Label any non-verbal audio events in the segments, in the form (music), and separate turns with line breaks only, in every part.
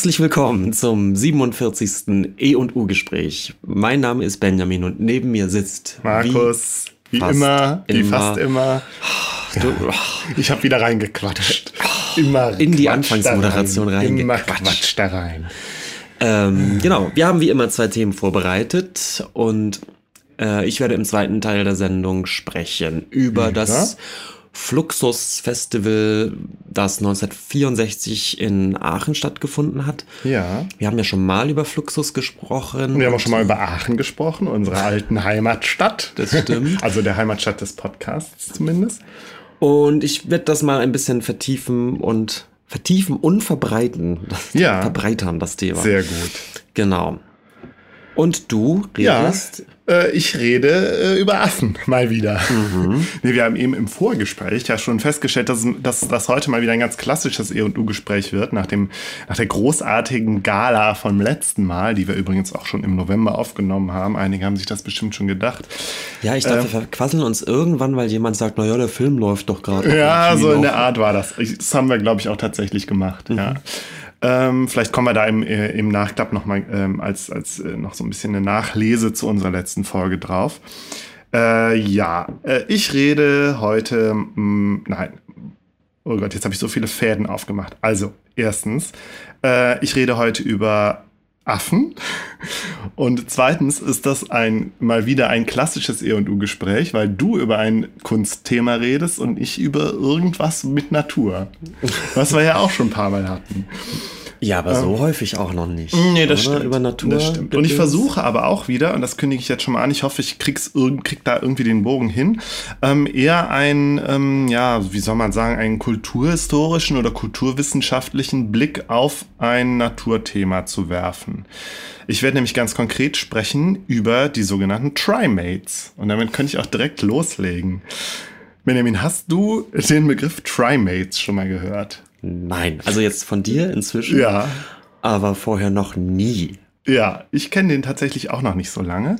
Herzlich willkommen zum 47. E und U Gespräch. Mein Name ist Benjamin und neben mir sitzt
Markus. Wie, wie immer, wie fast immer. Du, ich habe wieder reingequatscht.
Immer in die Anfangsmoderation
rein. Immer Quatsch da rein.
Ähm, genau, wir haben wie immer zwei Themen vorbereitet und äh, ich werde im zweiten Teil der Sendung sprechen über ja. das Fluxus Festival, das 1964 in Aachen stattgefunden hat.
Ja.
Wir haben ja schon mal über Fluxus gesprochen.
Wir haben auch schon mal über Aachen gesprochen, unsere alten Heimatstadt.
Das stimmt. (laughs)
Also der Heimatstadt des Podcasts zumindest.
Und ich werde das mal ein bisschen vertiefen und vertiefen und verbreiten.
Ja.
Verbreitern das Thema.
Sehr gut.
Genau. Und du redest?
Äh, ich rede äh, über Affen (laughs) mal wieder. Mhm. nee, wir haben eben im Vorgespräch ja schon festgestellt, dass, dass das heute mal wieder ein ganz klassisches E&U-Gespräch wird, nach, dem, nach der großartigen Gala vom letzten Mal, die wir übrigens auch schon im November aufgenommen haben. Einige haben sich das bestimmt schon gedacht.
Ja, ich glaube, äh, wir verquasseln uns irgendwann, weil jemand sagt, naja, der Film läuft doch gerade.
Ja, so in der Art war das. Das haben wir, glaube ich, auch tatsächlich gemacht. Mhm. Ja. Ähm, vielleicht kommen wir da im, äh, im Nachklapp nochmal ähm, als, als äh, noch so ein bisschen eine Nachlese zu unserer letzten Folge drauf. Äh, ja, äh, ich rede heute, mh, mm, nein, oh Gott, jetzt habe ich so viele Fäden aufgemacht. Also, erstens, äh, ich rede heute über Affen. (laughs) Und zweitens ist das ein mal wieder ein klassisches E&U-Gespräch, weil du über ein Kunstthema redest und ich über irgendwas mit Natur. Was wir ja auch schon ein paar Mal hatten.
Ja, aber so ähm, häufig auch noch nicht.
Nee, das oder? stimmt. Über Natur. Das stimmt. Und ich versuche aber auch wieder, und das kündige ich jetzt schon mal an, ich hoffe, ich krieg's krieg da irgendwie den Bogen hin, ähm, eher ein, ähm, ja, wie soll man sagen, einen kulturhistorischen oder kulturwissenschaftlichen Blick auf ein Naturthema zu werfen. Ich werde nämlich ganz konkret sprechen über die sogenannten Trimates. Und damit könnte ich auch direkt loslegen. Benjamin, hast du den Begriff Trimates schon mal gehört?
Nein, also jetzt von dir inzwischen.
Ja.
Aber vorher noch nie.
Ja, ich kenne den tatsächlich auch noch nicht so lange.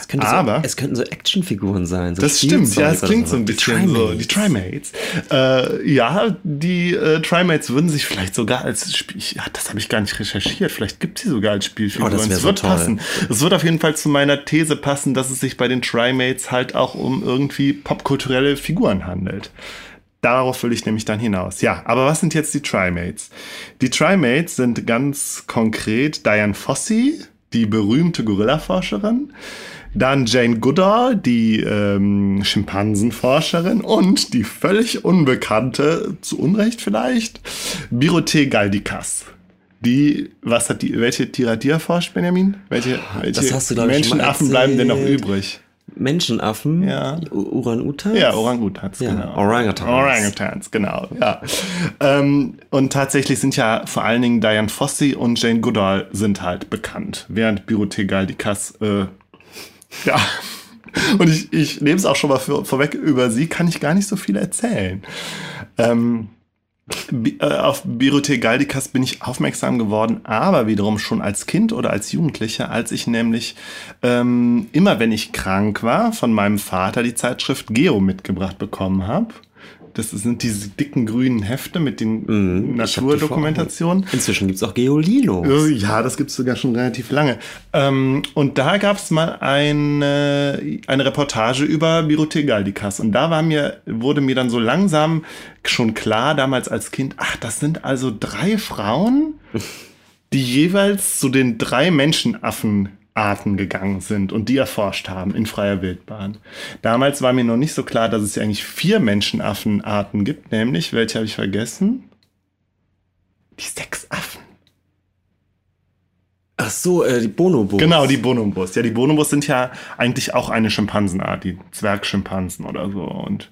Es könnte aber so, es könnten so Actionfiguren sein. So
das stimmt, ja, es klingt so ein bisschen die so. Die Trimates. Äh, ja, die äh, Trimates würden sich vielleicht sogar als Spiel. Ja, das habe ich gar nicht recherchiert. Vielleicht gibt es sie sogar als Spielfiguren.
Oh, das
es
wird
so passen. Es wird auf jeden Fall zu meiner These passen, dass es sich bei den Trimates halt auch um irgendwie popkulturelle Figuren handelt. Darauf will ich nämlich dann hinaus. Ja, aber was sind jetzt die Trimates? Die Trimates sind ganz konkret Diane Fossey, die berühmte Gorilla-Forscherin, dann Jane Goodall, die ähm, Schimpansenforscherin und die völlig unbekannte, zu Unrecht vielleicht, Birote Galdikas. Die, was hat die, welche Tieratier forscht, Benjamin? Welche, welche Menschenaffen bleiben denn noch übrig?
Menschenaffen,
ja.
Orang-Utans?
Ja, Orang-Utans,
ja.
genau.
Orangutans.
Orangutans, genau, ja. ähm, und tatsächlich sind ja vor allen Dingen Diane Fossey und Jane Goodall sind halt bekannt, während Birote Galdikas, äh, ja. Und ich, ich nehme es auch schon mal für, vorweg, über sie kann ich gar nicht so viel erzählen. Ähm, äh, auf Birute Galdikas bin ich aufmerksam geworden, aber wiederum schon als Kind oder als Jugendlicher, als ich nämlich ähm, immer, wenn ich krank war, von meinem Vater die Zeitschrift Geo mitgebracht bekommen habe. Das sind diese dicken grünen Hefte mit den mm, Naturdokumentationen.
Inzwischen gibt es auch Geolino.
Ja, das gibt es sogar schon relativ lange. Ähm, und da gab es mal eine, eine Reportage über Birute Galdikas. Und da war mir, wurde mir dann so langsam schon klar, damals als Kind, ach, das sind also drei Frauen, die jeweils zu den drei Menschenaffen Arten gegangen sind und die erforscht haben in freier Wildbahn. Damals war mir noch nicht so klar, dass es ja eigentlich vier Menschenaffenarten gibt, nämlich, welche habe ich vergessen? Die sechs Affen.
Ach so, äh, die Bonobos.
Genau, die Bonobos. Ja, die Bonobos sind ja eigentlich auch eine Schimpansenart, die Zwergschimpansen oder so. Und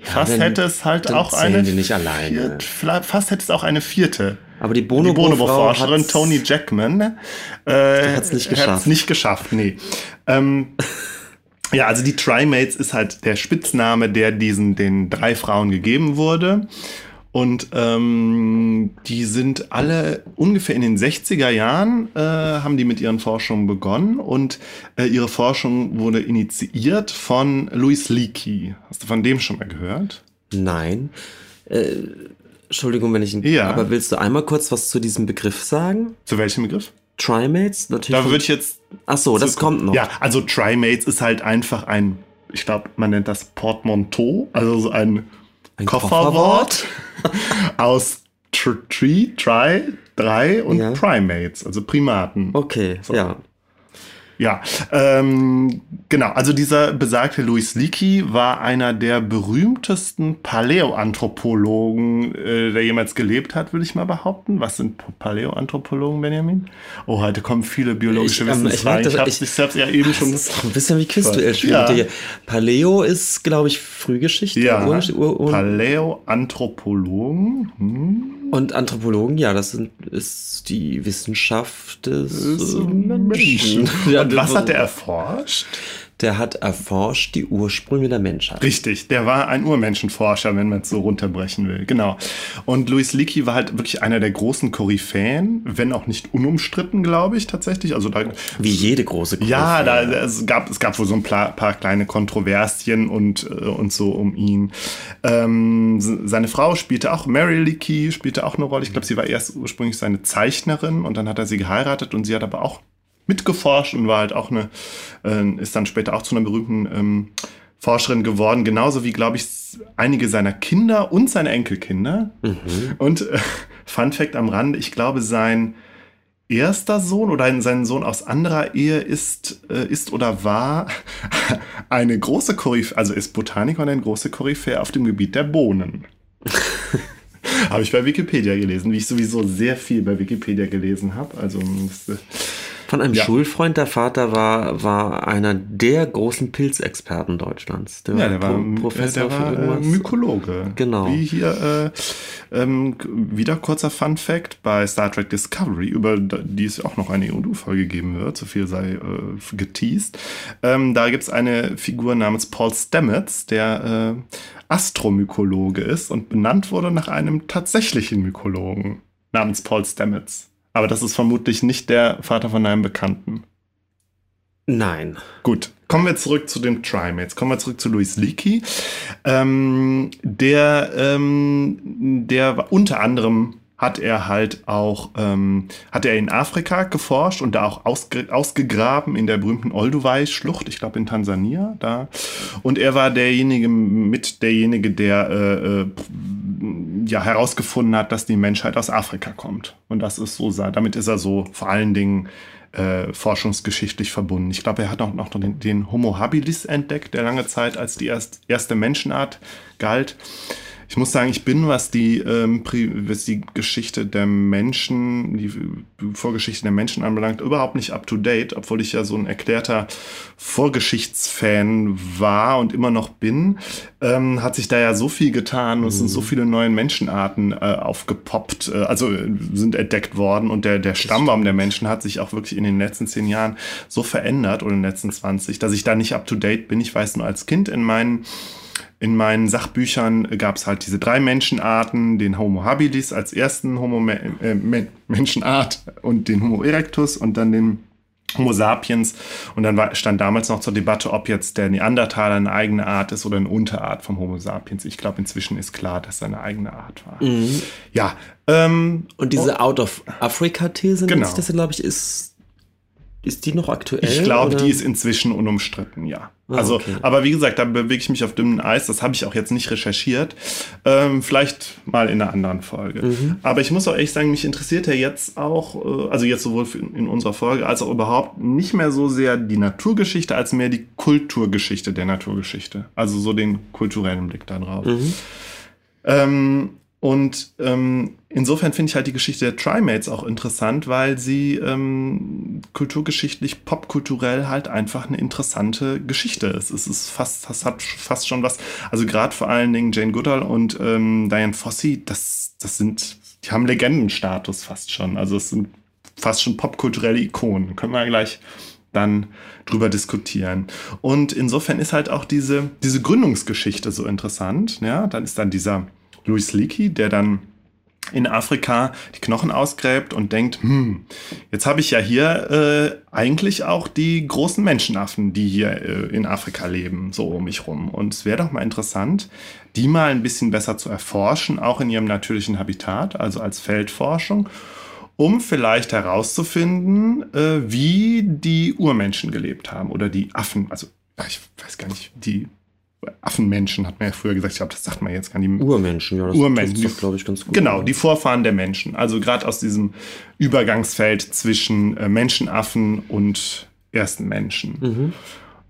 ja, fast dann, hätte es halt auch eine.
Die nicht alleine.
Viert, fast hätte es auch eine vierte
aber die Bonobo-Forscherin
Bonobo Tony Jackman
äh, hat es nicht geschafft.
Hat's nicht geschafft, nee. ähm, (laughs) ja, also die Trimates ist halt der Spitzname, der diesen den drei Frauen gegeben wurde. Und ähm, die sind alle ungefähr in den 60er Jahren, äh, haben die mit ihren Forschungen begonnen und äh, ihre Forschung wurde initiiert von Louis Leakey. Hast du von dem schon mal gehört?
Nein. Äh, Entschuldigung, wenn ich.
Ja.
Aber willst du einmal kurz was zu diesem Begriff sagen?
Zu welchem Begriff?
Trimates? Natürlich.
Da würde ich jetzt.
Ach so, das kommt noch.
Ja, also Trimates ist halt einfach ein, ich glaube, man nennt das Portmanteau, also so ein,
Ein
Kofferwort (laughs) aus tr Tree, Try, drei und
Ja.
Primates, also Primaten.
Okay, ja.
Ja, ähm, genau. Also dieser besagte Louis Leakey war einer der berühmtesten Paläoanthropologen, äh, der jemals gelebt hat, würde ich mal behaupten. Was sind Paläoanthropologen, Benjamin? Oh, heute kommen viele biologische
Ich, ähm, ich
Wissensfragen.
merke,
Ich, habe dich selbst ja eben schon...
Das ist ein bisschen wie Quizduell
Ja.
dir. Paleo ist, glaube ich, Frühgeschichte.
Ja,
Ur, Ur, Ur,
Paläoanthropologen. Hm.
und Anthropologen, ja, das sind, ist die Wissenschaft des äh, Menschen.
Menschen. (laughs)
Ja,
Und was hat er erforscht?
Der hat erforscht die Ursprünge der Menschheit.
Richtig, der war ein Urmenschenforscher, wenn man es so runterbrechen will. Genau. Und Louis Leakey war halt wirklich einer der großen Koryphäen, wenn auch nicht unumstritten, glaube ich, tatsächlich. Also da,
Wie jede große Gruppe.
ja, da, es, gab, es gab wohl so ein paar, paar kleine Kontroversien und, äh, und so um ihn. Ähm, se- seine Frau spielte auch, Mary Leakey spielte auch eine Rolle. Ich glaube, sie war erst ursprünglich seine Zeichnerin und dann hat er sie geheiratet und sie hat aber auch mitgeforscht und war halt auch eine, äh, ist dann später auch zu einer berühmten ähm, Forscherin geworden, genauso wie, glaube ich, einige seiner Kinder und seine Enkelkinder. Und äh, Fun Fact am Rande, ich glaube, sein erster Sohn oder sein Sohn aus anderer Ehe ist, äh, ist oder war (laughs) eine große Koryphäe, also ist Botaniker und eine große Koryphäe auf dem Gebiet der Bohnen. (laughs) habe ich bei Wikipedia gelesen, wie ich sowieso sehr viel bei Wikipedia gelesen habe. Also das, äh,
Von einem
Ja.
Schulfreund, der Vater war, war einer der großen Pilzexperten Deutschlands. Der
Ja, der war,
Pro- Professor
der war
für
äh,
irgendwas.
Mykologe.
Genau.
Wie hier, äh, ähm, wieder kurzer Fun Fact bei Star Trek Discovery, über die es auch noch eine EU-Folge geben wird, so viel sei äh, geteased. Ähm, da gibt es eine Figur namens Paul Stamets, der äh, Astromykologe ist und benannt wurde nach einem tatsächlichen Mykologen namens Paul Stamets. Aber das ist vermutlich nicht der Vater von einem Bekannten.
Nein.
Gut, kommen wir zurück zu den Trimates. Kommen wir zurück zu Louis Leakey. Ähm, der, ähm, der war unter anderem hat er halt auch, ähm, hat er in Afrika geforscht und da auch ausge, ausgegraben in der berühmten Olduvai-Schlucht, ich glaube in Tansania, da. Und er war derjenige, mit derjenige, der äh, äh, ja herausgefunden hat, dass die Menschheit aus Afrika kommt. Und das ist so, damit ist er so vor allen Dingen äh, forschungsgeschichtlich verbunden. Ich glaube, er hat auch noch den, den Homo habilis entdeckt, der lange Zeit als die erst, erste Menschenart galt. Ich muss sagen, ich bin, was die, ähm, was die Geschichte der Menschen, die Vorgeschichte der Menschen anbelangt, überhaupt nicht up to date, obwohl ich ja so ein erklärter Vorgeschichtsfan war und immer noch bin, ähm, hat sich da ja so viel getan und es sind so viele neue Menschenarten äh, aufgepoppt, äh, also äh, sind entdeckt worden und der, der Stammbaum der Menschen hat sich auch wirklich in den letzten zehn Jahren so verändert oder in den letzten 20, dass ich da nicht up to date bin. Ich weiß nur als Kind in meinen in meinen Sachbüchern gab es halt diese drei Menschenarten, den Homo habilis als ersten Homo äh, Men Menschenart und den Homo erectus und dann den Homo sapiens. Und dann war, stand damals noch zur Debatte, ob jetzt der Neandertaler eine eigene Art ist oder eine Unterart vom Homo sapiens. Ich glaube, inzwischen ist klar, dass er eine eigene Art war. Ja. Ähm,
Und diese Out of Africa-These,
Genau.
das, glaube ich, ist, ist die noch aktuell?
Ich glaube, die ist inzwischen unumstritten, ja.
Ah,
also,
okay.
aber wie gesagt, da bewege ich mich auf dünnem Eis. Das habe ich auch jetzt nicht recherchiert. Ähm, vielleicht mal in einer anderen Folge.
Mhm.
Aber ich muss auch ehrlich sagen, mich interessiert ja jetzt auch, äh, also jetzt sowohl in unserer Folge als auch überhaupt nicht mehr so sehr die Naturgeschichte, als mehr die Kulturgeschichte der Naturgeschichte. Also so den kulturellen Blick da drauf.
Mhm.
Ähm, und ähm, insofern finde ich halt die Geschichte der Trimates auch interessant, weil sie ähm, kulturgeschichtlich, popkulturell halt einfach eine interessante Geschichte ist. Es ist fast, das hat fast schon was, also gerade vor allen Dingen Jane Goodall und ähm, Diane Fossey, das, das sind, die haben Legendenstatus fast schon. Also es sind fast schon popkulturelle Ikonen. Können wir gleich dann drüber diskutieren. Und insofern ist halt auch diese, diese Gründungsgeschichte so interessant. Ja, dann ist dann dieser Louis Leakey, der dann in Afrika die Knochen ausgräbt und denkt, hm, jetzt habe ich ja hier äh, eigentlich auch die großen Menschenaffen, die hier äh, in Afrika leben, so um mich rum. Und es wäre doch mal interessant, die mal ein bisschen besser zu erforschen, auch in ihrem natürlichen Habitat, also als Feldforschung, um vielleicht herauszufinden, äh, wie die Urmenschen gelebt haben oder die Affen, also ich weiß gar nicht, die Affenmenschen, hat man ja früher gesagt. Ich glaube, das sagt man jetzt gar nicht.
Urmenschen, ja.
Das Urmenschen,
glaube ich, ganz gut.
Genau, die Vorfahren der Menschen. Also gerade aus diesem Übergangsfeld zwischen äh, Menschenaffen und ersten Menschen. Mhm.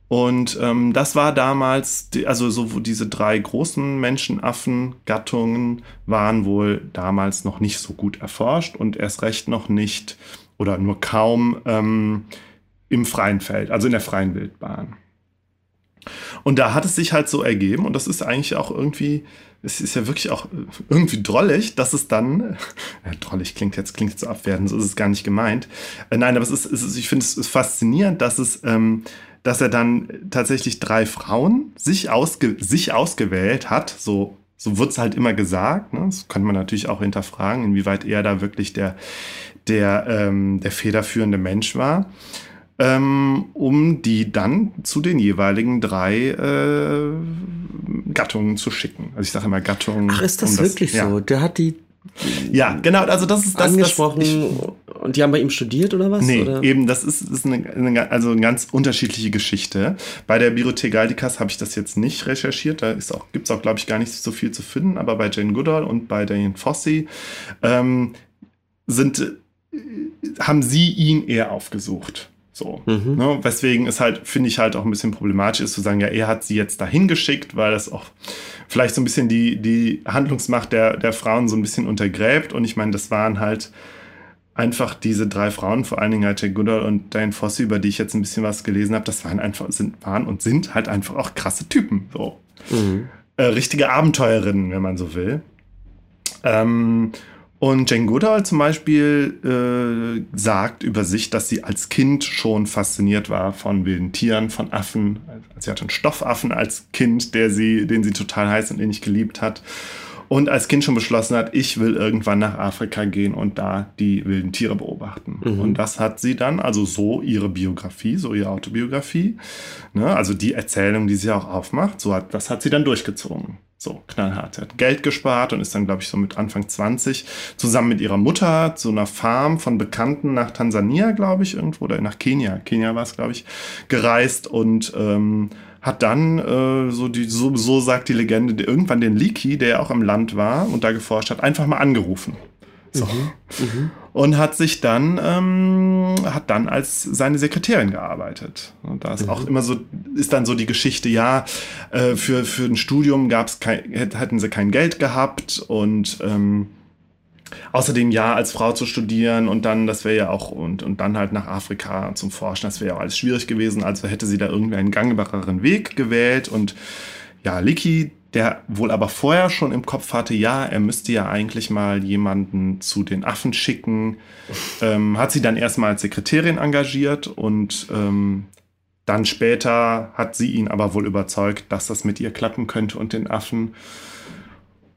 Und ähm, das war damals, die, also so diese drei großen Menschenaffen-Gattungen waren wohl damals noch nicht so gut erforscht und erst recht noch nicht oder nur kaum ähm, im freien Feld, also in der freien Wildbahn. Und da hat es sich halt so ergeben, und das ist eigentlich auch irgendwie, es ist ja wirklich auch irgendwie drollig, dass es dann, (laughs) äh, drollig klingt jetzt, klingt jetzt abwertend, so ist es gar nicht gemeint. Äh, nein, aber es ist, es ist ich finde es faszinierend, dass es, ähm, dass er dann tatsächlich drei Frauen sich, ausge, sich ausgewählt hat, so so wird es halt immer gesagt. Ne? Das könnte man natürlich auch hinterfragen, inwieweit er da wirklich der, der, ähm, der federführende Mensch war ähm, um die dann zu den jeweiligen drei äh, Gattungen zu schicken. Also ich sage immer Gattungen.
Ach, ist das um wirklich das, so? Der hat die
ja, genau, also das ist das.
Angesprochen das, ich, und die haben bei ihm studiert oder was?
Nee,
oder?
eben, das ist, ist eine, eine, also eine ganz unterschiedliche Geschichte. Bei der Bibliothek Galdikas habe ich das jetzt nicht recherchiert, da auch, gibt es auch, glaube ich, gar nicht so viel zu finden, aber bei Jane Goodall und bei Daniel Fossey ähm, sind, haben sie ihn eher aufgesucht. So. Mhm. Ne? Weswegen es halt, finde ich halt auch ein bisschen problematisch ist zu sagen, ja, er hat sie jetzt dahin geschickt, weil das auch vielleicht so ein bisschen die, die Handlungsmacht der, der Frauen so ein bisschen untergräbt. Und ich meine, das waren halt einfach diese drei Frauen, vor allen Dingen halt Jack Goodall und Diane Fossey, über die ich jetzt ein bisschen was gelesen habe, das waren einfach, sind, waren und sind halt einfach auch krasse Typen. So. Mhm. Äh, richtige Abenteuerinnen, wenn man so will. Ähm, und Jane Goodall zum Beispiel äh, sagt über sich, dass sie als Kind schon fasziniert war von wilden Tieren, von Affen. Also sie hatte einen Stoffaffen als Kind, der sie, den sie total heiß und innig geliebt hat. Und als Kind schon beschlossen hat, ich will irgendwann nach Afrika gehen und da die wilden Tiere beobachten. Mhm. Und das hat sie dann, also so ihre Biografie, so ihre Autobiografie, ne, also die Erzählung, die sie auch aufmacht, so hat, das hat sie dann durchgezogen. So, knallhart. Sie hat Geld gespart und ist dann, glaube ich, so mit Anfang 20 zusammen mit ihrer Mutter zu einer Farm von Bekannten nach Tansania, glaube ich, irgendwo, oder nach Kenia. Kenia war es, glaube ich, gereist und ähm, hat dann, äh, so, die, so, so sagt die Legende, irgendwann den Leaky, der ja auch im Land war und da geforscht hat, einfach mal angerufen. So. Mhm. Mhm. Und hat sich dann, ähm, hat dann als seine Sekretärin gearbeitet. Und da ist mhm. auch immer so, ist dann so die Geschichte, ja, äh, für, für ein Studium gab's kein, hätten sie kein Geld gehabt und ähm, außerdem ja, als Frau zu studieren und dann, das wäre ja auch, und, und dann halt nach Afrika zum Forschen, das wäre ja auch alles schwierig gewesen. Also hätte sie da irgendwie einen gangbareren Weg gewählt und ja, Licky, der wohl aber vorher schon im Kopf hatte, ja, er müsste ja eigentlich mal jemanden zu den Affen schicken, (laughs) ähm, hat sie dann erstmal als Sekretärin engagiert und ähm, dann später hat sie ihn aber wohl überzeugt, dass das mit ihr klappen könnte und den Affen.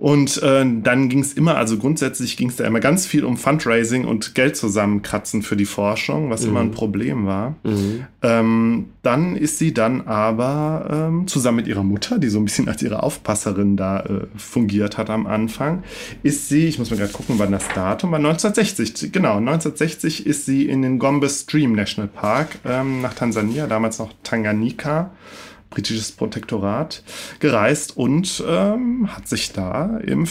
Und äh, dann ging es immer, also grundsätzlich ging es da immer ganz viel um Fundraising und Geld zusammenkratzen für die Forschung, was mhm. immer ein mhm. Problem war. Mhm. Ähm, dann ist sie dann aber ähm, zusammen mit ihrer Mutter, die so ein bisschen als ihre Aufpasserin da äh, fungiert hat am Anfang, ist sie, ich muss mal gerade gucken, wann das Datum war, 1960, genau, 1960 ist sie in den Gombe Stream National Park ähm, nach Tansania, damals noch Tanganyika britisches Protektorat, gereist und ähm, hat sich da im,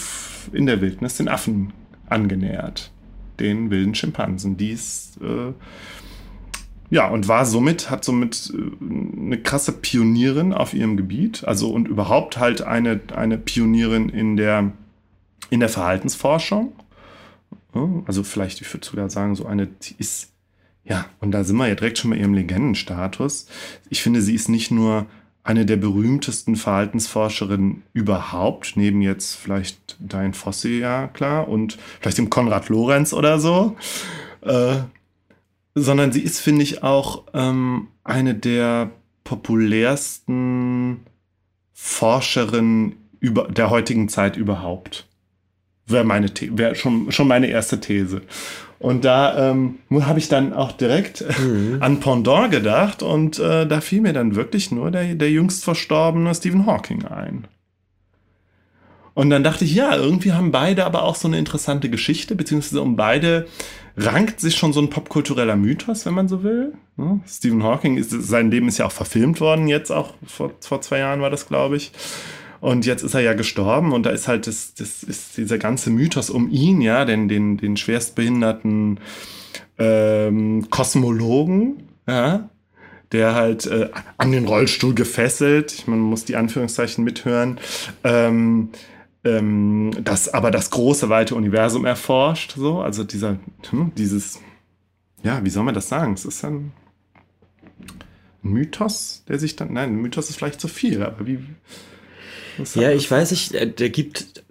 in der Wildnis den Affen angenähert, den wilden Schimpansen. Dies äh, ja, und war somit, hat somit äh, eine krasse Pionierin auf ihrem Gebiet, also und überhaupt halt eine, eine Pionierin in der, in der Verhaltensforschung. Also vielleicht, ich würde sogar sagen, so eine, die ist, ja, und da sind wir ja direkt schon bei ihrem Legendenstatus. Ich finde, sie ist nicht nur eine der berühmtesten Verhaltensforscherinnen überhaupt, neben jetzt vielleicht Diane Fossey, ja klar, und vielleicht dem Konrad Lorenz oder so. Äh, sondern sie ist, finde ich, auch ähm, eine der populärsten Forscherinnen über, der heutigen Zeit überhaupt. Wäre meine wär schon, schon meine erste These. Und da ähm, habe ich dann auch direkt mhm. an Pendant gedacht und äh, da fiel mir dann wirklich nur der, der jüngst verstorbene Stephen Hawking ein. Und dann dachte ich, ja, irgendwie haben beide aber auch so eine interessante Geschichte, beziehungsweise um beide rankt sich schon so ein popkultureller Mythos, wenn man so will. Ne? Stephen Hawking, ist, sein Leben ist ja auch verfilmt worden, jetzt auch vor, vor zwei Jahren war das, glaube ich. Und jetzt ist er ja gestorben und da ist halt das, das ist dieser ganze Mythos um ihn, ja, den, den, den schwerstbehinderten ähm, Kosmologen, ja, der halt äh, an den Rollstuhl gefesselt, man muss die Anführungszeichen mithören, ähm, ähm, das aber das große, weite Universum erforscht, so, also dieser, hm, dieses, ja, wie soll man das sagen? Es ist ein Mythos, der sich dann, nein, Mythos ist vielleicht zu viel, aber wie,
ja, ich weiß nicht, äh, der gibt.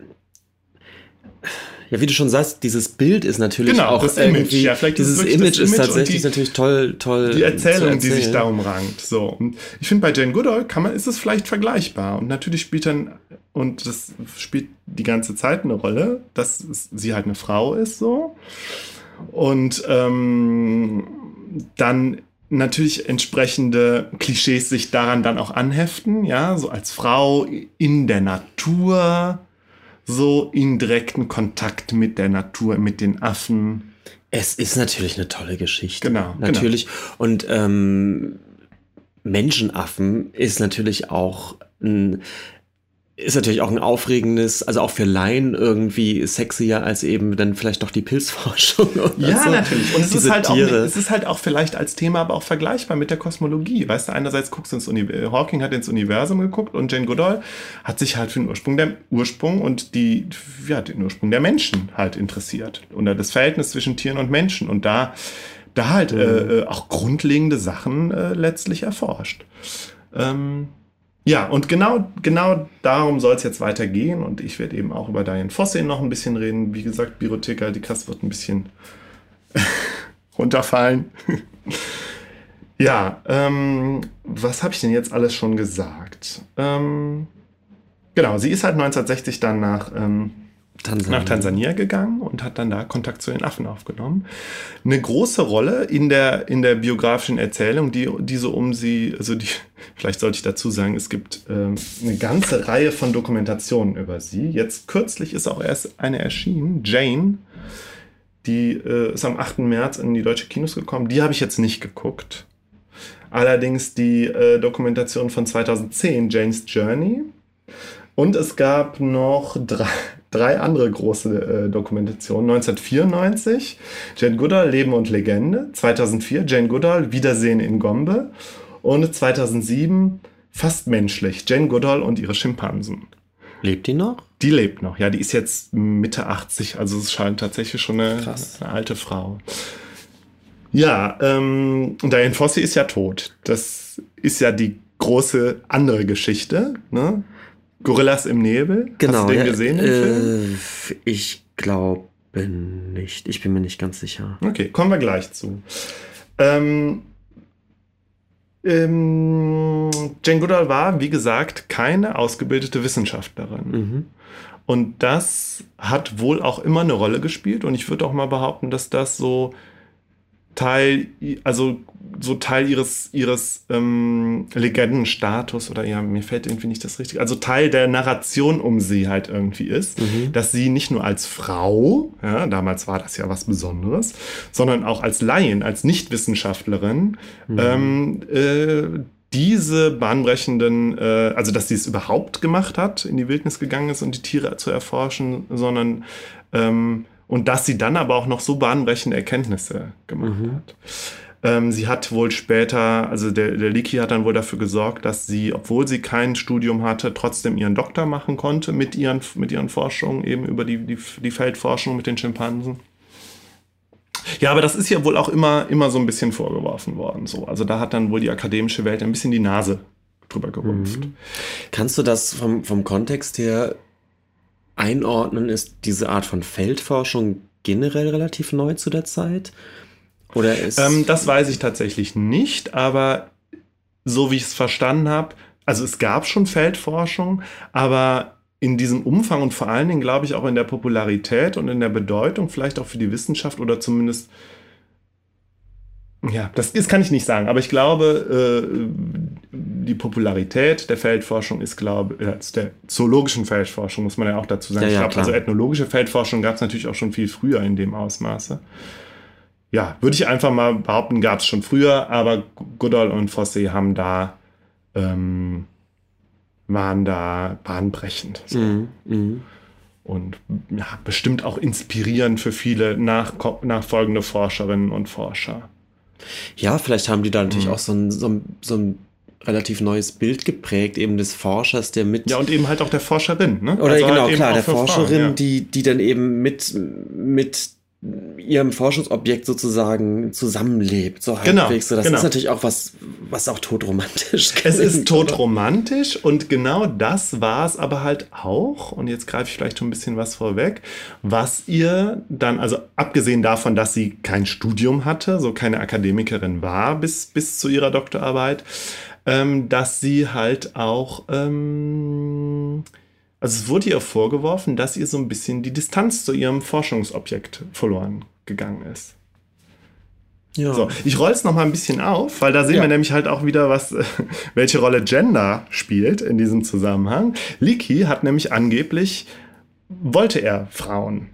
Ja, wie du schon sagst, dieses Bild ist natürlich genau, auch
das Image. Ja, vielleicht
dieses Image, Image ist tatsächlich die, natürlich toll, toll.
Die Erzählung, die sich darum rankt. So, und ich finde bei Jane Goodall kann man, ist es vielleicht vergleichbar. Und natürlich spielt dann und das spielt die ganze Zeit eine Rolle, dass sie halt eine Frau ist so und ähm, dann natürlich entsprechende Klischees sich daran dann auch anheften, ja, so als Frau in der Natur, so in direkten Kontakt mit der Natur, mit den Affen.
Es ist natürlich eine tolle Geschichte.
Genau.
Natürlich. Genau. Und ähm, Menschenaffen ist natürlich auch ein ist natürlich auch ein aufregendes, also auch für Laien irgendwie sexier als eben dann vielleicht doch die Pilzforschung. (laughs)
ja, so. natürlich. Und es ist, halt auch, es ist halt auch vielleicht als Thema aber auch vergleichbar mit der Kosmologie. Weißt du, einerseits guckst du ins Universum, Hawking hat ins Universum geguckt und Jane Goodall hat sich halt für den Ursprung der Ursprung und die, ja, den Ursprung der Menschen halt interessiert. Und das Verhältnis zwischen Tieren und Menschen. Und da, da halt mhm. äh, auch grundlegende Sachen äh, letztlich erforscht. Ähm, ja, und genau, genau darum soll es jetzt weitergehen. Und ich werde eben auch über Diane Fosse noch ein bisschen reden. Wie gesagt, Bibliotheka, die Kasse wird ein bisschen (laughs) runterfallen. (laughs) ja, ähm, was habe ich denn jetzt alles schon gesagt? Ähm, genau, sie ist halt 1960 dann nach ähm, Tansania. nach Tansania gegangen und hat dann da Kontakt zu den Affen aufgenommen. Eine große Rolle in der, in der biografischen Erzählung, die, die so um sie, also die, (laughs) vielleicht sollte ich dazu sagen, es gibt ähm, eine ganze Reihe von Dokumentationen über sie. Jetzt kürzlich ist auch erst eine erschienen, Jane, die äh, ist am 8. März in die deutsche Kinos gekommen. Die habe ich jetzt nicht geguckt. Allerdings die äh, Dokumentation von 2010, Jane's Journey. Und es gab noch drei, drei andere große äh, Dokumentationen. 1994 Jane Goodall, Leben und Legende. 2004 Jane Goodall, Wiedersehen in Gombe. Und 2007 Fast menschlich, Jane Goodall und ihre Schimpansen.
Lebt die noch?
Die lebt noch, ja. Die ist jetzt Mitte 80, also es scheint tatsächlich schon eine, eine alte Frau. Ja, ähm, Diane Fossey ist ja tot. Das ist ja die große andere Geschichte. Ne? Gorillas im Nebel?
Genau.
Hast du den
ja,
gesehen? Den
äh? Ich glaube nicht. Ich bin mir nicht ganz sicher.
Okay, kommen wir gleich zu. Ähm, ähm, Jane Goodall war, wie gesagt, keine ausgebildete Wissenschaftlerin. Mhm. Und das hat wohl auch immer eine Rolle gespielt. Und ich würde auch mal behaupten, dass das so Teil, also so Teil ihres, ihres ähm, Legendenstatus oder ja, mir fällt irgendwie nicht das Richtige, also Teil der Narration um sie halt irgendwie ist, mhm. dass sie nicht nur als Frau, ja, damals war das ja was Besonderes, sondern auch als Laien, als Nichtwissenschaftlerin, mhm. ähm, äh, diese bahnbrechenden, äh, also dass sie es überhaupt gemacht hat, in die Wildnis gegangen ist und die Tiere zu erforschen, sondern ähm, und dass sie dann aber auch noch so bahnbrechende Erkenntnisse gemacht mhm. hat. Ähm, sie hat wohl später, also der, der Leaky hat dann wohl dafür gesorgt, dass sie, obwohl sie kein Studium hatte, trotzdem ihren Doktor machen konnte mit ihren, mit ihren Forschungen, eben über die, die, die Feldforschung mit den Schimpansen. Ja, aber das ist ja wohl auch immer, immer so ein bisschen vorgeworfen worden. So. Also da hat dann wohl die akademische Welt ein bisschen die Nase drüber gerümpft. Mhm.
Kannst du das vom, vom Kontext her einordnen? Ist diese Art von Feldforschung generell relativ neu zu der Zeit? Oder ist
ähm, das weiß ich tatsächlich nicht, aber so wie ich es verstanden habe, also es gab schon Feldforschung, aber in diesem Umfang und vor allen Dingen, glaube ich, auch in der Popularität und in der Bedeutung, vielleicht auch für die Wissenschaft oder zumindest, ja, das, das kann ich nicht sagen, aber ich glaube, äh, die Popularität der Feldforschung ist, glaube ich, äh, der zoologischen Feldforschung, muss man ja auch dazu sagen.
Ja,
ich glaube, also ethnologische Feldforschung gab es natürlich auch schon viel früher in dem Ausmaße. Ja, würde ich einfach mal behaupten, gab es schon früher, aber Goodall und Fosse haben da, ähm, waren da bahnbrechend. So
Mhm. Mhm.
und ja, bestimmt auch inspirierend für viele nach, nachfolgende Forscherinnen und Forscher.
Ja, vielleicht haben die da natürlich
Mhm.
auch so ein, so, ein, so ein relativ neues Bild geprägt, eben des Forschers, der mit
Ja, und eben halt auch der Forscherin, ne?
Oder
Also halt
genau,
eben
klar, der Forscherin,
ja.
die, die dann eben mit, mit ihrem Forschungsobjekt sozusagen zusammenlebt, so
Genau,
halbwegs. So, das
genau.
ist natürlich auch was, was auch totromantisch (laughs)
Es ist
klingt, oder?
totromantisch und genau das war es aber halt auch, und jetzt greife ich vielleicht schon ein bisschen was vorweg, was ihr dann, also abgesehen davon, dass sie kein Studium hatte, so keine Akademikerin war bis, bis zu ihrer Doktorarbeit, ähm, dass sie halt auch, ähm, also es wurde ihr vorgeworfen, dass ihr so ein bisschen die Distanz zu ihrem Forschungsobjekt verloren gegangen ist.
Ja.
So, ich roll es noch mal ein bisschen auf, weil da sehen
Ja.
wir nämlich halt auch wieder, was, (laughs) welche Rolle Gender spielt in diesem Zusammenhang. Leakey hat nämlich angeblich, wollte er Frauen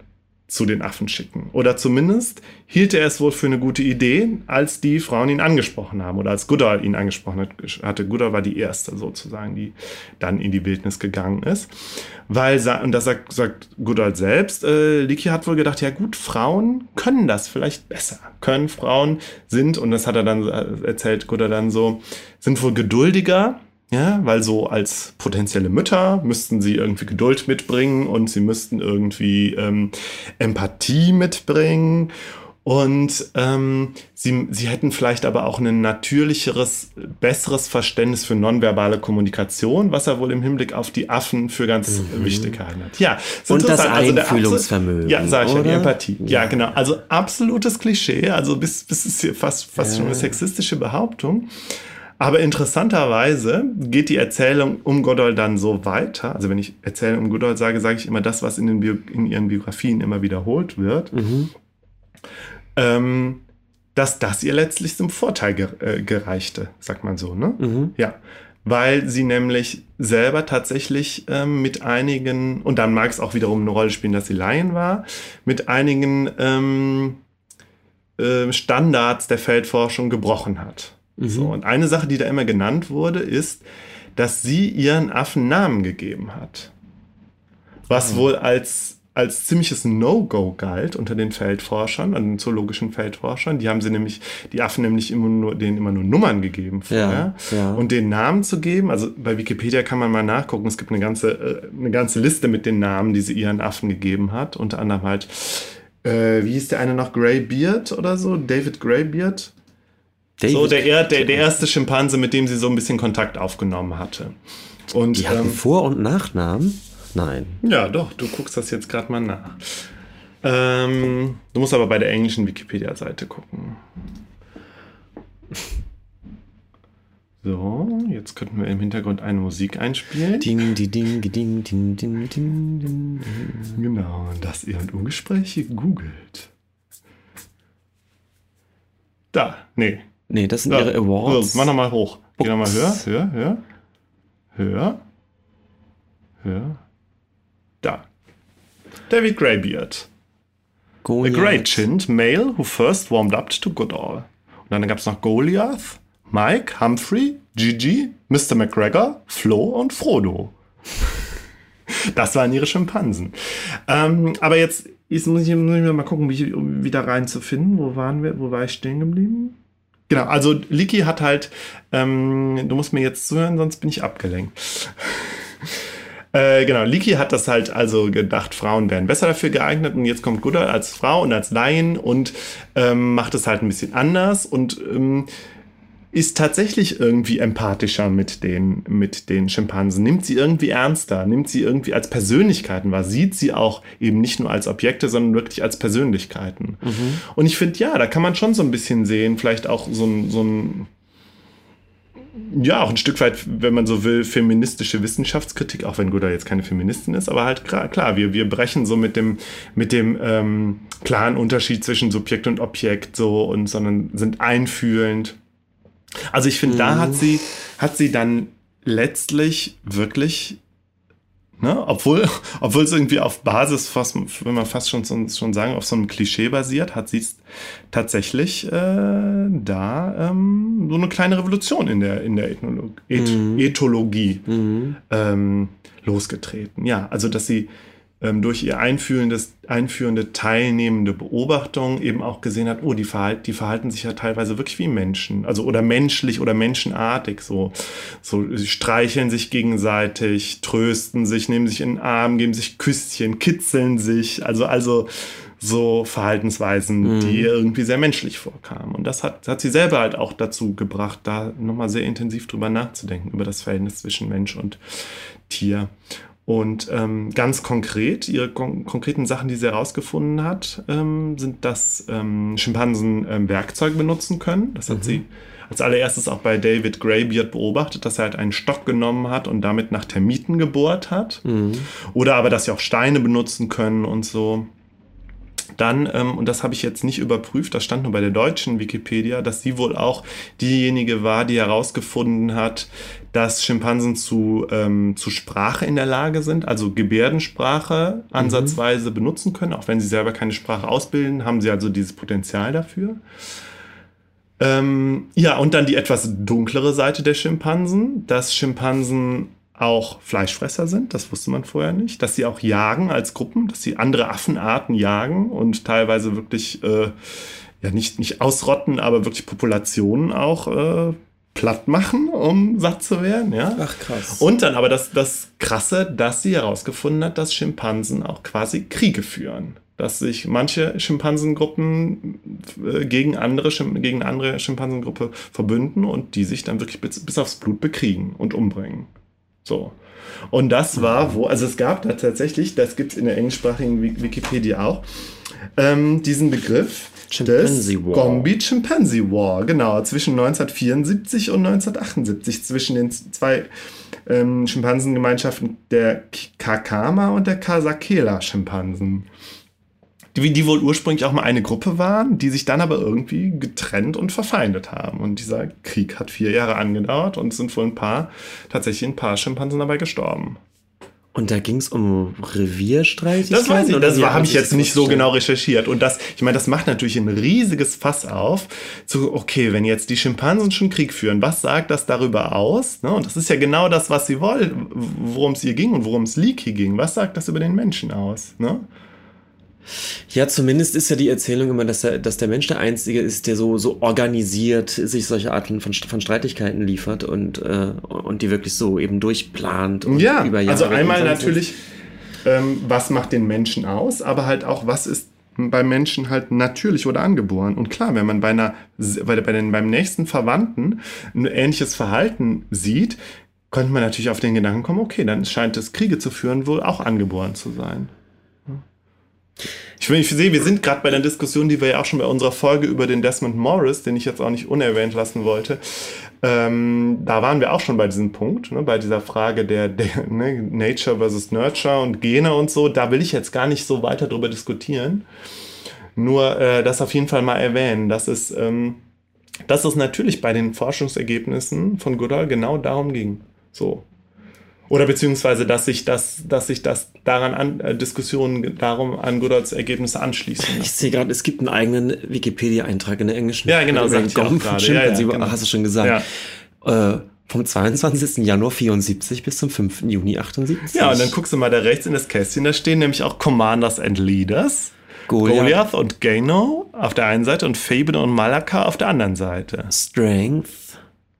zu den Affen schicken. Oder zumindest hielt er es wohl für eine gute Idee, als die Frauen ihn angesprochen haben oder als Goodall ihn angesprochen hat- hatte. Goodall war die erste sozusagen, die dann in die Wildnis gegangen ist. Weil, und das sagt, sagt Goodall selbst, äh, Leakey hat wohl gedacht, ja gut, Frauen können das vielleicht besser. Können Frauen sind, und das hat er dann äh, erzählt, Goodall dann so, sind wohl geduldiger, ja, weil so als potenzielle Mütter müssten sie irgendwie Geduld mitbringen und sie müssten irgendwie ähm, Empathie mitbringen. Und ähm, sie, sie hätten vielleicht aber auch ein natürlicheres, besseres Verständnis für nonverbale Kommunikation, was er wohl im Hinblick auf die Affen für ganz wichtig gehalten hat. Ja,
Mhm. Und das
interessant. der absol-
Einfühlungsvermögen,
Ja, sag ich ja, die
oder?
Empathie. Ja, genau. Also absolutes Klischee, also bis, bis ist hier fast, fast schon eine sexistische Behauptung. Aber interessanterweise geht die Erzählung um Godoy dann so weiter. Also wenn ich Erzählung um Godoy sage, sage ich immer das, was in, den Bio in ihren Biografien immer wiederholt wird. Ähm, dass das ihr letztlich zum Vorteil äh, gereichte, sagt man so, ne?
Mhm.
Ja, weil sie nämlich selber tatsächlich ähm, mit einigen, und dann mag es auch wiederum eine Rolle spielen, dass sie Laien war, mit einigen ähm, äh, Standards der Feldforschung gebrochen hat. So, und eine Sache, die da immer genannt wurde, ist, dass sie ihren Affen Namen gegeben hat. Was wohl als, als ziemliches No-Go galt unter den Feldforschern, an den zoologischen Feldforschern. Die haben sie nämlich, die Affen nämlich immer nur, denen immer nur Nummern gegeben vorher.
Ja, ja.
Und den Namen zu geben, also bei Wikipedia kann man mal nachgucken, es gibt eine ganze, äh, eine ganze Liste mit den Namen, die sie ihren Affen gegeben hat. Unter anderem halt, äh, wie hieß der eine noch, Greybeard oder so? David Greybeard?
David,
So, der, er- der, der erste Schimpanse, mit dem sie so ein bisschen Kontakt aufgenommen hatte. Und
die hatten
ähm,
Vor- und Nachnamen? Nein.
ja, doch, du guckst das jetzt gerade mal nach. Ähm, du musst aber bei der englischen Wikipedia-Seite gucken. So, jetzt könnten wir im Hintergrund eine Musik einspielen.
Ding, die, ding, die, ding, ding, ding, ding, ding.
Genau, dass ihr und Ungespräche googelt. Da, nee.
Nee, das sind
Da.
ihre Awards.
So, mach nochmal hoch. Geh nochmal höher, höher, höher. Höher. Höher. Da. David Greybeard. A
Goliath.
great-chinned male who first warmed up to Goodall. Und dann gab es noch Goliath, Mike, Humphrey, Gigi, Mr. McGregor, Flo und Frodo. (laughs) Das waren ihre Schimpansen. Ähm, aber jetzt, jetzt muss, ich, muss ich mal gucken, wie, um wieder reinzufinden. Wo waren wir? Wo war ich stehen geblieben? Genau, also Licky hat halt, ähm, du musst mir jetzt zuhören, sonst bin ich abgelenkt. (laughs) Äh, genau, Leaky hat das halt also gedacht, Frauen wären besser dafür geeignet und jetzt kommt Goodall als Frau und als Laien und ähm, macht es halt ein bisschen anders und ähm, ist tatsächlich irgendwie empathischer mit den, mit den Schimpansen, nimmt sie irgendwie ernster, nimmt sie irgendwie als Persönlichkeiten wahr, sieht sie auch eben nicht nur als Objekte, sondern wirklich als Persönlichkeiten. Und ich finde, ja, da kann man schon so ein bisschen sehen, vielleicht auch so ein, so ein ja, auch ein Stück weit, wenn man so will, feministische Wissenschaftskritik, auch wenn Goodall jetzt keine Feministin ist, aber halt klar, klar wir, wir brechen so mit dem, mit dem ähm, klaren Unterschied zwischen Subjekt und Objekt so und sondern sind einfühlend. Also ich finde, mhm. da hat sie, hat sie dann letztlich wirklich Ne? Obwohl, (laughs) obwohl es irgendwie auf Basis, fast, wenn man fast schon, schon sagen, auf so einem Klischee basiert, hat sie tatsächlich äh, da ähm, so eine kleine Revolution in der, in der Ethnolog Eth mhm. Ethologie mhm. Ähm, losgetreten. Ja, also dass sie durch ihr einführendes, einführende, teilnehmende Beobachtung eben auch gesehen hat, oh, die, verhalten, die verhalten sich ja teilweise wirklich wie Menschen, also oder menschlich oder menschenartig, so, so sie streicheln sich gegenseitig, trösten sich, nehmen sich in den Arm, geben sich Küsschen, kitzeln sich, also, also so Verhaltensweisen, mhm. die irgendwie sehr menschlich vorkamen. Und das hat, hat sie selber halt auch dazu gebracht, da nochmal sehr intensiv drüber nachzudenken, über das Verhältnis zwischen Mensch und Tier. Und ähm, ganz konkret, ihre kon konkreten Sachen, die sie herausgefunden hat, ähm, sind, dass ähm, Schimpansen ähm, Werkzeuge benutzen können. Das hat mhm. sie als allererstes auch bei David Greybeard beobachtet, dass er halt einen Stock genommen hat und damit nach Termiten gebohrt hat. Mhm. Oder aber, dass sie auch Steine benutzen können und so. Dann, ähm, und das habe ich jetzt nicht überprüft, das stand nur bei der deutschen Wikipedia, dass sie wohl auch diejenige war, die herausgefunden hat, dass Schimpansen zu, ähm, zu Sprache in der Lage sind, also Gebärdensprache mhm. ansatzweise benutzen können. Auch wenn sie selber keine Sprache ausbilden, haben sie also dieses Potenzial dafür. Ähm, ja, und dann die etwas dunklere Seite der Schimpansen, dass Schimpansen auch Fleischfresser sind, das wusste man vorher nicht, dass sie auch jagen als Gruppen, dass sie andere Affenarten jagen und teilweise wirklich, äh, ja nicht, nicht ausrotten, aber wirklich Populationen auch äh, platt machen, um satt zu werden. Ja?
Ach krass.
Und dann aber das, das Krasse, dass sie herausgefunden hat, dass Schimpansen auch quasi Kriege führen. Dass sich manche Schimpansengruppen äh, gegen andere, gegen andere Schimpansengruppe verbünden und die sich dann wirklich bis, bis aufs Blut bekriegen und umbringen. So. Und das war wo, also es gab da tatsächlich, das gibt es in der englischsprachigen Wikipedia auch, ähm, diesen Begriff des War. Gombi Chimpanzee War, genau, zwischen 1974 und 1978, zwischen den zwei ähm, Schimpansengemeinschaften der Kakama und der Kasakela-Schimpansen die, die wohl ursprünglich auch mal eine Gruppe waren, die sich dann aber irgendwie getrennt und verfeindet haben. Und dieser Krieg hat vier Jahre angedauert und es sind wohl ein paar, tatsächlich ein paar Schimpansen dabei gestorben.
Und da ging es um Revierstreit?
Das weiß ich, oder das habe ich jetzt nicht so genau recherchiert. Und das, ich meine, das macht natürlich ein riesiges Fass auf. Zu, okay, wenn jetzt die Schimpansen schon Krieg führen, was sagt das darüber aus? Ne? Und das ist ja genau das, was sie wollen, worum es hier ging und worum es Leaky ging. Was sagt das über den Menschen aus? Ne?
Ja, zumindest ist ja die Erzählung immer, dass der, dass der Mensch der Einzige ist, der so, so organisiert sich solche Arten von, von Streitigkeiten liefert und, äh, und die wirklich so eben durchplant und
ja, über Jahre. Also einmal natürlich, ähm, was macht den Menschen aus, aber halt auch, was ist beim Menschen halt natürlich oder angeboren. Und klar, wenn man bei einer, bei, bei den, beim nächsten Verwandten ein ähnliches Verhalten sieht, könnte man natürlich auf den Gedanken kommen, okay, dann scheint es Kriege zu führen wohl auch angeboren zu sein. Ich, ich sehe, wir sind gerade bei der Diskussion, die wir ja auch schon bei unserer Folge über den Desmond Morris, den ich jetzt auch nicht unerwähnt lassen wollte, ähm, da waren wir auch schon bei diesem Punkt, ne, bei dieser Frage der, der ne, Nature versus Nurture und Gene und so. Da will ich jetzt gar nicht so weiter drüber diskutieren. Nur äh, das auf jeden Fall mal erwähnen, dass es, ähm, dass es natürlich bei den Forschungsergebnissen von Goodall genau darum ging. So, oder beziehungsweise, dass sich das, dass sich das daran an, äh, Diskussionen darum an Goodalls Ergebnisse anschließen.
Ich sehe gerade, es gibt einen eigenen Wikipedia-Eintrag in der englischen.
Ja, genau,
sag ich auch ja, ja, genau. hast du schon gesagt. Ja. Äh, vom 22. Januar 74 bis zum 5. Juni 78.
Ja, und dann guckst du mal da rechts in das Kästchen, da stehen nämlich auch Commanders and Leaders. Goliath, Goliath und Gano auf der einen Seite und Fabian und Malaka auf der anderen Seite.
Strength,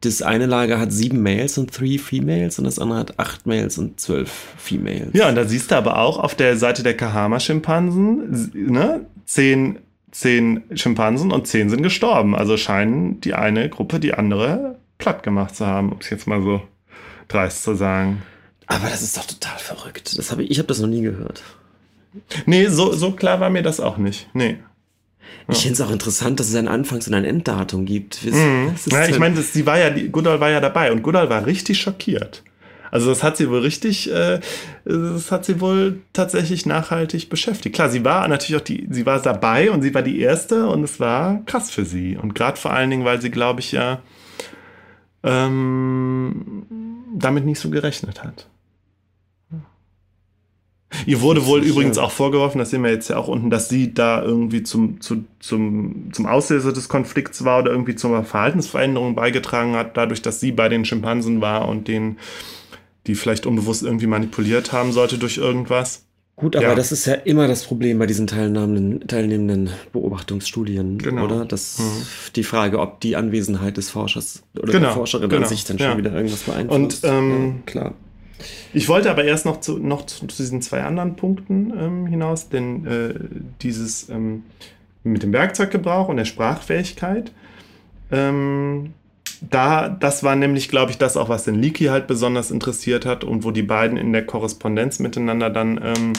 das eine Lager hat sieben Males und three Females und das andere hat acht Males und zwölf Females.
Ja, und da siehst du aber auch auf der Seite der Kahama-Schimpansen, ne, zehn, zehn Schimpansen und zehn sind gestorben. Also scheinen die eine Gruppe die andere platt gemacht zu haben, um es jetzt mal so dreist zu sagen.
Aber das ist doch total verrückt. Das hab ich ich habe das noch nie gehört.
Nee, so, so klar war mir das auch nicht. Nee.
Ich finde es auch interessant, dass es ein Anfangs- und ein Enddatum gibt. Was,
Mhm.
was
Ja, ich meine, sie war ja, die- Goodall war ja dabei und Goodall war richtig schockiert. Also das hat sie wohl richtig, äh, das hat sie wohl tatsächlich nachhaltig beschäftigt. Klar, sie war natürlich auch die, sie war dabei und sie war die erste und es war krass für sie. Und gerade vor allen Dingen, weil sie, glaube ich, ja ähm, damit nicht so gerechnet hat. Ihr wurde wohl übrigens auch vorgeworfen, das sehen wir jetzt ja auch unten, dass sie da irgendwie zum, zu, zum, zum Auslöser des Konflikts war oder irgendwie zur Verhaltensveränderung beigetragen hat, dadurch, dass sie bei den Schimpansen war und den, die vielleicht unbewusst irgendwie manipuliert haben sollte durch irgendwas.
Gut, aber
Ja.
das ist ja immer das Problem bei diesen teilnehmenden, teilnehmenden Beobachtungsstudien,
Genau.
oder? Das
Mhm.
die Frage, ob die Anwesenheit des Forschers oder
Genau,
der Forscherin
genau,
an sich dann
ja.
schon wieder irgendwas beeinflusst.
Und, ähm,
ja, klar.
Ich wollte aber erst noch zu, noch zu diesen zwei anderen Punkten ähm, hinaus, denn äh, dieses ähm, mit dem Werkzeuggebrauch und der Sprachfähigkeit, ähm, da, das war nämlich, glaube ich, das auch, was den Leaky halt besonders interessiert hat und wo die beiden in der Korrespondenz miteinander dann ähm,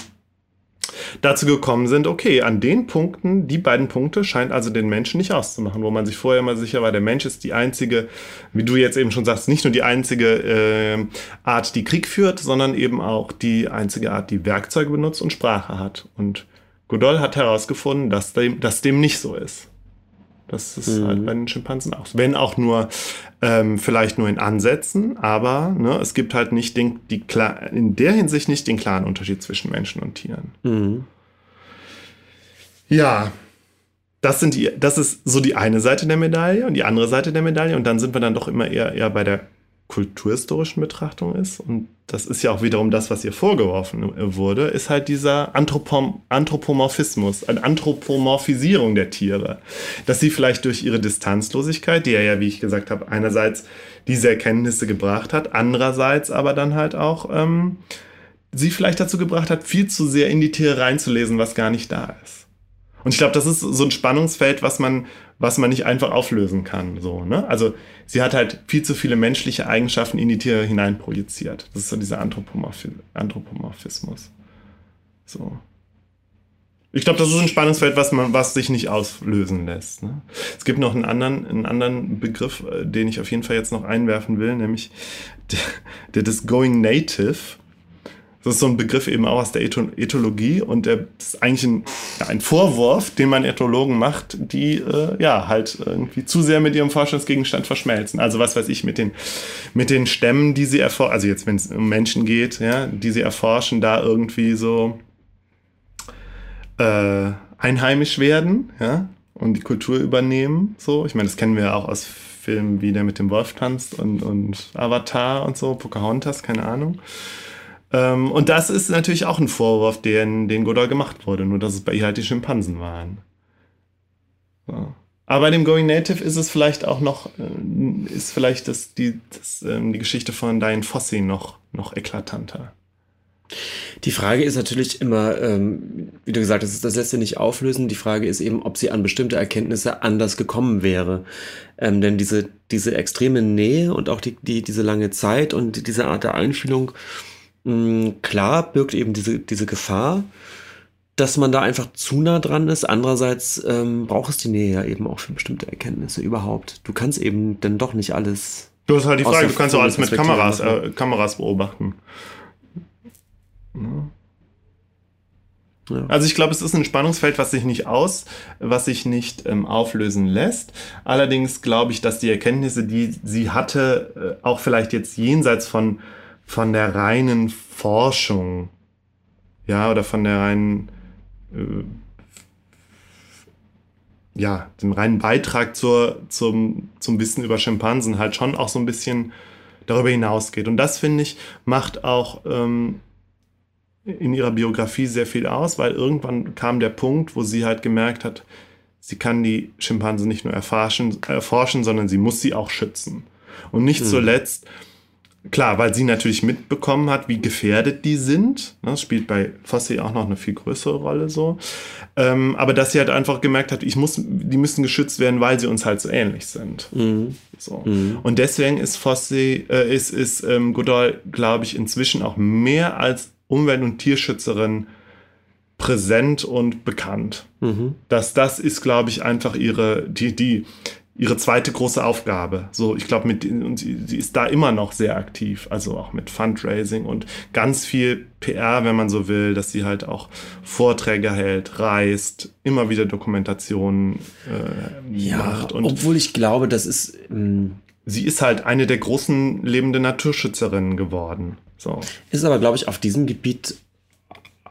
dazu gekommen sind, okay, an den Punkten, die beiden Punkte scheint also den Menschen nicht auszumachen, wo man sich vorher immer sicher war, der Mensch ist die einzige, wie du jetzt eben schon sagst, nicht nur die einzige ähm, Art, die Krieg führt, sondern eben auch die einzige Art, die Werkzeuge benutzt und Sprache hat. Und Goodall hat herausgefunden, dass dem, dass dem nicht so ist. Das ist
Mhm.
halt bei den Schimpansen auch. Wenn auch nur, ähm, vielleicht nur in Ansätzen, aber ne, es gibt halt nicht den, die, in der Hinsicht nicht den klaren Unterschied zwischen Menschen und Tieren.
Mhm.
Ja, das, sind die, das ist so die eine Seite der Medaille und die andere Seite der Medaille. Und dann sind wir dann doch immer eher, eher bei der kulturhistorischen Betrachtung ist. Und das ist ja auch wiederum das, was ihr vorgeworfen wurde, ist halt dieser Anthropom Anthropomorphismus, eine Anthropomorphisierung der Tiere. Dass sie vielleicht durch ihre Distanzlosigkeit, die er ja, wie ich gesagt habe, einerseits diese Erkenntnisse gebracht hat, andererseits aber dann halt auch ähm, sie vielleicht dazu gebracht hat, viel zu sehr in die Tiere reinzulesen, was gar nicht da ist. Und ich glaube, das ist so ein Spannungsfeld, was man, was man nicht einfach auflösen kann. So, ne? Also sie hat halt viel zu viele menschliche Eigenschaften in die Tiere hineinprojiziert. Das ist so dieser Anthropomorphi Anthropomorphismus. So. Ich glaube, das ist ein Spannungsfeld, was man, was sich nicht auslösen lässt. Ne? Es gibt noch einen anderen, einen anderen Begriff, äh, den ich auf jeden Fall jetzt noch einwerfen will, nämlich der, der des Going Native. Das ist so ein Begriff eben auch aus der Etho Ethologie und der ist eigentlich ein, ja, ein Vorwurf, den man Ethologen macht, die äh, ja halt irgendwie zu sehr mit ihrem Forschungsgegenstand verschmelzen. Also was weiß ich, mit den, mit den Stämmen, die sie erforschen, also jetzt wenn es um Menschen geht, ja, die sie erforschen, da irgendwie so äh, einheimisch werden, ja, und die Kultur übernehmen. So, ich meine, das kennen wir ja auch aus Filmen wie der mit dem Wolf tanzt und, und Avatar und so, Pocahontas, keine Ahnung. Ähm, und das ist natürlich auch ein Vorwurf, den, den Goodall gemacht wurde, nur dass es bei ihr halt die Schimpansen waren. So. Aber bei dem Going Native ist es vielleicht auch noch, äh, ist vielleicht das, die, das, ähm, die Geschichte von Diane Fossey noch, noch eklatanter.
Die Frage ist natürlich immer, ähm, wie du gesagt hast, das lässt sich nicht auflösen. Die Frage ist eben, ob sie an bestimmte Erkenntnisse anders gekommen wäre. Ähm, denn diese, diese extreme Nähe und auch die, die, diese lange Zeit und diese Art der Einfühlung, mh, klar birgt eben diese, diese Gefahr, dass man da einfach zu nah dran ist. Andererseits ähm, braucht es die Nähe ja eben auch für bestimmte Erkenntnisse überhaupt. Du kannst eben dann doch nicht alles.
Du hast halt die Frage, du kannst auch alles mit Kameras, äh, Kameras beobachten.
Ja.
Also ich glaube, es ist ein Spannungsfeld, was sich nicht aus, was sich nicht ähm, auflösen lässt. Allerdings glaube ich, dass die Erkenntnisse, die sie hatte, äh, auch vielleicht jetzt jenseits von, von der reinen Forschung, ja, oder von der reinen, äh, ja, dem reinen Beitrag zur, zum, zum Wissen über Schimpansen halt schon auch so ein bisschen darüber hinausgeht. Und das, finde ich, macht auch ähm, in ihrer Biografie sehr viel aus, weil irgendwann kam der Punkt, wo sie halt gemerkt hat, sie kann die Schimpansen nicht nur erforschen, erforschen sondern sie muss sie auch schützen. Und nicht
Mhm.
zuletzt, klar, weil sie natürlich mitbekommen hat, wie gefährdet die sind. ne, Das spielt bei Fossey auch noch eine viel größere Rolle so. Ähm, aber dass sie halt einfach gemerkt hat, ich muss, die müssen geschützt werden, weil sie uns halt so ähnlich sind.
Mhm.
So.
Mhm.
Und deswegen ist Fossey, äh, ist, ist ähm, Goodall, glaube ich, inzwischen auch mehr als Umwelt- und Tierschützerin präsent und bekannt. Mhm. Dass das ist, glaube ich, einfach ihre, die, die, ihre zweite große Aufgabe. So, ich glaube, mit und sie, ist da immer noch sehr aktiv, also auch mit Fundraising und ganz viel PR, wenn man so will, dass sie halt auch Vorträge hält, reist, immer wieder Dokumentationen äh, ja, macht.
Und obwohl ich glaube, das ist
ähm, sie ist halt eine der großen lebenden Naturschützerinnen geworden. So.
Ist aber, glaube ich, auf diesem Gebiet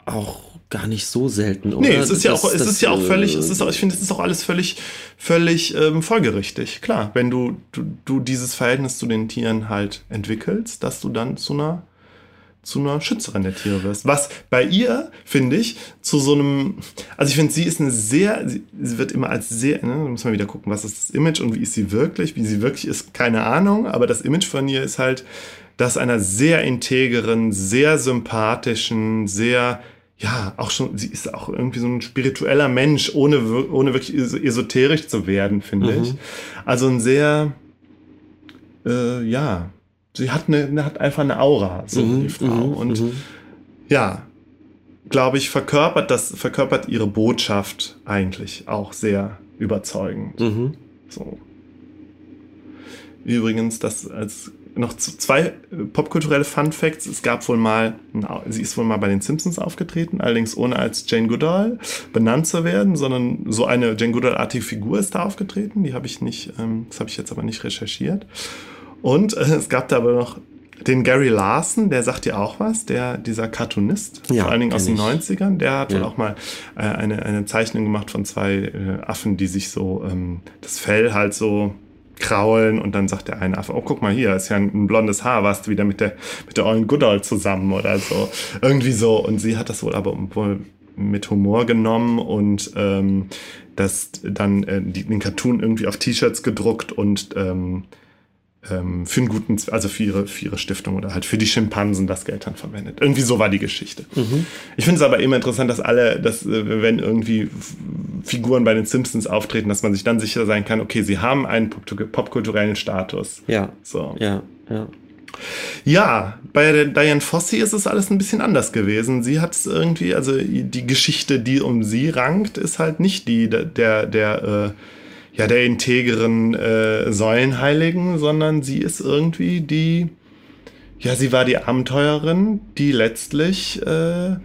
auch gar nicht so selten,
oder? Nee, es ist ja auch, es das, ist ja auch völlig, es ist auch, ich finde, es ist auch alles völlig, völlig ähm, folgerichtig. Klar, wenn du, du, du dieses Verhältnis zu den Tieren halt entwickelst, dass du dann zu einer zu einer Schützerin der Tiere wirst. Was bei ihr, finde ich, zu so einem, also ich finde, sie ist eine sehr, sie, sie wird immer als sehr, ne, muss man wieder gucken, was ist das Image und wie ist sie wirklich, wie sie wirklich ist, keine Ahnung, aber das Image von ihr ist halt das einer sehr integeren, sehr sympathischen, sehr ja, auch schon, sie ist auch irgendwie so ein spiritueller Mensch, ohne, ohne wirklich esoterisch zu werden, finde mhm. ich. Also ein sehr, äh, ja, sie hat, eine, hat einfach eine Aura, so mhm, die Frau. Mhm, und mhm. ja, glaube ich, verkörpert das, verkörpert ihre Botschaft eigentlich auch sehr überzeugend. Mhm. So. Übrigens, das als noch zwei äh, popkulturelle Fun Facts. Es gab wohl mal, sie ist wohl mal bei den Simpsons aufgetreten, allerdings ohne als Jane Goodall benannt zu werden, sondern so eine Jane Goodall-artige Figur ist da aufgetreten. Die habe ich nicht, ähm, das habe ich jetzt aber nicht recherchiert. Und äh, es gab da aber noch den Gary Larson, der sagt dir auch was, der, dieser Cartoonist, ja, vor allen Dingen aus den ich. 90ern, der hat ja. wohl auch mal äh, eine, eine Zeichnung gemacht von zwei äh, Affen, die sich so ähm, das Fell halt so kraulen und dann sagt der eine Affe, oh guck mal hier, ist ja ein, ein blondes Haar, warst du wieder mit der mit der ollen Goodall zusammen oder so. Irgendwie so. Und sie hat das wohl aber wohl mit Humor genommen und ähm, das dann äh, den Cartoon irgendwie auf T-Shirts gedruckt und ähm, ähm, für einen guten, also für ihre, für ihre Stiftung oder halt für die Schimpansen das Geld dann verwendet. Irgendwie so war die Geschichte. Mhm. Ich finde es aber immer interessant, dass alle, dass äh, wenn irgendwie Figuren bei den Simpsons auftreten, dass man sich dann sicher sein kann, okay, sie haben einen popkulturellen Status.
Ja. So. Ja, ja.
Ja, bei Diane Fossey ist es alles ein bisschen anders gewesen. Sie hat es irgendwie, also die Geschichte, die um sie rankt, ist halt nicht die der, der, der äh, ja, der integeren äh, Säulenheiligen, sondern sie ist irgendwie die, ja, sie war die Abenteurerin, die letztlich äh,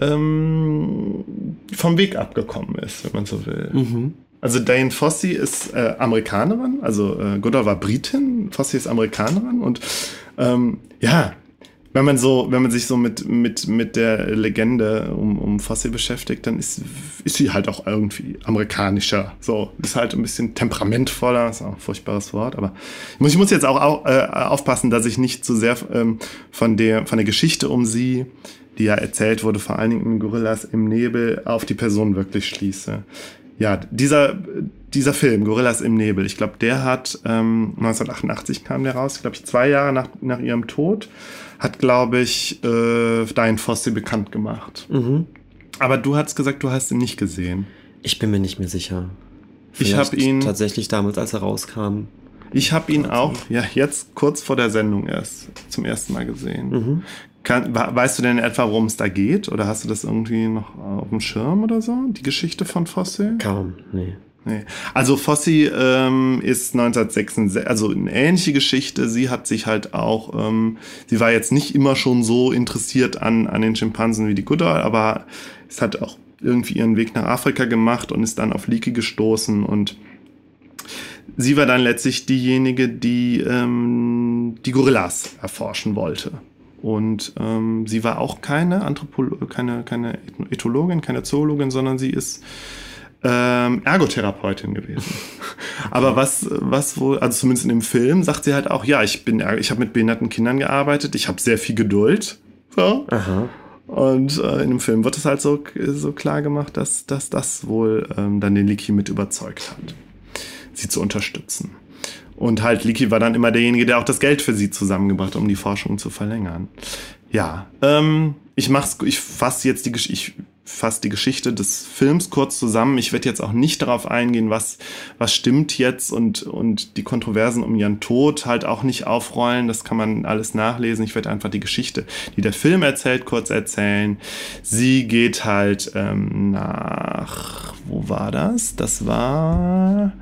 ähm, vom Weg abgekommen ist, wenn man so will. Mhm. Also Diane Fossey ist äh, Amerikanerin, also äh, Goddard war Britin, Fossey ist Amerikanerin und ähm, ja, wenn man so, wenn man sich so mit, mit, mit der Legende um, um Fosse beschäftigt, dann ist, ist sie halt auch irgendwie amerikanischer. So, ist halt ein bisschen temperamentvoller, ist auch ein furchtbares Wort, aber ich muss, ich muss jetzt auch, auch äh, aufpassen, dass ich nicht zu sehr ähm, von der, von der Geschichte um sie, die ja erzählt wurde, vor allen Dingen in Gorillas im Nebel, auf die Person wirklich schließe. Ja, dieser, dieser Film, Gorillas im Nebel, ich glaube, der hat ähm, 1988 kam der raus, glaube ich, zwei Jahre nach, nach ihrem Tod hat, glaube ich, äh, Diane Fossey bekannt gemacht. Mhm. Aber du hast gesagt, du hast ihn nicht gesehen.
Ich bin mir nicht mehr sicher.
Vielleicht ich habe ihn
tatsächlich damals, als er rauskam.
Ich habe ihn auch, ja, jetzt kurz vor der Sendung erst zum ersten Mal gesehen. Mhm. Kann, weißt du denn etwa, worum es da geht? Oder hast du das irgendwie noch auf dem Schirm oder so? Die Geschichte von Fossey?
Kaum, nee.
Nee. Also Fossi ähm, ist 1966, also eine ähnliche Geschichte. Sie hat sich halt auch, ähm, sie war jetzt nicht immer schon so interessiert an, an den Schimpansen wie die Goodall, aber es hat auch irgendwie ihren Weg nach Afrika gemacht und ist dann auf Leaky gestoßen und sie war dann letztlich diejenige, die ähm, die Gorillas erforschen wollte. Und ähm, sie war auch keine Anthropologin, keine, keine Ethologin, keine Zoologin, sondern sie ist ähm, Ergotherapeutin gewesen. Aber was, was wohl, also zumindest in dem Film, sagt sie halt auch, ja, ich bin, ich habe mit behinderten Kindern gearbeitet, ich habe sehr viel Geduld. So. Aha. Und äh, in dem Film wird es halt so, so klar gemacht, dass, dass das wohl ähm, dann den Liki mit überzeugt hat, sie zu unterstützen. Und halt, Liki war dann immer derjenige, der auch das Geld für sie zusammengebracht hat, um die Forschung zu verlängern. Ja, ähm, ich mach's, ich fasse jetzt die Geschichte, fasst die Geschichte des Films kurz zusammen. Ich werde jetzt auch nicht darauf eingehen, was, was stimmt jetzt und, und die Kontroversen um ihren Tod halt auch nicht aufrollen. Das kann man alles nachlesen. Ich werde einfach die Geschichte, die der Film erzählt, kurz erzählen. Sie geht halt ähm, nach, wo war das? Das war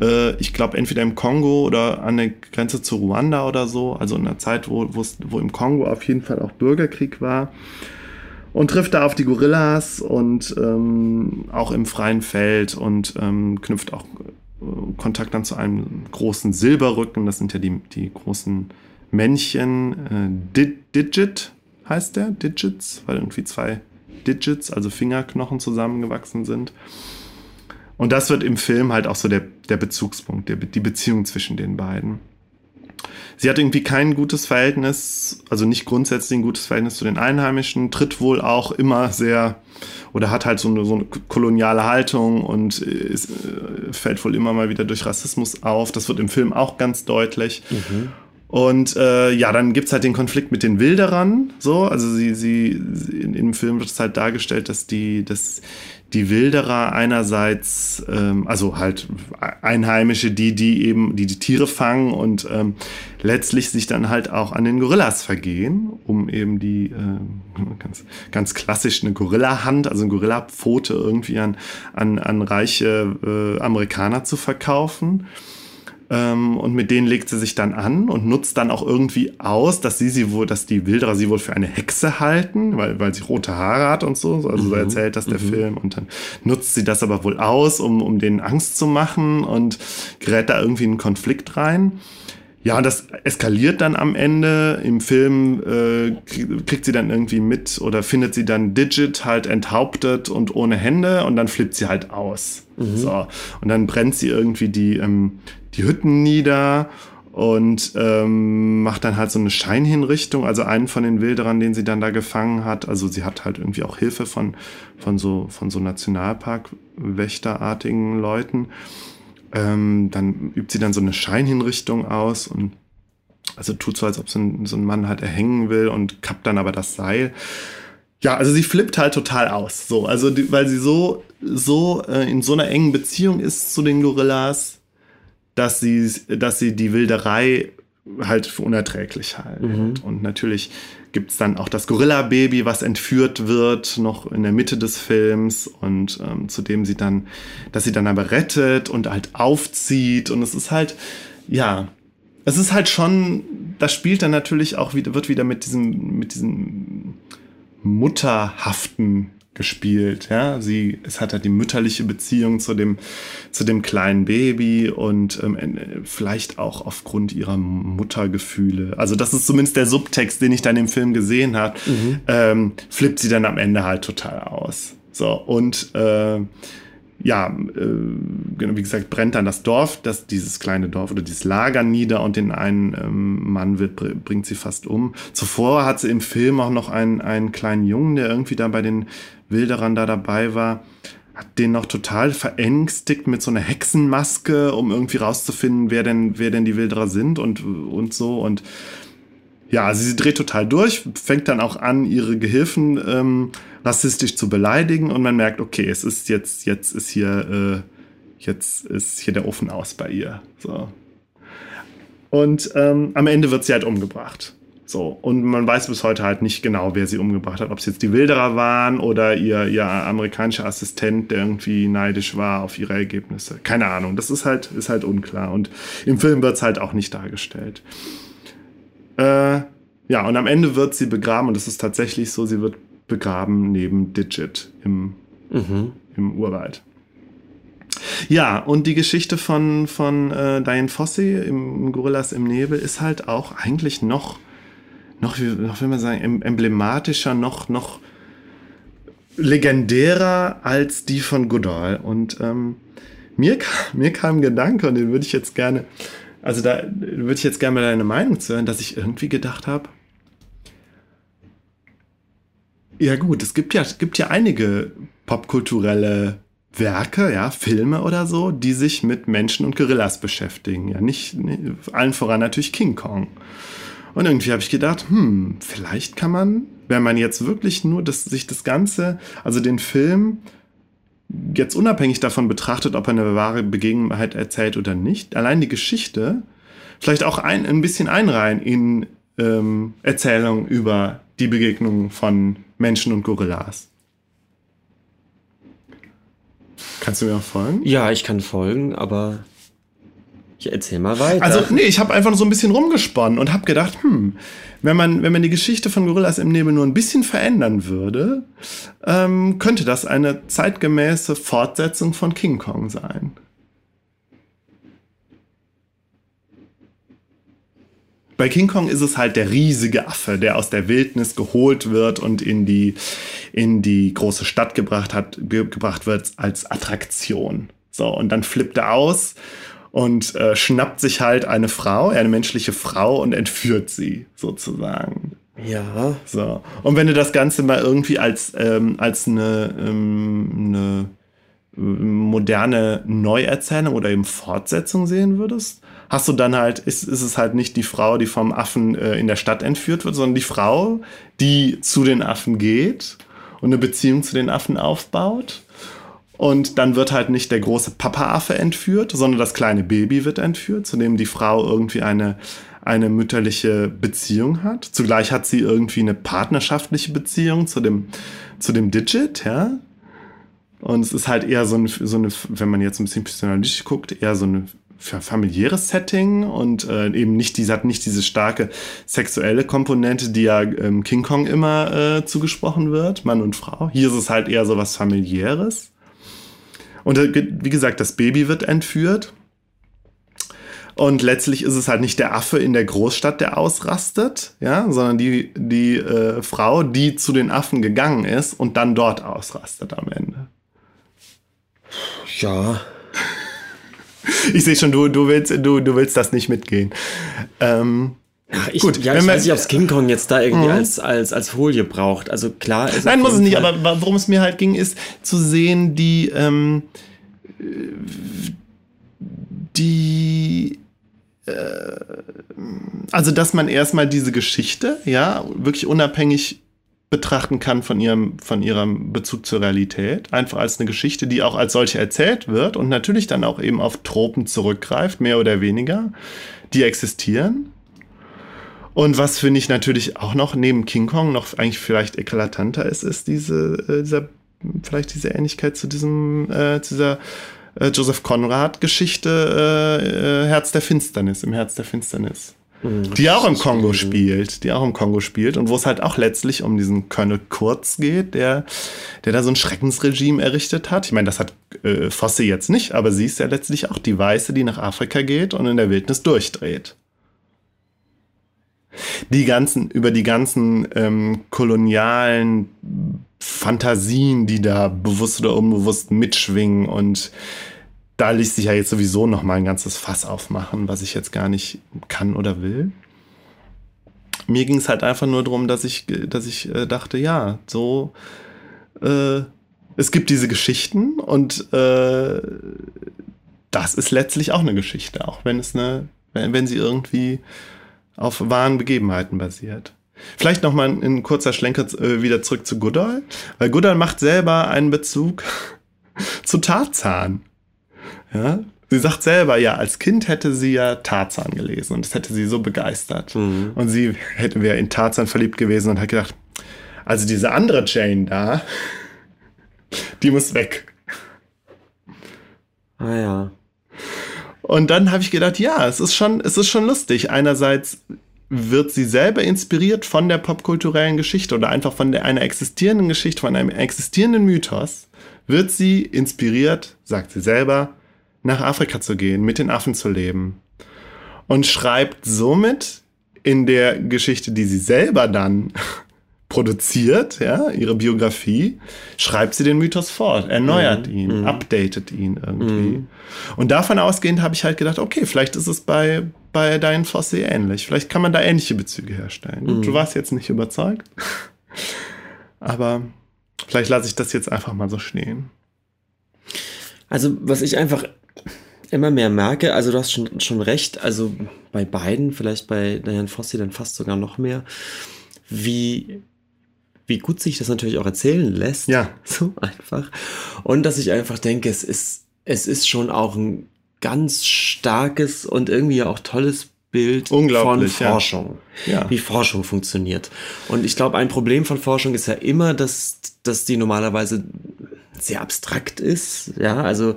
äh, ich glaube, entweder im Kongo oder an der Grenze zu Ruanda oder so, also in einer Zeit, wo, wo im Kongo auf jeden Fall auch Bürgerkrieg war und trifft da auf die Gorillas und ähm, auch im freien Feld und ähm, knüpft auch äh, Kontakt dann zu einem großen Silberrücken. Das sind ja die, die großen Männchen. Äh, Digit heißt der, Digits, weil irgendwie zwei Digits, also Fingerknochen zusammengewachsen sind. Und das wird im Film halt auch so der, der Bezugspunkt, der, die Beziehung zwischen den beiden. Sie hat irgendwie kein gutes Verhältnis, also nicht grundsätzlich ein gutes Verhältnis zu den Einheimischen, tritt wohl auch immer sehr oder hat halt so eine, so eine koloniale Haltung und ist, äh, fällt wohl immer mal wieder durch Rassismus auf. Das wird im Film auch ganz deutlich. Mhm. Und äh, ja, dann gibt's halt den Konflikt mit den Wilderern. So, also sie, sie, in, im Film wird es halt dargestellt, dass die, dass die Wilderer einerseits, ähm, also halt Einheimische, die, die eben, die die Tiere fangen und ähm, letztlich sich dann halt auch an den Gorillas vergehen, um eben die äh, ganz, ganz klassisch eine Gorilla-Hand, also eine Gorilla-Pfote irgendwie an, an, an reiche äh, Amerikaner zu verkaufen. Ähm, und mit denen legt sie sich dann an und nutzt dann auch irgendwie aus, dass sie sie wohl, dass die Wilderer sie wohl für eine Hexe halten, weil, weil sie rote Haare hat und so. Also mhm. so erzählt das der mhm. Film. Und dann nutzt sie das aber wohl aus, um, um denen Angst zu machen und gerät da irgendwie in einen Konflikt rein. Ja, und das eskaliert dann am Ende. Im Film äh, kriegt sie dann irgendwie mit oder findet sie dann Digit halt enthauptet und ohne Hände und dann flippt sie halt aus. Mhm. So. Und dann brennt sie irgendwie die, ähm, die Hütten nieder und ähm, macht dann halt so eine Scheinhinrichtung, also einen von den Wilderern, den sie dann da gefangen hat. Also sie hat halt irgendwie auch Hilfe von, von so, von so Nationalparkwächterartigen Leuten. Ähm, dann übt sie dann so eine Scheinhinrichtung aus und also tut so, als ob so ein, so ein Mann halt erhängen will und kappt dann aber das Seil. Ja, also sie flippt halt total aus, so, also die, weil sie so so äh, in so einer engen Beziehung ist zu den Gorillas, dass sie, dass sie die Wilderei halt für unerträglich halten. Mhm. Und natürlich gibt es dann auch das Gorilla-Baby, was entführt wird, noch in der Mitte des Films und ähm, zu dem sie dann, dass sie dann aber rettet und halt aufzieht. Und es ist halt, ja, es ist halt schon, das spielt dann natürlich auch wieder, wird wieder mit diesem, mit diesem mutterhaften gespielt. Ja, sie, es hat halt die mütterliche Beziehung zu dem, zu dem kleinen Baby und ähm, vielleicht auch aufgrund ihrer Muttergefühle. Also das ist zumindest der Subtext, den ich dann im Film gesehen habe. Mhm. Ähm, flippt sie dann am Ende halt total aus. So und äh, ja, äh, wie gesagt, brennt dann das Dorf, das, dieses kleine Dorf oder dieses Lager nieder und den einen ähm, Mann wird, bringt sie fast um. Zuvor hat sie im Film auch noch einen, einen kleinen Jungen, der irgendwie da bei den Wilderern da dabei war, hat den noch total verängstigt mit so einer Hexenmaske, um irgendwie rauszufinden, wer denn, wer denn die Wilderer sind und, und so. Und ja, also sie dreht total durch, fängt dann auch an, ihre Gehilfen ähm, rassistisch zu beleidigen und man merkt, okay, es ist jetzt, jetzt ist hier, äh, jetzt ist hier der Ofen aus bei ihr. So. Und ähm, am Ende wird sie halt umgebracht. So, und man weiß bis heute halt nicht genau, wer sie umgebracht hat. Ob es jetzt die Wilderer waren oder ihr, ihr amerikanischer Assistent, der irgendwie neidisch war auf ihre Ergebnisse. Keine Ahnung. Das ist halt, ist halt unklar. Und im Film wird es halt auch nicht dargestellt. Äh, ja, und am Ende wird sie begraben, und es ist tatsächlich so, sie wird begraben neben Digit im, mhm. im Urwald. Ja, und die Geschichte von, von äh, Diane Fossey im Gorillas im Nebel ist halt auch eigentlich noch noch, noch will man sagen, emblematischer, noch, noch legendärer als die von Goodall. Und ähm, mir, kam, (laughs) mir kam ein Gedanke, und den würde ich jetzt gerne, also da würde ich jetzt gerne mal deine Meinung zu hören, dass ich irgendwie gedacht habe, ja gut, es gibt ja, gibt ja einige popkulturelle Werke, ja, Filme oder so, die sich mit Menschen und Gorillas beschäftigen. Ja, nicht allen voran natürlich King Kong. Und irgendwie habe ich gedacht, hm, vielleicht kann man, wenn man jetzt wirklich nur das, sich das Ganze, also den Film jetzt unabhängig davon betrachtet, ob er eine wahre Begebenheit erzählt oder nicht, allein die Geschichte vielleicht auch ein, ein bisschen einreihen in ähm, Erzählungen über die Begegnung von Menschen und Gorillas. Kannst du mir auch folgen?
Ja, ich kann folgen, aber erzähl mal weiter.
Also, nee, ich habe einfach so ein bisschen rumgesponnen und habe gedacht, hm, wenn man, wenn man die Geschichte von Gorillas im Nebel nur ein bisschen verändern würde, ähm, könnte das eine zeitgemäße Fortsetzung von King Kong sein. Bei King Kong ist es halt der riesige Affe, der aus der Wildnis geholt wird und in die, in die große Stadt gebracht, hat, ge gebracht wird als Attraktion. So, und dann flippt er aus und äh, schnappt sich halt eine Frau, eine menschliche Frau und entführt sie sozusagen.
Ja.
So. Und wenn du das Ganze mal irgendwie als, ähm, als eine, ähm, eine moderne Neuerzählung oder eben Fortsetzung sehen würdest, hast du dann halt, ist, ist es halt nicht die Frau, die vom Affen äh, in der Stadt entführt wird, sondern die Frau, die zu den Affen geht und eine Beziehung zu den Affen aufbaut. Und dann wird halt nicht der große Papa-Affe entführt, sondern das kleine Baby wird entführt, zu dem die Frau irgendwie eine, eine mütterliche Beziehung hat. Zugleich hat sie irgendwie eine partnerschaftliche Beziehung zu dem, zu dem Digit, ja. Und es ist halt eher so eine, so eine, wenn man jetzt ein bisschen psychoanalytisch guckt, eher so eine familiäres Setting und äh, eben nicht, diese hat nicht diese starke sexuelle Komponente, die ja ähm, King Kong immer äh, zugesprochen wird, Mann und Frau. Hier ist es halt eher so was familiäres. Und äh, wie gesagt, das Baby wird entführt. Und letztlich ist es halt nicht der Affe in der Großstadt, der ausrastet, ja, sondern die, die äh, Frau, die zu den Affen gegangen ist und dann dort ausrastet am Ende.
Ja.
Ich sehe schon, du, du, willst, du, du willst das nicht mitgehen. Ähm,
ich, Gut, ja, ich weiß nicht, ob es King Kong jetzt da irgendwie mhm. als, als, als Folie braucht. Also klar
ist Nein, muss es nicht, Fall aber worum es mir halt ging, ist zu sehen, die, ähm, die, äh, also dass man erstmal diese Geschichte, ja, wirklich unabhängig betrachten kann von ihrem, von ihrem Bezug zur Realität. Einfach als eine Geschichte, die auch als solche erzählt wird und natürlich dann auch eben auf Tropen zurückgreift, mehr oder weniger, die existieren. Und was finde ich natürlich auch noch neben King Kong noch eigentlich vielleicht eklatanter ist, ist diese, äh, dieser, vielleicht diese Ähnlichkeit zu diesem, äh, zu dieser äh, Joseph Conrad-Geschichte äh, äh, Herz der Finsternis, im Herz der Finsternis. Mhm. Die auch im Kongo spielt, die auch im Kongo spielt und wo es halt auch letztlich um diesen Colonel Kurz geht, der, der da so ein Schreckensregime errichtet hat. Ich meine, das hat äh, Fosse jetzt nicht, aber sie ist ja letztlich auch die Weiße, die nach Afrika geht und in der Wildnis durchdreht. Die ganzen, über die ganzen ähm, kolonialen Fantasien, die da bewusst oder unbewusst mitschwingen und da ließ sich ja jetzt sowieso noch mal ein ganzes Fass aufmachen, was ich jetzt gar nicht kann oder will. Mir ging es halt einfach nur darum, dass ich, dass ich äh, dachte, ja, so, äh, es gibt diese Geschichten und äh, das ist letztlich auch eine Geschichte, auch wenn es eine, wenn, wenn sie irgendwie auf wahren Begebenheiten basiert. Vielleicht noch mal ein, kurzer Schlenker äh, wieder zurück zu Goodall, weil Goodall macht selber einen Bezug (laughs) zu Tarzan. Ja? Sie sagt selber, ja, als Kind hätte sie ja Tarzan gelesen und das hätte sie so begeistert. Mhm. Und sie hätte wäre in Tarzan verliebt gewesen und hat gedacht, also diese andere Jane da, (laughs) die muss weg.
Ah ja.
Und dann habe ich gedacht, ja, es ist schon, es ist schon lustig. Einerseits wird sie selber inspiriert von der popkulturellen Geschichte oder einfach von der, einer existierenden Geschichte, von einem existierenden Mythos, wird sie inspiriert, sagt sie selber, nach Afrika zu gehen, mit den Affen zu leben. Und schreibt somit in der Geschichte, die sie selber dann produziert, ja, ihre Biografie, schreibt sie den Mythos fort, erneuert mhm. ihn, mhm. updatet ihn irgendwie. Mhm. Und davon ausgehend habe ich halt gedacht, okay, vielleicht ist es bei, bei Diane Fossey ähnlich. Vielleicht kann man da ähnliche Bezüge herstellen. Mhm. Du warst jetzt nicht überzeugt, (laughs) aber vielleicht lasse ich das jetzt einfach mal so stehen.
Also, was ich einfach immer mehr merke, also du hast schon, schon recht, also bei beiden, vielleicht bei Diane Fossi dann fast sogar noch mehr, wie, wie gut sich das natürlich auch erzählen lässt.
Ja. (laughs)
So einfach. Und dass ich einfach denke, es ist, es ist schon auch ein ganz starkes und irgendwie auch tolles Bild von
Unglaublich, ja.
Forschung,
Ja.
wie Forschung funktioniert. Und ich glaube, ein Problem von Forschung ist ja immer, dass, dass die normalerweise sehr abstrakt ist. Ja, also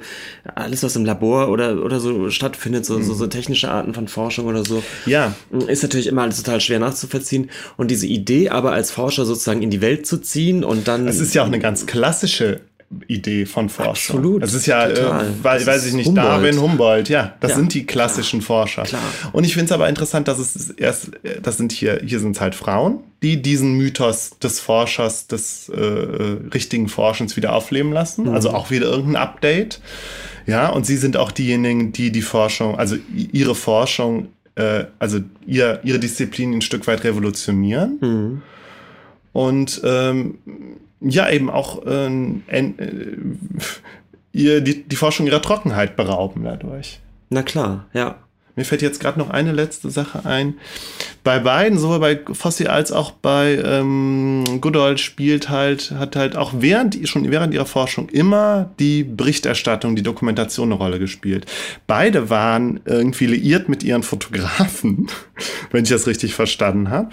alles, was im Labor oder, oder so stattfindet, so, so, so technische Arten von Forschung oder so,
Ja.
ist natürlich immer alles total schwer nachzuvollziehen. Und diese Idee aber als Forscher sozusagen in die Welt zu ziehen und dann.
Es ist ja auch eine ganz klassische Idee von Forschung.
Absolut,
Es ist ja,
total.
äh, weil,
Das
weiß ich nicht,
Humboldt.
Darwin, Humboldt, ja, das
Ja,
sind die klassischen Forscher.
klar.
Und ich finde es aber interessant, dass es erst, das sind hier, hier sind es halt Frauen, die diesen Mythos des Forschers, des äh, äh, richtigen Forschens wieder aufleben lassen.
Mhm.
Also auch wieder irgendein Update. Ja, und sie sind auch diejenigen, die die Forschung, also i- ihre Forschung, äh, also ihr, ihre Disziplin ein Stück weit revolutionieren.
Mhm.
Und ähm, ja, eben auch äh, äh, ihr die, die Forschung ihrer Trockenheit berauben dadurch.
Na klar, ja.
Mir fällt jetzt gerade noch eine letzte Sache ein. Bei beiden, sowohl bei Fossi als auch bei ähm, Goodall spielt halt, hat halt auch während, schon während ihrer Forschung immer die Berichterstattung, die Dokumentation eine Rolle gespielt. Beide waren irgendwie liiert mit ihren Fotografen, (laughs) wenn ich das richtig verstanden habe.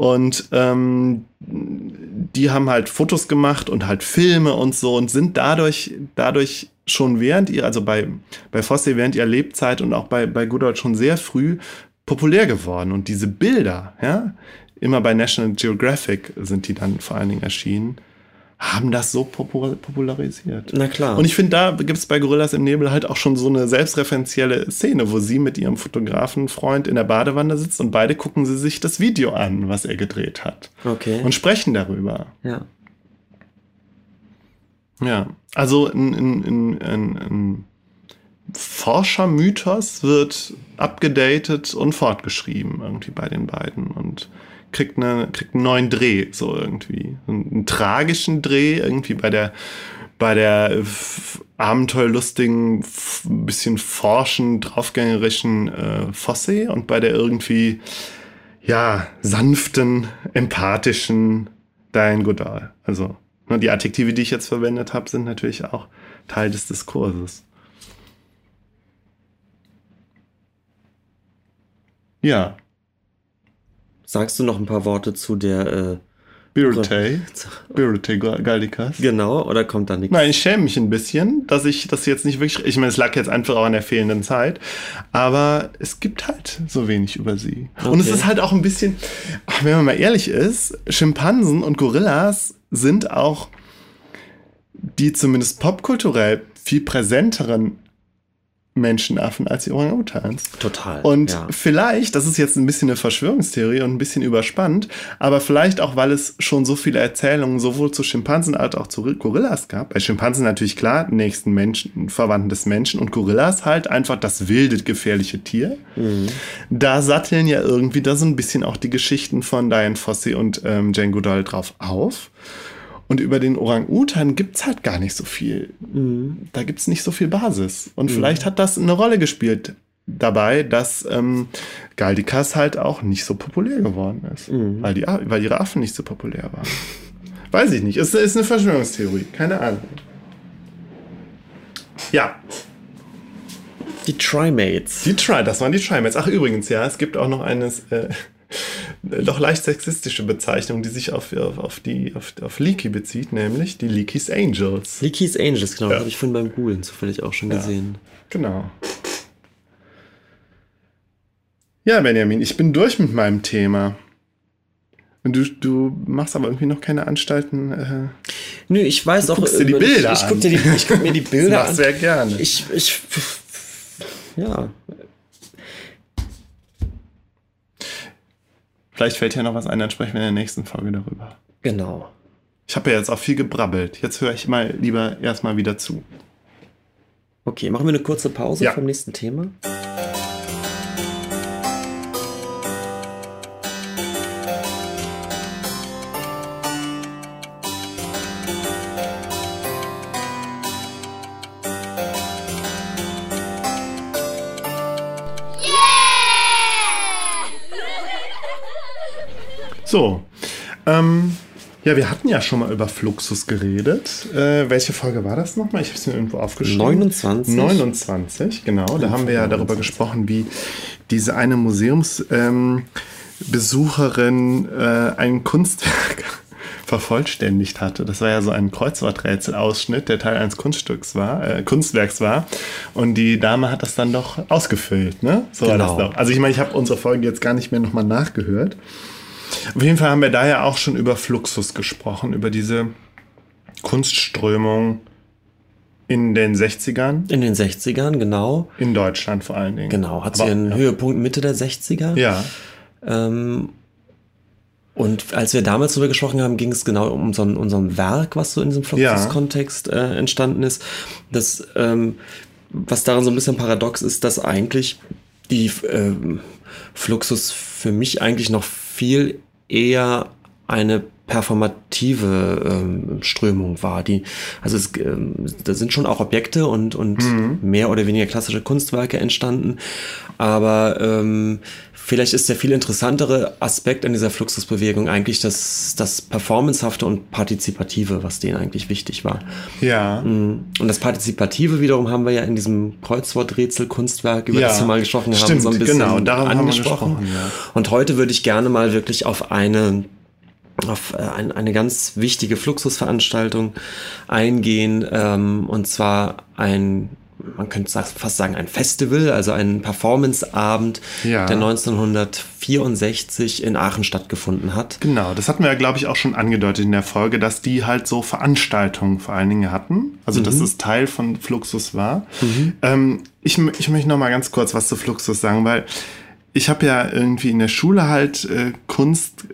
Und ähm, die haben halt Fotos gemacht und halt Filme und so und sind dadurch, dadurch schon während ihr, also bei, bei Fosse während ihrer Lebzeit und auch bei, bei Goodall schon sehr früh populär geworden. Und diese Bilder, ja, immer bei National Geographic sind die dann vor allen Dingen erschienen, haben das so popul popularisiert.
Na klar.
Und ich finde, da gibt es bei Gorillas im Nebel halt auch schon so eine selbstreferenzielle Szene, wo sie mit ihrem Fotografenfreund in der Badewanne sitzt und beide gucken sie sich das Video an, was er gedreht hat.
okay.
Und sprechen darüber.
ja.
Ja. Also ein, ein, ein, ein, ein Forschermythos wird abgedatet und fortgeschrieben irgendwie bei den beiden und kriegt, eine, kriegt einen neuen Dreh, so irgendwie. Einen, einen tragischen Dreh, irgendwie bei der bei der abenteuerlustigen, bisschen forschen, draufgängerischen äh, Fosse und bei der irgendwie, ja, sanften, empathischen Diane Goodall. Also, ne, die Adjektive, die ich jetzt verwendet habe, sind natürlich auch Teil des Diskurses. Ja,
Sagst du noch ein paar Worte zu der, äh,
Birute, Birute Galdikas.
genau, oder kommt da nichts?
Nein, ich schäme mich ein bisschen, dass ich das jetzt nicht wirklich. Ich meine, es lag jetzt einfach auch an der fehlenden Zeit. Aber es gibt halt so wenig über sie. Und es
Okay.
ist halt auch ein bisschen, wenn man mal ehrlich ist, Schimpansen und Gorillas sind auch die zumindest popkulturell viel präsenteren Menschenaffen als die Orang-Utans.
Total.
Und
ja.
vielleicht, das ist jetzt ein bisschen eine Verschwörungstheorie und ein bisschen überspannt, aber vielleicht auch, weil es schon so viele Erzählungen sowohl zu Schimpansen als auch zu Gorillas gab. Bei Schimpansen natürlich klar, nächsten Menschen, Verwandten des Menschen und Gorillas halt einfach das wilde, gefährliche Tier. Da satteln ja irgendwie da so ein bisschen auch die Geschichten von Diane Fossey und ähm, Jane Goodall drauf auf. Und über den Orang-Utan gibt's halt gar nicht so viel. Da gibt's nicht so viel Basis. Und vielleicht hat das eine Rolle gespielt dabei, dass ähm, Galdikas halt auch nicht so populär geworden ist. Weil, die, weil ihre Affen nicht so populär waren. Weiß ich nicht. Es ist eine Verschwörungstheorie. Keine Ahnung. Ja,
Die Trimates.
die Tri, das waren die Trimates. Ach, übrigens, ja, es gibt auch noch eine äh, (laughs) doch leicht sexistische Bezeichnung, die sich auf, auf, auf, die, auf, auf Leaky bezieht, nämlich die Leaky's Angels.
Leaky's Angels, genau.
Ja.
Habe ich vorhin beim Googlen zufällig auch schon gesehen.
Genau. Ja, Benjamin, ich bin durch mit meinem Thema. Und du, du machst aber irgendwie noch keine Anstalten. Äh,
Nö, ich weiß
Du
auch.
guckst dir die Bilder
ich, ich
an.
guck dir die, ich guck mir die (laughs) Bilder
machst
an.
sehr gerne.
Ich, ich, ja,
Vielleicht fällt dir noch was ein, dann sprechen wir in der nächsten Folge darüber.
genau.
Ich habe ja jetzt auch viel gebrabbelt. Jetzt höre ich mal lieber erstmal wieder zu.
Okay, machen wir eine kurze Pause
Ja.
vom nächsten Thema.
Ja, wir hatten ja schon mal über Fluxus geredet. Äh, welche Folge war das nochmal? Ich habe es mir irgendwo aufgeschrieben.
29.
29, genau. Da haben wir ja darüber gesprochen, wie diese eine Museumsbesucherin ähm, äh, ein Kunstwerk (laughs) vervollständigt hatte. Das war ja so ein Kreuzworträtsel-Ausschnitt, der Teil eines Kunststücks war, äh, Kunstwerks war. Und die Dame hat das dann doch ausgefüllt, ne? So
Genau.
war das doch. Also ich meine, ich habe unsere Folge jetzt gar nicht mehr nochmal nachgehört. Auf jeden Fall haben wir da ja auch schon über Fluxus gesprochen, über diese Kunstströmung in den 60ern,
In den 60ern, genau.
in Deutschland vor allen Dingen.
Genau, hat sie
Aber-
ihren Höhepunkt Mitte der 60er.
Ja,
Ähm, und als wir damals darüber gesprochen haben, ging es genau um so ein, ein Werk, was so in diesem Fluxus-Kontext äh, entstanden ist. Das, ähm, was daran so ein bisschen paradox ist, dass eigentlich die ähm, Fluxus für mich eigentlich noch viel eher eine performative ähm, Strömung war. Die, also es, ähm, da sind schon auch Objekte und, und mehr oder weniger klassische Kunstwerke entstanden. Aber ähm, vielleicht ist der viel interessantere Aspekt an dieser Fluxusbewegung eigentlich das, das Performancehafte und Partizipative, was denen eigentlich wichtig war.
ja.
Und das Partizipative wiederum haben wir ja in diesem Kreuzworträtsel-Kunstwerk, über
Ja,
das wir mal gesprochen haben,
stimmt,
so ein bisschen
genau, darum haben wir
angesprochen.
gesprochen, ja.
Und heute würde ich gerne mal wirklich auf eine auf äh, ein, eine ganz wichtige Fluxusveranstaltung eingehen, ähm, und zwar ein man könnte fast sagen ein Festival, also ein Performanceabend,
Ja.
der 1964 in Aachen stattgefunden hat.
Genau, das hatten wir ja, glaube ich, auch schon angedeutet in der Folge, dass die halt so Veranstaltungen vor allen Dingen hatten. Also, dass es Teil von Fluxus war. Ähm, ich, ich möchte noch mal ganz kurz was zu Fluxus sagen, weil ich habe ja irgendwie in der Schule halt äh, Kunst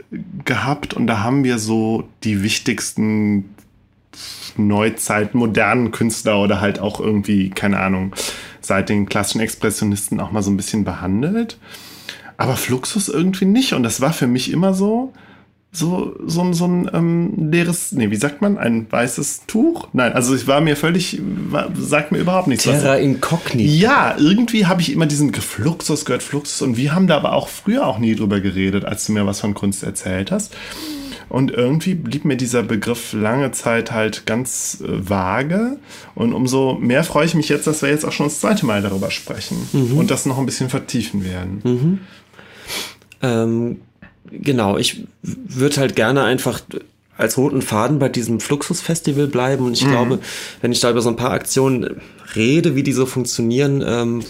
gehabt und da haben wir so die wichtigsten Neuzeit modernen Künstler oder halt auch irgendwie, keine Ahnung, seit den klassischen Expressionisten auch mal so ein bisschen behandelt. Aber Fluxus irgendwie nicht. Und das war für mich immer so, so, so, ein- so ein ähm, leeres, nee, wie sagt man, ein weißes Tuch? Nein, also ich war mir völlig, war, sagt mir überhaupt nichts.
Terra Incognita.
ja, irgendwie habe ich immer diesen Fluxus gehört, Fluxus. Und wir haben da aber auch früher auch nie drüber geredet, als du mir was von Kunst erzählt hast. Und irgendwie blieb mir dieser Begriff lange Zeit halt ganz äh, vage. Und umso mehr freue ich mich jetzt, dass wir jetzt auch schon das zweite Mal darüber sprechen und das noch ein bisschen vertiefen werden.
Ähm, genau, ich würde halt gerne einfach als roten Faden bei diesem Fluxus-Festival bleiben. Und ich glaube, wenn ich da über so ein paar Aktionen rede, wie die so funktionieren, ähm,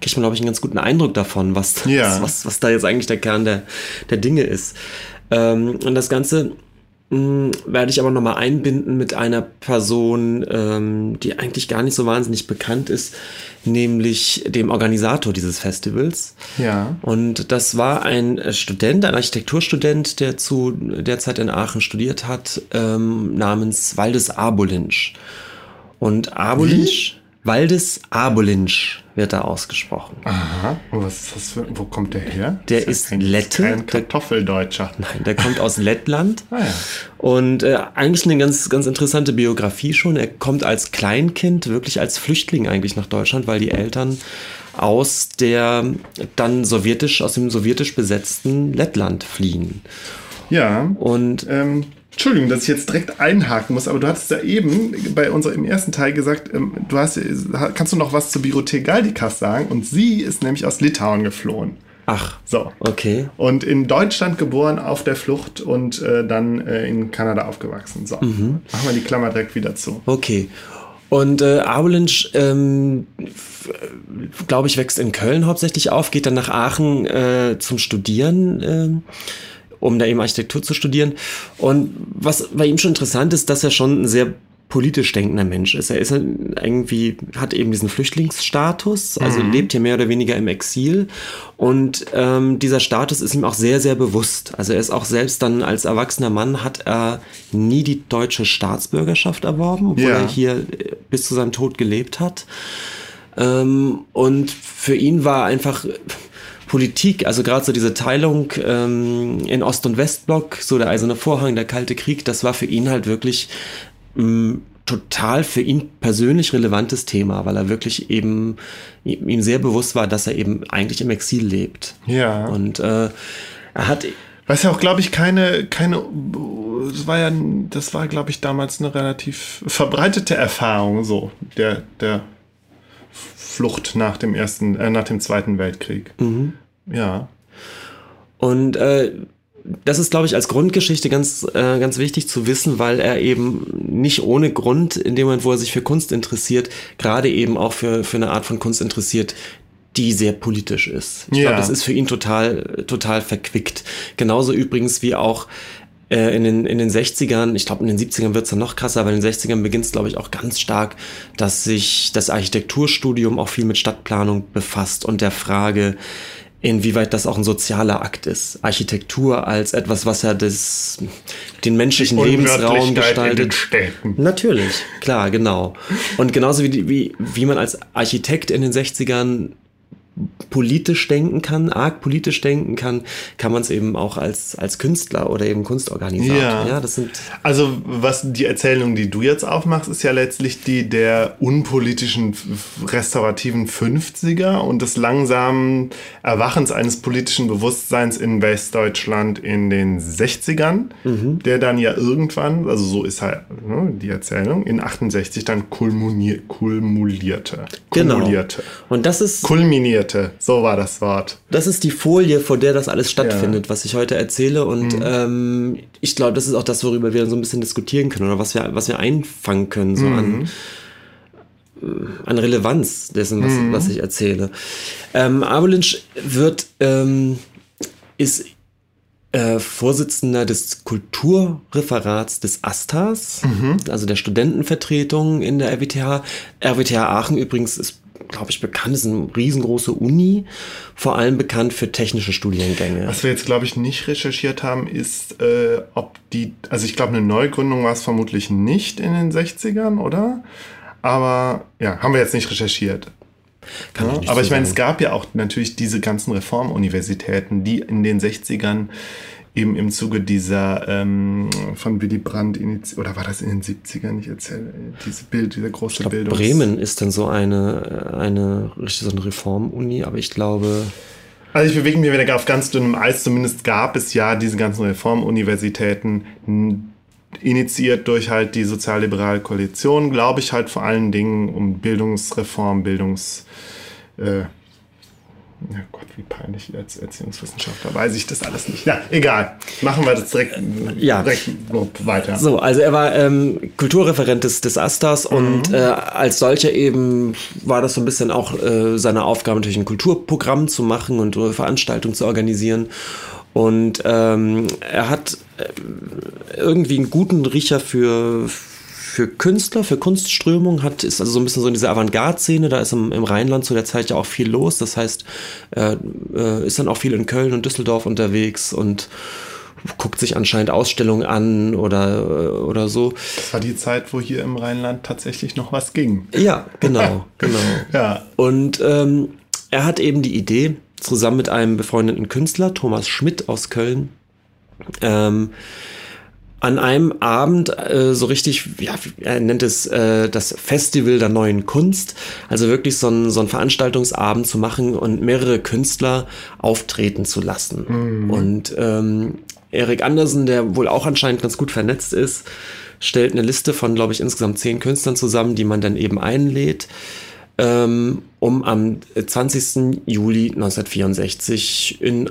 kriegt man, glaube ich, einen ganz guten Eindruck davon, was,
Ja.
was, was da jetzt eigentlich der Kern der, der Dinge ist. Ähm, und das Ganze mh, werde ich aber nochmal einbinden mit einer Person, ähm, die eigentlich gar nicht so wahnsinnig bekannt ist, nämlich dem Organisator dieses Festivals.
Ja.
Und das war ein Student, ein Architekturstudent, der zu der Zeit in Aachen studiert hat, ähm, namens Waldes Abolinsch. Und Abolinsch, Waldes Abolinsch wird da ausgesprochen.
Aha. Und was ist das für, wo kommt der her?
Der
ja
ist
kein,
Lette.
Kein Kartoffeldeutscher.
Nein, der kommt aus (laughs) Lettland.
Ah, ja.
Und äh, eigentlich eine ganz, ganz interessante Biografie schon. Er kommt als Kleinkind, wirklich als Flüchtling eigentlich nach Deutschland, weil die Eltern aus der dann sowjetisch, aus dem sowjetisch besetzten Lettland fliehen.
Ja.
Und
Ähm, Entschuldigung, dass ich jetzt direkt einhaken muss, aber du hattest ja eben bei unserem im ersten Teil gesagt, ähm, du hast, kannst du noch was zur Birothek Galdikas sagen? Und sie ist nämlich aus Litauen geflohen.
ach,
So.
okay.
Und in Deutschland geboren, auf der Flucht und äh, dann äh, in Kanada aufgewachsen. So. Machen wir die Klammer direkt wieder zu.
Okay. Und äh, Abolinsch, ähm, glaube ich, wächst in Köln hauptsächlich auf, geht dann nach Aachen äh, zum Studieren, ähm, um da eben Architektur zu studieren. Und was bei ihm schon interessant ist, dass er schon ein sehr politisch denkender Mensch ist. Er ist halt irgendwie, hat eben diesen Flüchtlingsstatus, also lebt hier mehr oder weniger im Exil. Und ähm, dieser Status ist ihm auch sehr, sehr bewusst. Also er ist auch selbst dann als erwachsener Mann hat er nie die deutsche Staatsbürgerschaft erworben, obwohl
Ja.
er hier äh, bis zu seinem Tod gelebt hat. Ähm, und für ihn war einfach Politik, also gerade so diese Teilung ähm, in Ost- und Westblock, so der eiserne Vorhang, der Kalte Krieg, das war für ihn halt wirklich mh, total für ihn persönlich relevantes Thema, weil er wirklich eben ihm sehr bewusst war, dass er eben eigentlich im Exil lebt.
Ja.
Und äh, er hat
Was ja auch, glaube ich, keine, keine, das war ja, das war, glaube ich, damals eine relativ verbreitete Erfahrung, so, der, der Flucht nach dem ersten, äh, nach dem Zweiten Weltkrieg.
Mhm.
Ja.
Und äh, das ist, glaube ich, als Grundgeschichte ganz, äh, ganz wichtig zu wissen, weil er eben nicht ohne Grund, in dem Moment, wo er sich für Kunst interessiert, gerade eben auch für, für eine Art von Kunst interessiert, die sehr politisch ist. Ich
Ja.
glaube, das ist für ihn total, total verquickt. Genauso übrigens wie auch äh, in den, in den 60ern, ich glaube in den 70ern wird es dann noch krasser, aber in den 60ern beginnt es, glaube ich, auch ganz stark, dass sich das Architekturstudium auch viel mit Stadtplanung befasst und der Frage, inwieweit das auch ein sozialer Akt ist. Architektur als etwas, was ja das, den menschlichen Lebensraum gestaltet. Natürlich, klar, genau. Und genauso wie, die- wie, wie man als Architekt in den 60ern politisch denken kann, arg politisch denken kann, kann man es eben auch als, als Künstler oder eben Kunstorganisator.
Ja.
Ja, das sind
Also, was die Erzählung, die du jetzt aufmachst, ist ja letztlich die der unpolitischen, restaurativen 50er und des langsamen Erwachens eines politischen Bewusstseins in Westdeutschland in den 60ern, der dann ja irgendwann, also so ist halt ne, die Erzählung, in 68 dann kulminier, kulmulierte.
Genau.
Kumulierte.
Und das ist,
Kulminierte, so war das Wort.
das ist die Folie, vor der das alles stattfindet, was ich heute erzähle. Und ähm, ich glaube, das ist auch das, worüber wir so ein bisschen diskutieren können oder was wir, was wir einfangen können, so an, äh, an Relevanz dessen, was, was ich erzähle. Ähm, Abolinsch wird, ähm, ist äh, Vorsitzender des Kulturreferats des ASTAS, also der Studentenvertretung in der RWTH. RWTH Aachen übrigens ist, glaube ich, bekannt, ist eine riesengroße Uni, vor allem bekannt für technische Studiengänge.
Was wir jetzt, glaube ich, nicht recherchiert haben, ist, äh, ob die, also ich glaube, eine Neugründung war es vermutlich nicht in den 60ern, oder? Aber ja, haben wir jetzt nicht recherchiert.
Kann
Ja,
nicht
aber
so
ich meine, es gab ja auch natürlich diese ganzen Reformuniversitäten, die in den 60ern eben im Zuge dieser ähm, von Willy Brandt initiiert, oder war das in den 70ern? Ich erzähle, diese Bild, diese große
ich glaub,
Bildung.
Bremen ist dann so eine, eine richtig so eine Reformuni, aber ich glaube,
Also ich bewege mich wieder auf ganz dünnem Eis. Zumindest gab es ja diese ganzen Reformuniversitäten initiiert durch halt die sozialliberale Koalition, glaube ich halt vor allen Dingen um Bildungsreform, Bildungs... Äh, ja Gott, wie peinlich als Erziehungswissenschaftler weiß ich das alles nicht. Ja, egal. Machen wir das direkt,
Ja.
direkt weiter.
So, also er war ähm, Kulturreferent des, des Astas und äh, als solcher eben war das so ein bisschen auch äh, seine Aufgabe, natürlich ein Kulturprogramm zu machen und äh, Veranstaltungen zu organisieren. Und ähm, er hat äh, irgendwie einen guten Riecher für, für Künstler, für Kunstströmung, hat, ist also so ein bisschen so in dieser Avantgarde-Szene, da ist im, im Rheinland zu der Zeit ja auch viel los. Das heißt, er äh, ist dann auch viel in Köln und Düsseldorf unterwegs und guckt sich anscheinend Ausstellungen an oder, oder so.
Das war die Zeit, wo hier im Rheinland tatsächlich noch was ging.
Ja, genau, (laughs) genau.
Ja.
Und ähm, er hat eben die Idee, zusammen mit einem befreundeten Künstler, Thomas Schmidt aus Köln, ähm, an einem Abend äh, so richtig, ja, er nennt es äh, das Festival der neuen Kunst, also wirklich so ein, so ein Veranstaltungsabend zu machen und mehrere Künstler auftreten zu lassen. Und ähm, Erik Andersen, der wohl auch anscheinend ganz gut vernetzt ist, stellt eine Liste von, glaube ich, insgesamt zehn Künstlern zusammen, die man dann eben einlädt ähm, um am 20. Juli 1964 in,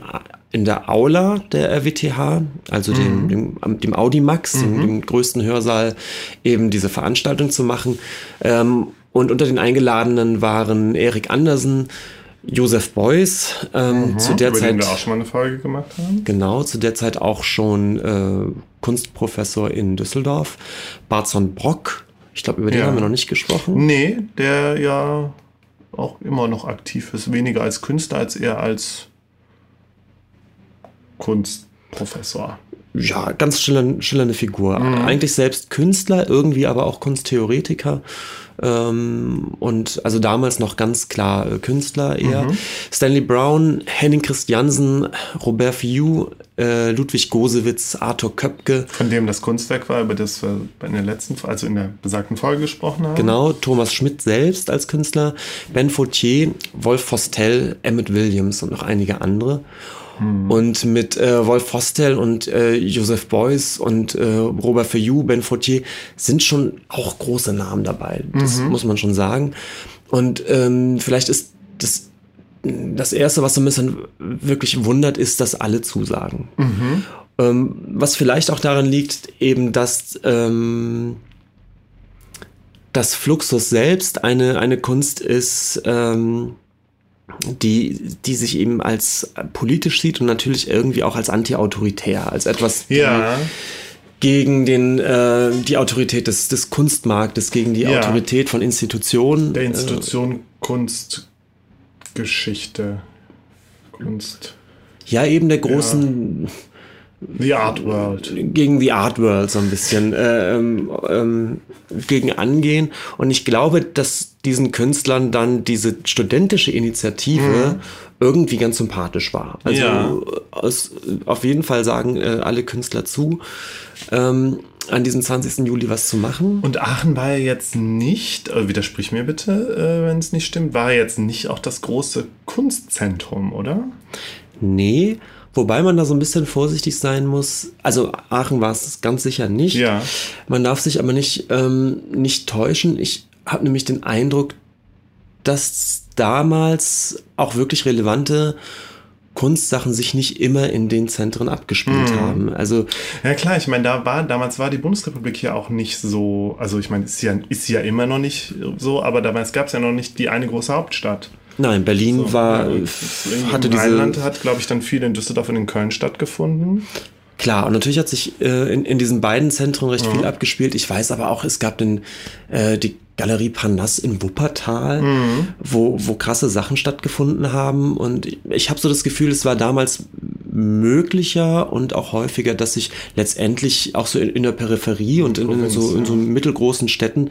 in der Aula der RWTH, also dem, dem, am- dem Audimax, dem, dem größten Hörsaal, eben diese Veranstaltung zu machen. Ähm, und unter den Eingeladenen waren Erik Andersen, Josef Beuys, ähm, zu der
über
Zeit
den wir auch schon mal eine Folge gemacht haben.
Genau, zu der Zeit auch schon äh, Kunstprofessor in Düsseldorf. Barzon Brock, ich glaube, über den
Ja.
haben wir noch nicht gesprochen.
Nee, der ja auch immer noch aktiv ist. Weniger als Künstler, als eher als Kunstprofessor.
Ja, ganz schillernde, schillernde Figur.
Mhm.
Eigentlich selbst Künstler, irgendwie aber auch Kunsttheoretiker. Ähm, und also damals noch ganz klar äh, Künstler eher.
Mhm.
Stanley Brown, Henning Christiansen, Robert Fiu, äh, Ludwig Gosewitz, Arthur Köpke.
Von dem das Kunstwerk war, über das wir in der letzten, also in der besagten Folge gesprochen haben.
Genau, Thomas Schmidt selbst als Künstler, Ben Fautier, Wolf Fostel, Emmett Williams und noch einige andere. Und mit äh, Wolf Fostel und äh, Joseph Beuys und äh, Robert Fayou, Ben Fautier sind schon auch große Namen dabei. Das muss man schon sagen. Und ähm, vielleicht ist das das erste, was so ein bisschen wirklich wundert, ist, dass alle zusagen. Ähm, was vielleicht auch daran liegt, eben, dass ähm, das Fluxus selbst eine, eine Kunst ist, ähm, die, die sich eben als politisch sieht und natürlich irgendwie auch als anti-autoritär, als etwas
Ja.
gegen den, äh, die Autorität des, des Kunstmarktes, gegen die
Ja.
Autorität von Institutionen.
Der Institution Kunst, Geschichte, Kunst,
Äh, ja, eben der großen,
The Art World.
gegen die Art World so ein bisschen äh, ähm, ähm, gegen angehen. Und ich glaube, dass diesen Künstlern dann diese studentische Initiative irgendwie ganz sympathisch war. Also
Ja.
aus, auf jeden Fall sagen äh, alle Künstler zu, ähm, an diesem 20. Juli was zu machen.
Und Aachen war ja jetzt nicht, äh, widersprich mir bitte, äh, wenn es nicht stimmt, war jetzt nicht auch das große Kunstzentrum, oder?
Nee, wobei man da so ein bisschen vorsichtig sein muss. Also Aachen war es ganz sicher nicht.
Ja.
Man darf sich aber nicht, ähm, nicht täuschen. Ich habe nämlich den Eindruck, dass damals auch wirklich relevante Kunstsachen sich nicht immer in den Zentren abgespielt haben. Also
Ja klar, ich meine, da war, damals war die Bundesrepublik hier auch nicht so, also ich meine, ist ja, ist ja immer noch nicht so, aber damals gab es ja noch nicht die eine große Hauptstadt.
nein, Berlin war,
Ja,
hatte
hatte
diese
Rheinland hat, glaube ich, dann viel in Düsseldorf und in Köln stattgefunden.
Klar, und natürlich hat sich äh, in, in diesen beiden Zentren recht
Mhm.
viel abgespielt. Ich weiß aber auch, es gab den, äh, die Galerie Parnasse in Wuppertal,
Mhm.
wo, wo krasse Sachen stattgefunden haben. Und ich habe so das Gefühl, es war damals möglicher und auch häufiger, dass sich letztendlich auch so in, in der Peripherie und in, in, so, in so mittelgroßen Städten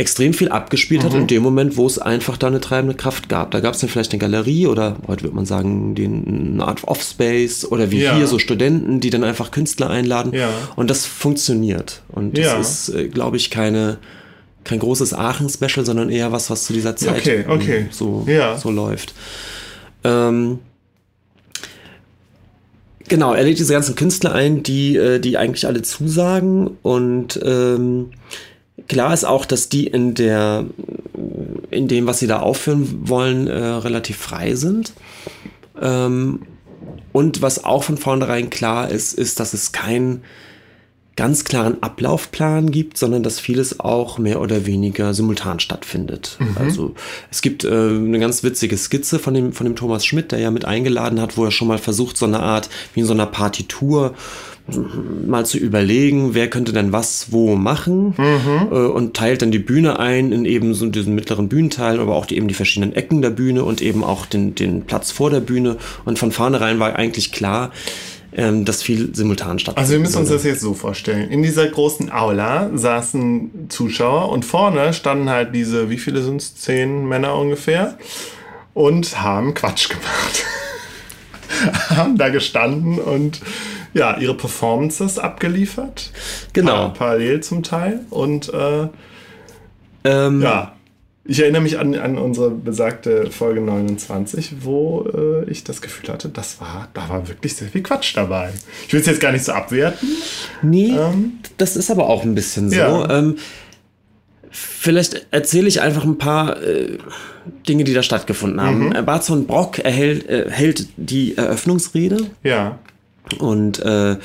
extrem viel abgespielt
Mhm.
hat in dem Moment, wo es einfach da eine treibende Kraft gab. Da gab es dann vielleicht eine Galerie oder heute würde man sagen, den, eine Art Offspace oder wie
Ja.
hier so Studenten, die dann einfach Künstler einladen.
Ja.
Und das funktioniert. Und das
Ja.
ist, äh, glaube ich, keine, kein großes Aachen-Special, sondern eher was, was zu dieser Zeit
Okay, okay.
ähm, So,
Ja.
so läuft. Ähm, Genau, er lädt diese ganzen Künstler ein, die, äh, die eigentlich alle zusagen. Und ähm, klar ist auch, dass die in der, in dem, was sie da aufführen wollen, äh, relativ frei sind. Ähm, und was auch von vornherein klar ist, ist, dass es keinen ganz klaren Ablaufplan gibt, sondern dass vieles auch mehr oder weniger simultan stattfindet. Also es gibt äh, eine ganz witzige Skizze von dem, von dem Thomas Schmidt, der ja mit eingeladen hat, wo er schon mal versucht, so eine Art, wie in so einer Partitur, mal zu überlegen, wer könnte denn was wo machen äh, und teilt dann die Bühne ein in eben so diesen mittleren Bühnenteil, aber auch die, eben die verschiedenen Ecken der Bühne und eben auch den, den Platz vor der Bühne. Und von vornherein war eigentlich klar, ähm, dass viel simultan stattfindet.
Also wir müssen uns das jetzt so vorstellen. In dieser großen Aula saßen Zuschauer und vorne standen halt diese, wie viele sind es? Zehn Männer ungefähr und haben Quatsch gemacht. (laughs) haben da gestanden und ja, ihre Performances abgeliefert.
Genau.
Pa parallel zum Teil. Und äh,
Ähm,
ja, ich erinnere mich an, an unsere besagte Folge 29, wo äh, ich das Gefühl hatte, das war, da war wirklich sehr viel Quatsch dabei. Ich will es jetzt gar nicht so abwerten.
Nee,
Ähm,
das ist aber auch ein bisschen so.
Ja.
Ähm, vielleicht erzähle ich einfach ein paar äh, Dinge, die da stattgefunden haben.
Mhm.
Äh, Barzon Brock erhält, äh, hält die Eröffnungsrede
Ja.
Und äh,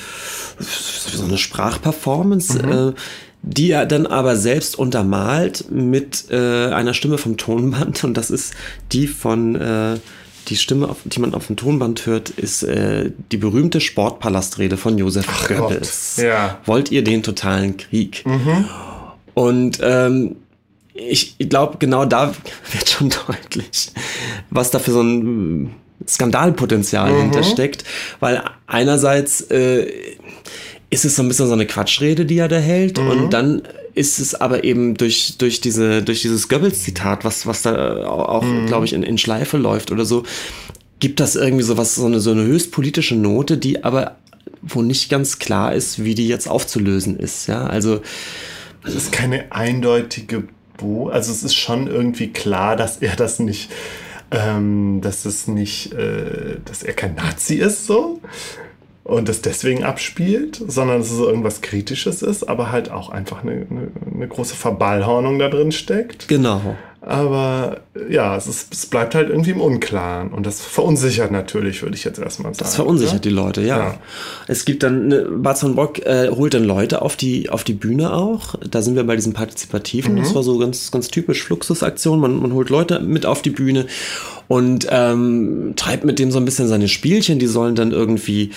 so eine Sprachperformance,
Mhm.
äh, die er dann aber selbst untermalt mit äh, einer Stimme vom Tonband und das ist die von äh, die Stimme, auf, die man auf dem Tonband hört, ist äh, die berühmte Sportpalastrede von Josef Goebbels.
Gott, ja. Mhm.
Wollt ihr den totalen Krieg? Und ähm, ich glaube, genau da (laughs) wird schon deutlich, was da für so ein Skandalpotenzial
Mhm.
hintersteckt. Weil einerseits äh, ist es so ein bisschen so eine Quatschrede, die er da hält.
Mhm.
Und dann ist es aber eben durch, durch, diese, durch dieses Goebbels-Zitat, was, was da auch,
Mhm.
glaube ich, in, in Schleife läuft oder so, gibt das irgendwie so was, so eine, so eine höchst politische Note, die aber wo nicht ganz klar ist, wie die jetzt aufzulösen ist. Ja, also
Es ist keine eindeutige Bo. Also es ist schon irgendwie klar, dass er das nicht ähm, dass es nicht, äh, dass er kein Nazi ist, so und das deswegen abspielt, sondern dass es irgendwas Kritisches ist, aber halt auch einfach eine, eine, eine große Verballhornung da drin steckt.
Genau.
Aber ja, es, ist, es bleibt halt irgendwie im Unklaren. Und das verunsichert natürlich, würde ich jetzt erstmal sagen.
Das verunsichert oder? die Leute, ja. ja. Es gibt dann, ne, von Bock äh, holt dann Leute auf die, auf die Bühne auch. Da sind wir bei diesem Partizipativen. Mhm. Das war so ganz, ganz typisch Fluxusaktion. Man, man holt Leute mit auf die Bühne und ähm, treibt mit dem so ein bisschen seine Spielchen. Die sollen dann irgendwie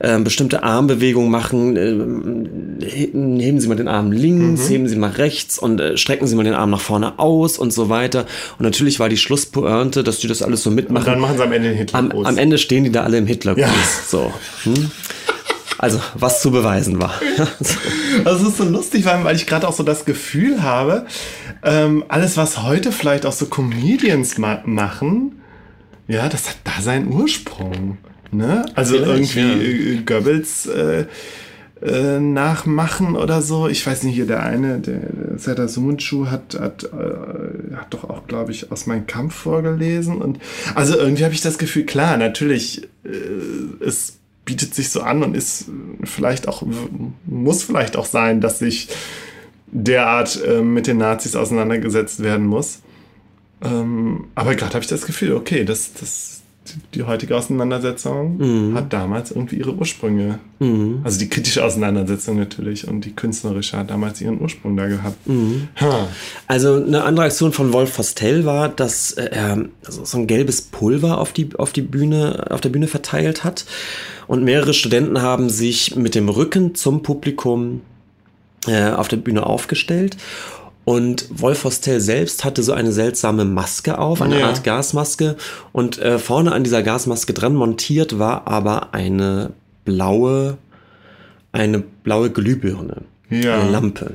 ähm, bestimmte Armbewegungen machen. Äh, heben Sie mal den Arm links, mhm. heben Sie mal rechts und äh, strecken Sie mal den Arm nach vorne aus und so weiter. Und natürlich war die Schlusspointe, dass die das alles so mitmachen. Und
dann machen sie am Ende den Hitler
am, am Ende stehen die da alle im Hitlergruß. Ja. So. Hm? Also, was zu beweisen war. (laughs)
Es ist so lustig, weil ich gerade auch so das Gefühl habe, ähm, alles, was heute vielleicht auch so Comedians ma machen, ja, das hat da seinen Ursprung. Ne? Also vielleicht, irgendwie ja. Äh, Goebbels äh, äh, nachmachen oder so. Ich weiß nicht, hier der eine, der, der Serdar Sumunchu hat, hat, äh, hat doch auch, glaube ich, aus meinem Kampf vorgelesen. Und also irgendwie habe ich das Gefühl, klar, natürlich, äh, es bietet sich so an und ist vielleicht auch, muss vielleicht auch sein, dass sich derart äh, mit den Nazis auseinandergesetzt werden muss. Ähm, aber gerade habe ich das Gefühl, okay, das, das, die heutige Auseinandersetzung mhm. hat damals irgendwie ihre Ursprünge. Mhm. Also die kritische Auseinandersetzung natürlich und die künstlerische hat damals ihren Ursprung da gehabt. Mhm.
Also eine andere Aktion von Wolf Fostel war, dass er also so ein gelbes Pulver auf die, auf die Bühne, auf der Bühne verteilt hat. Und mehrere Studenten haben sich mit dem Rücken zum Publikum äh, auf der Bühne aufgestellt. Und Wolf Hostel selbst hatte so eine seltsame Maske auf, eine ja. Art Gasmaske. Und äh, vorne an dieser Gasmaske dran montiert war aber eine blaue, eine blaue Glühbirne, ja. eine Lampe.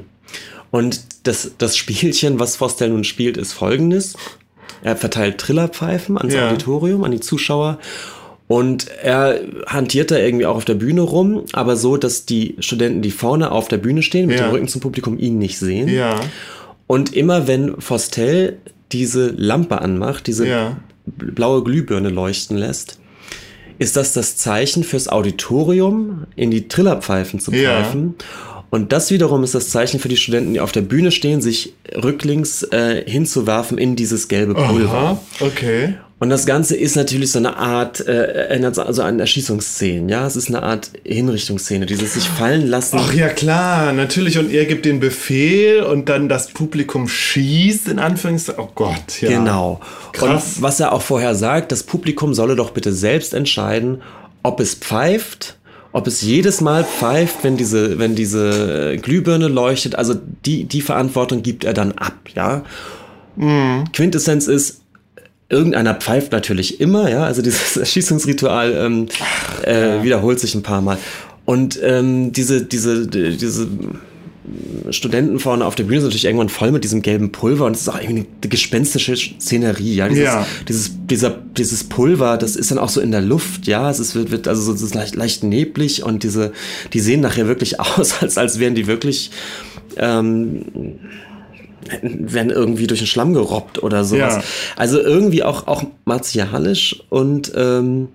Und das, das Spielchen, was Fostel nun spielt, ist folgendes. Er verteilt Trillerpfeifen ans ja. Auditorium, an die Zuschauer und er hantiert da irgendwie auch auf der Bühne rum, aber so, dass die Studenten, die vorne auf der Bühne stehen, mit ja. dem Rücken zum Publikum, ihn nicht sehen.
Ja.
Und immer wenn Fostel diese Lampe anmacht, diese ja. blaue Glühbirne leuchten lässt, ist das das Zeichen fürs Auditorium, in die Trillerpfeifen zu pfeifen. Ja. Und das wiederum ist das Zeichen für die Studenten, die auf der Bühne stehen, sich rücklings äh, hinzuwerfen in dieses gelbe Pulver. Aha,
okay.
Und das Ganze ist natürlich so eine Art, äh, erinnert also an Erschießungsszenen, ja. Es ist eine Art Hinrichtungsszene, dieses sich fallen lassen.
Ach ja, klar, natürlich. Und er gibt den Befehl und dann das Publikum schießt, in Anführungszeichen. Oh Gott, ja.
Genau. Krass. Und was er auch vorher sagt, das Publikum solle doch bitte selbst entscheiden, ob es pfeift ob es jedes Mal pfeift, wenn diese, wenn diese Glühbirne leuchtet, also die, die Verantwortung gibt er dann ab, ja. Mhm. Quintessenz ist, Irgendeiner pfeift natürlich immer, ja, also dieses (laughs) Erschießungsritual ähm, äh, ja. wiederholt sich ein paar Mal. Und ähm, diese, diese, diese Studenten vorne auf der Bühne sind natürlich irgendwann voll mit diesem gelben Pulver und es ist auch irgendwie eine gespenstische Szenerie, ja. Dieses, ja. dieses, dieser, dieses Pulver, das ist dann auch so in der Luft, ja. Es ist, wird, wird also so, es ist leicht, leicht neblig und diese, die sehen nachher wirklich (laughs) aus, als, als wären die wirklich ähm, werden irgendwie durch den Schlamm gerobbt oder sowas. Ja. Also irgendwie auch, auch martialisch und ähm,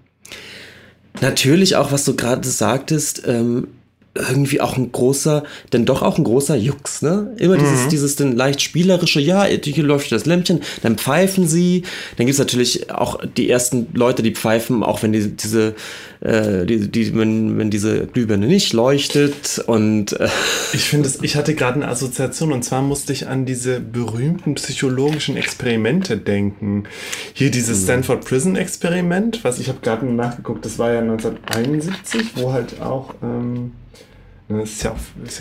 natürlich auch, was du gerade sagtest, ähm, irgendwie auch ein großer, denn doch auch ein großer Jux, ne? Immer dieses, mhm. dieses dann leicht spielerische, ja, hier läuft das Lämpchen, dann pfeifen sie, dann gibt's natürlich auch die ersten Leute, die pfeifen, auch wenn die, diese, äh, die, die, wenn, wenn diese Glühbirne nicht leuchtet und äh
Ich finde es, ich hatte gerade eine Assoziation und zwar musste ich an diese berühmten psychologischen Experimente denken. Hier dieses mhm. Stanford Prison Experiment, was ich habe gerade nachgeguckt, das war ja 1971, wo halt auch ähm, Ne, es ja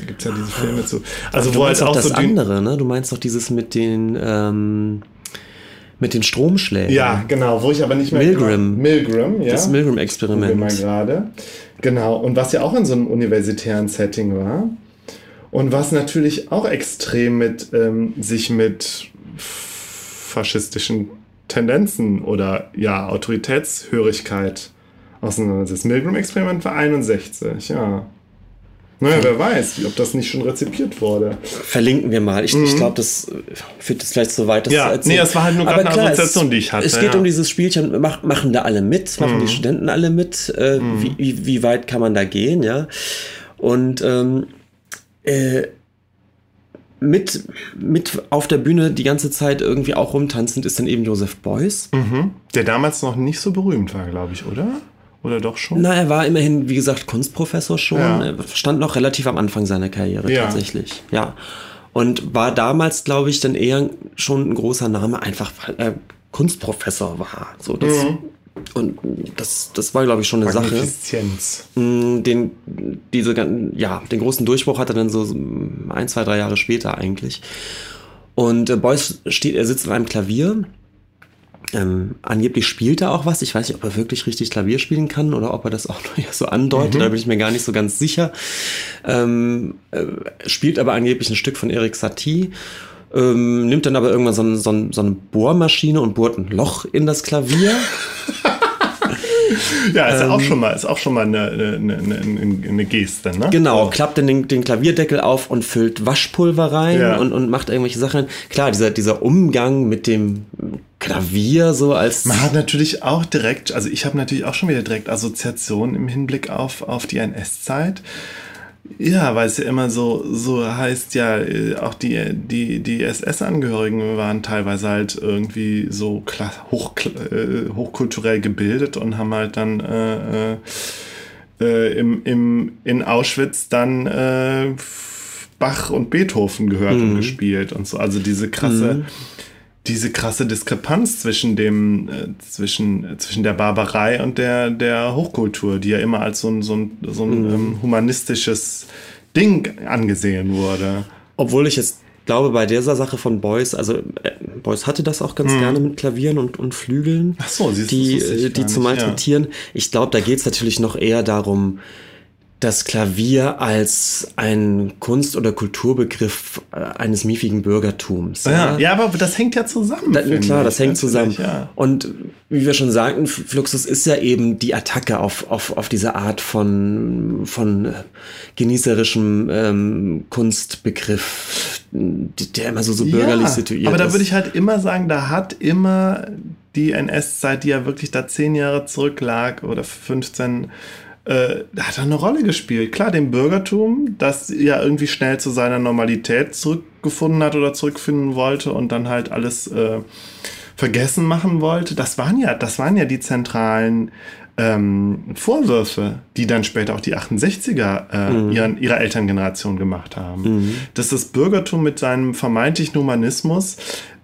gibt ja diese Filme zu.
Also du wo halt auch das so andere, ne? Du meinst doch dieses mit den ähm, mit den Stromschlägen.
Ja, genau, wo ich aber nicht mehr
Milgram.
Genau, Milgram, ja.
Das Milgram-Experiment.
mal gerade. Genau, und was ja auch in so einem universitären Setting war. Und was natürlich auch extrem mit ähm, sich mit faschistischen Tendenzen oder ja, Autoritätshörigkeit auseinandersetzt. Milgram-Experiment war 61, ja. Naja, wer weiß, ob das nicht schon rezipiert wurde.
Verlinken wir mal. Ich, mhm. ich glaube, das führt jetzt vielleicht so weit, das
ja, zu erzählen. Nee, es war halt nur gerade eine Assoziation,
es,
die ich hatte.
Es geht ja. um dieses Spielchen, mach, machen da alle mit, machen mhm. die Studenten alle mit, äh, mhm. wie, wie, wie, weit kann man da gehen, ja. Und ähm, äh, mit, mit auf der Bühne die ganze Zeit irgendwie auch rumtanzend ist dann eben Joseph Beuys.
Mhm. Der damals noch nicht so berühmt war, glaube ich, oder? Oder doch schon?
Na, er war immerhin, wie gesagt, Kunstprofessor schon. Ja. Er stand noch relativ am Anfang seiner Karriere ja. tatsächlich. Ja. Und war damals, glaube ich, dann eher schon ein großer Name, einfach weil er Kunstprofessor war. So, das, mhm. Und das, das war, glaube ich, schon eine Sache. Mm, den, diese, ja, den großen Durchbruch hat er dann so ein, zwei, drei Jahre später eigentlich. Und äh, Beuys steht, er sitzt an einem Klavier. Ähm, angeblich spielt er auch was. Ich weiß nicht, ob er wirklich richtig Klavier spielen kann oder ob er das auch (laughs) nur so andeutet. Mhm. Da bin ich mir gar nicht so ganz sicher. Ähm, äh, spielt aber angeblich ein Stück von Eric Satie. Ähm, nimmt dann aber irgendwann so, so, so eine Bohrmaschine und bohrt ein Loch in das Klavier. (laughs)
ja, ist ähm, auch schon mal, ist auch schon mal eine, eine, eine, eine Geste, ne?
Genau, so. klappt dann den, den, Klavierdeckel auf und füllt Waschpulver rein ja. und, und macht irgendwelche Sachen. Klar, dieser, dieser Umgang mit dem Klavier so als.
Man hat natürlich auch direkt, also ich habe natürlich auch schon wieder direkt Assoziationen im Hinblick auf, auf die NS-Zeit. Ja, weil es ja immer so, so heißt, ja, äh, auch die, die, die SS-Angehörigen waren teilweise halt irgendwie so hoch, äh, hochkulturell gebildet und haben halt dann äh, äh, äh, im, im, in Auschwitz dann äh, Bach und Beethoven gehört mhm. und gespielt und so. Also diese krasse. Mhm diese krasse Diskrepanz zwischen dem, äh, zwischen, äh, zwischen der Barbarei und der, der Hochkultur, die ja immer als so ein, so ein, so ein mhm. ähm, humanistisches Ding angesehen wurde.
Obwohl ich jetzt glaube, bei dieser Sache von Beuys, also äh, Beuys hatte das auch ganz mhm. gerne mit Klavieren und, und Flügeln,
Ach so, siehst
die, äh, die zu malträtieren. Ja. Ich glaube, da geht es natürlich noch eher darum, das Klavier als ein Kunst- oder Kulturbegriff äh, eines miefigen Bürgertums.
Ja, ja, aber das hängt ja zusammen.
Da, klar, das hängt zusammen. Ja. Und wie wir schon sagten, Fluxus ist ja eben die Attacke auf, auf, auf diese Art von, von genießerischem ähm, Kunstbegriff, der immer so, so bürgerlich ja, situiert ist.
Aber da würde ich halt immer sagen, da hat immer die NS-Zeit, die ja wirklich da zehn Jahre zurücklag oder 15 äh, hat eine Rolle gespielt. Klar, dem Bürgertum, das ja irgendwie schnell zu seiner Normalität zurückgefunden hat oder zurückfinden wollte und dann halt alles äh, vergessen machen wollte. Das waren ja, das waren ja die zentralen ähm, Vorwürfe, die dann später auch die 68er äh, mhm. ihren, ihrer Elterngeneration gemacht haben. Mhm. Dass das Bürgertum mit seinem vermeintlichen Humanismus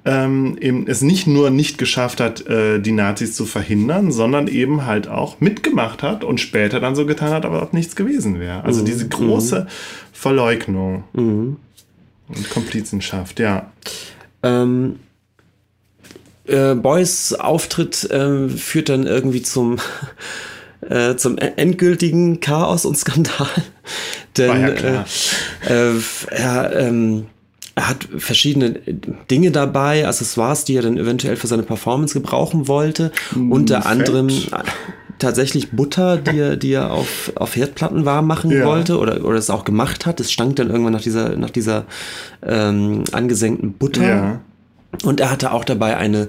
ähm, eben es nicht nur nicht geschafft hat, äh, die Nazis zu verhindern, sondern eben halt auch mitgemacht hat und später dann so getan hat, aber ob nichts gewesen wäre. Also mhm. diese große mhm. Verleugnung mhm. und Komplizenschaft, ja.
Ähm, äh, Boys Auftritt äh, führt dann irgendwie zum (laughs) äh, zum endgültigen Chaos und Skandal. (laughs) Denn ja klar. Äh, äh, er ähm, er hat verschiedene Dinge dabei, Accessoires, die er dann eventuell für seine Performance gebrauchen wollte. Mm, Unter Fett. anderem äh, tatsächlich Butter, die er, die er auf, auf Herdplatten warm machen ja. wollte oder, oder es auch gemacht hat. Es stank dann irgendwann nach dieser, nach dieser ähm, angesenkten Butter. Ja. Und er hatte auch dabei eine,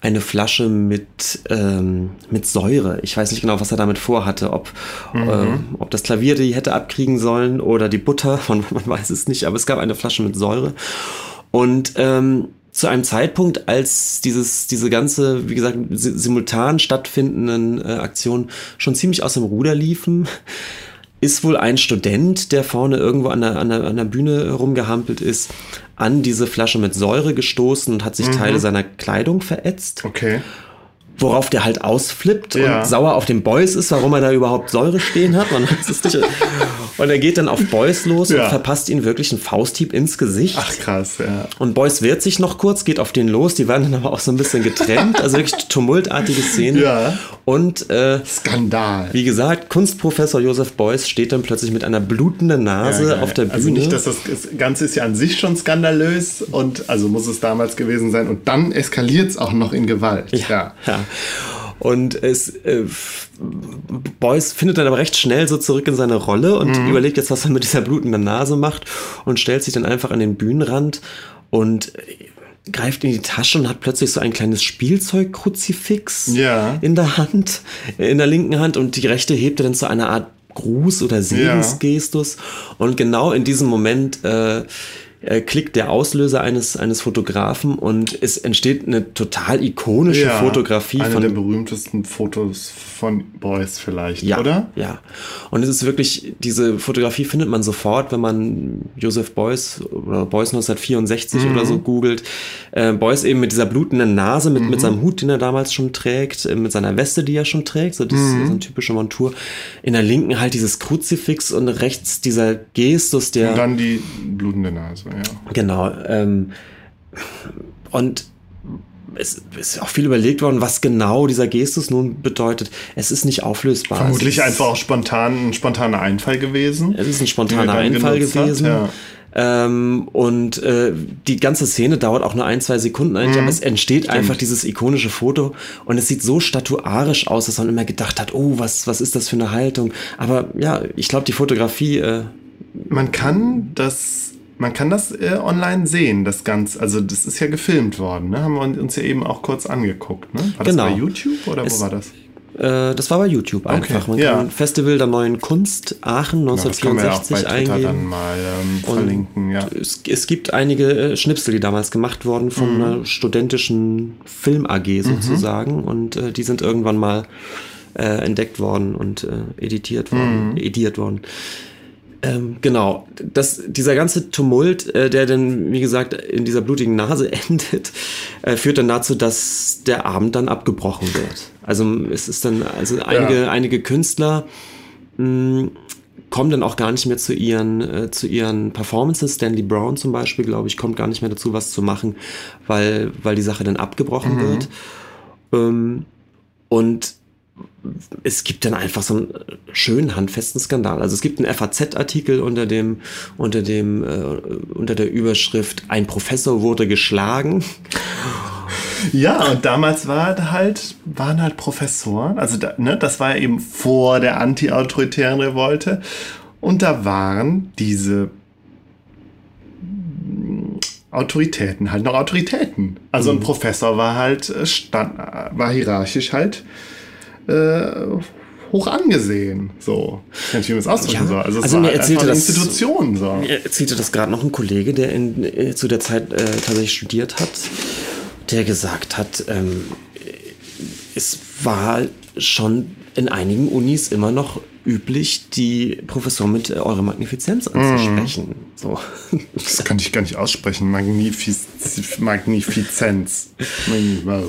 eine Flasche mit, ähm, mit Säure. Ich weiß nicht genau, was er damit vorhatte. Ob, mhm. äh, ob das Klavier die hätte abkriegen sollen oder die Butter. (laughs) Man, man weiß es nicht. Aber es gab eine Flasche mit Säure. Und ähm, zu einem Zeitpunkt, als dieses, diese ganze, wie gesagt, simultan stattfindenden äh, Aktionen schon ziemlich aus dem Ruder liefen, ist wohl ein Student, der vorne irgendwo an der, an der, an der Bühne rumgehampelt ist, an diese Flasche mit Säure gestoßen und hat sich mhm. Teile seiner Kleidung verätzt.
Okay
worauf der halt ausflippt ja. und sauer auf den Boys ist, warum er da überhaupt Säure stehen hat. Man weiß es nicht. Und er geht dann auf Boys los ja. und verpasst ihn wirklich einen Fausthieb ins Gesicht.
Ach krass, ja.
Und Boys wehrt sich noch kurz, geht auf den los. Die werden dann aber auch so ein bisschen getrennt. Also wirklich tumultartige Szene.
Ja.
Und äh,
Skandal.
Wie gesagt, Kunstprofessor Josef Beuys steht dann plötzlich mit einer blutenden Nase ja, auf der Bühne.
Also nicht, dass das Ganze ist ja an sich schon skandalös und also muss es damals gewesen sein. Und dann eskaliert es auch noch in Gewalt.
Ja. ja. Und es äh, Boyce findet dann aber recht schnell so zurück in seine Rolle und mhm. überlegt jetzt, was er mit dieser blutenden Nase macht und stellt sich dann einfach an den Bühnenrand und greift in die Tasche und hat plötzlich so ein kleines Spielzeugkruzifix
ja.
in der Hand, in der linken Hand und die rechte hebt er dann zu einer Art Gruß oder Segensgestus. Ja. Und genau in diesem Moment äh, äh, klickt der Auslöser eines, eines Fotografen und es entsteht eine total ikonische ja, Fotografie.
Eine von, der berühmtesten Fotos von Beuys vielleicht,
ja,
oder?
Ja. Und es ist wirklich, diese Fotografie findet man sofort, wenn man Joseph Beuys oder Beuys 1964 mhm. oder so googelt. Äh, Beuys eben mit dieser blutenden Nase, mit, mhm. mit seinem Hut, den er damals schon trägt, äh, mit seiner Weste, die er schon trägt, so das mhm. ist so eine typische Montur. In der linken halt dieses Kruzifix und rechts dieser Gestus, der.
Und dann die blutende Nase, ja.
Genau. Ähm, und es ist auch viel überlegt worden, was genau dieser Gestus nun bedeutet. Es ist nicht auflösbar.
Vermutlich einfach auch spontan, ein spontaner Einfall gewesen.
Es ist ein spontaner Einfall gewesen. Hat, ja. Ähm, und äh, die ganze Szene dauert auch nur ein, zwei Sekunden eigentlich, mhm. aber es entsteht Stimmt. einfach dieses ikonische Foto und es sieht so statuarisch aus, dass man immer gedacht hat, oh, was, was ist das für eine Haltung? Aber ja, ich glaube, die Fotografie. Äh,
man kann das man kann das äh, online sehen, das Ganze. Also das ist ja gefilmt worden, ne? Haben wir uns ja eben auch kurz angeguckt, ne? War
genau.
das bei YouTube oder es, wo war das?
Äh, das war bei YouTube einfach. Okay, Man ja. kann Festival der neuen Kunst Aachen 1964 genau, ja eingeben.
dann mal ähm, verlinken, ja.
Es, es, gibt einige äh, Schnipsel, die damals gemacht wurden von mhm. einer studentischen Film AG mhm. sozusagen mhm. und äh, die sind irgendwann mal äh, entdeckt worden und äh, editiert worden, mhm. ediert worden. Ähm, genau, das, dieser ganze Tumult, äh, der dann, wie gesagt, in dieser blutigen Nase (laughs) endet, äh, führt dann dazu, dass der Abend dann abgebrochen wird. Also es ist dann, also einige, ja. einige Künstler mh, hm, kommen dann auch gar nicht mehr zu ihren, äh, zu ihren Performances. Stanley Brown zum Beispiel, glaube ich, kommt gar nicht mehr dazu, was zu machen, weil, weil die Sache dann abgebrochen mhm. wird. Ähm, und es gibt dann einfach so einen schönen handfesten Skandal. Also es gibt einen FAZ-Artikel unter dem unter dem äh, unter der Überschrift ein Professor wurde geschlagen.
Ja, und damals war halt, waren halt Professoren, also da, ne, das war ja eben vor der anti-autoritären Revolte. Und da waren diese Autoritäten halt noch Autoritäten. Also mhm. ein Professor war halt, äh, stand, war hierarchisch halt äh, hoch angesehen. So, kann ich mir das ausdrücken ja, soll. Also, es
also mir erzählte das,
Institution. So.
Mir erzählte das gerade noch ein Kollege, der in, äh, zu der Zeit äh, tatsächlich studiert hat, der gesagt hat, ähm, es war schon in einigen Unis immer noch üblich, die Professoren mit äh, Eure Magnifizenz anzusprechen. Mm. So.
Das kann ich gar nicht aussprechen. Magnifiz Magnifizenz. (laughs) Ja.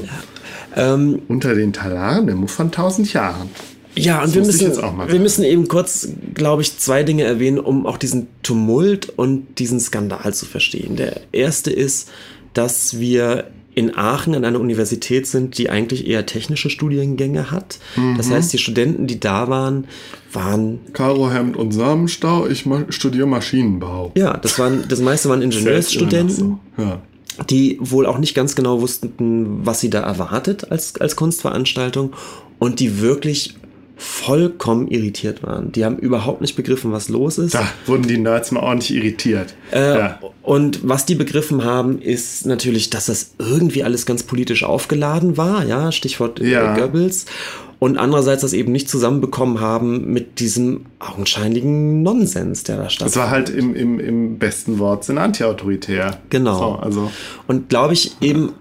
Ähm, Unter den Talaren der Muff von tausend Jahren.
Ja, und wir müssen, wir müssen eben kurz, glaube ich, zwei Dinge erwähnen, um auch diesen Tumult und diesen Skandal zu verstehen. Der erste ist, dass wir in Aachen an einer Universität sind, die eigentlich eher technische Studiengänge hat. Mhm. Das heißt, die Studenten, die da waren, waren.
Karohemd und Samenstau, ich studiere Maschinenbau.
Ja, das waren, das meiste waren Ingenieursstudenten. So. Ja die wohl auch nicht ganz genau wussten, was sie da erwartet als, als Kunstveranstaltung und die wirklich vollkommen irritiert waren. Die haben überhaupt nicht begriffen, was los ist.
Da wurden die Nerds mal ordentlich irritiert.
Äh, ja. Und was die begriffen haben, ist natürlich, dass das irgendwie alles ganz politisch aufgeladen war. Ja, Stichwort äh, ja. Goebbels und andererseits das eben nicht zusammenbekommen haben mit diesem augenscheinlichen Nonsens, der da stattfindet.
Das war halt im, im, im besten Wort sind antiautoritär.
Genau.
So, also.
Und glaube ich eben,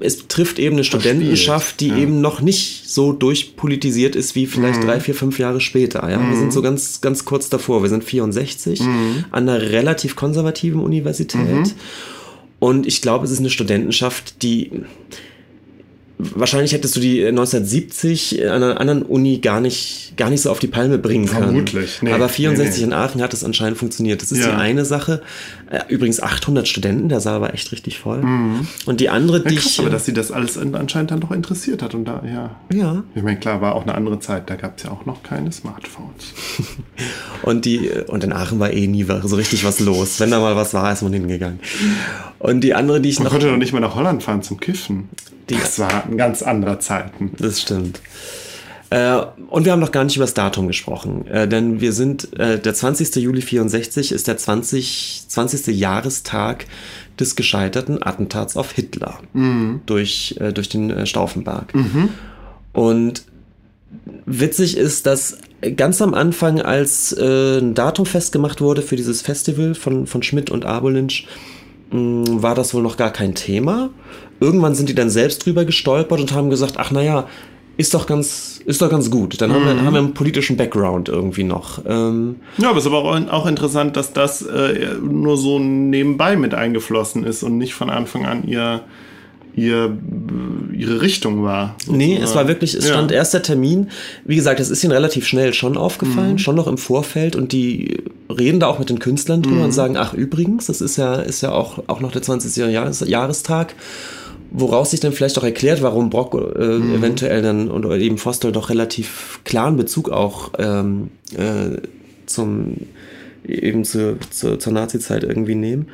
es trifft eben eine Studentenschaft, die ja. eben noch nicht so durchpolitisiert ist wie vielleicht mhm. drei, vier, fünf Jahre später. Ja? Mhm. Wir sind so ganz, ganz kurz davor. Wir sind 64 mhm. an einer relativ konservativen Universität. Mhm. Und ich glaube, es ist eine Studentenschaft, die wahrscheinlich hättest du die 1970 an einer anderen Uni gar nicht, gar nicht so auf die Palme bringen können.
Vermutlich.
Nee, Aber 64 nee, nee. in Aachen hat es anscheinend funktioniert. Das ist ja. die eine Sache. Äh, übrigens 800 Studenten, der Saal war echt richtig voll. Mhm. Und die andere,
ja,
die
krass, ich, aber dass sie das alles anscheinend dann doch interessiert hat und da, ja.
Ja.
Ich meine, klar, war auch eine andere Zeit. Da gab es ja auch noch keine Smartphones. (laughs)
und die, und in Aachen war eh nie so richtig was los. Wenn da mal was war, ist man hingegangen. Und die andere, die ich
man
noch.
konnte doch nicht mal nach Holland fahren zum Kiffen.
Die, das war
Soldaten ganz anderer Zeiten.
Das stimmt. Äh, und wir haben noch gar nicht über das Datum gesprochen, äh, denn wir sind, äh, der 20. Juli 64 ist der 20, 20. Jahrestag des gescheiterten Attentats auf Hitler mhm. durch, durch den Stauffenberg. Mhm. Und witzig ist, dass ganz am Anfang, als ein Datum festgemacht wurde für dieses Festival von, von Schmidt und Abolinsch, mm, war das wohl noch gar kein Thema. Irgendwann sind die dann selbst drüber gestolpert und haben gesagt, ach naja, ist doch ganz, ist doch ganz gut. Dann mhm. haben, wir, mhm. haben wir einen politischen Background irgendwie noch. Ähm
ja, aber es ist aber auch, auch interessant, dass das äh, nur so nebenbei mit eingeflossen ist und nicht von Anfang an ihr, ihr, ihre Richtung war.
Sozusagen. Nee, es war wirklich, es stand ja. erster Termin. Wie gesagt, es ist ihnen relativ schnell schon aufgefallen, mhm. schon noch im Vorfeld und die reden da auch mit den Künstlern drüber mhm. und sagen, ach übrigens, das ist ja, ist ja auch, auch noch der 20. Jahres, Jahrestag woraus sich dann vielleicht auch erklärt, warum Brock äh, mhm. eventuell dann und eben Fostel doch relativ klaren Bezug auch ähm, äh, zum eben zu, zu, zur Nazi-Zeit irgendwie nehmen.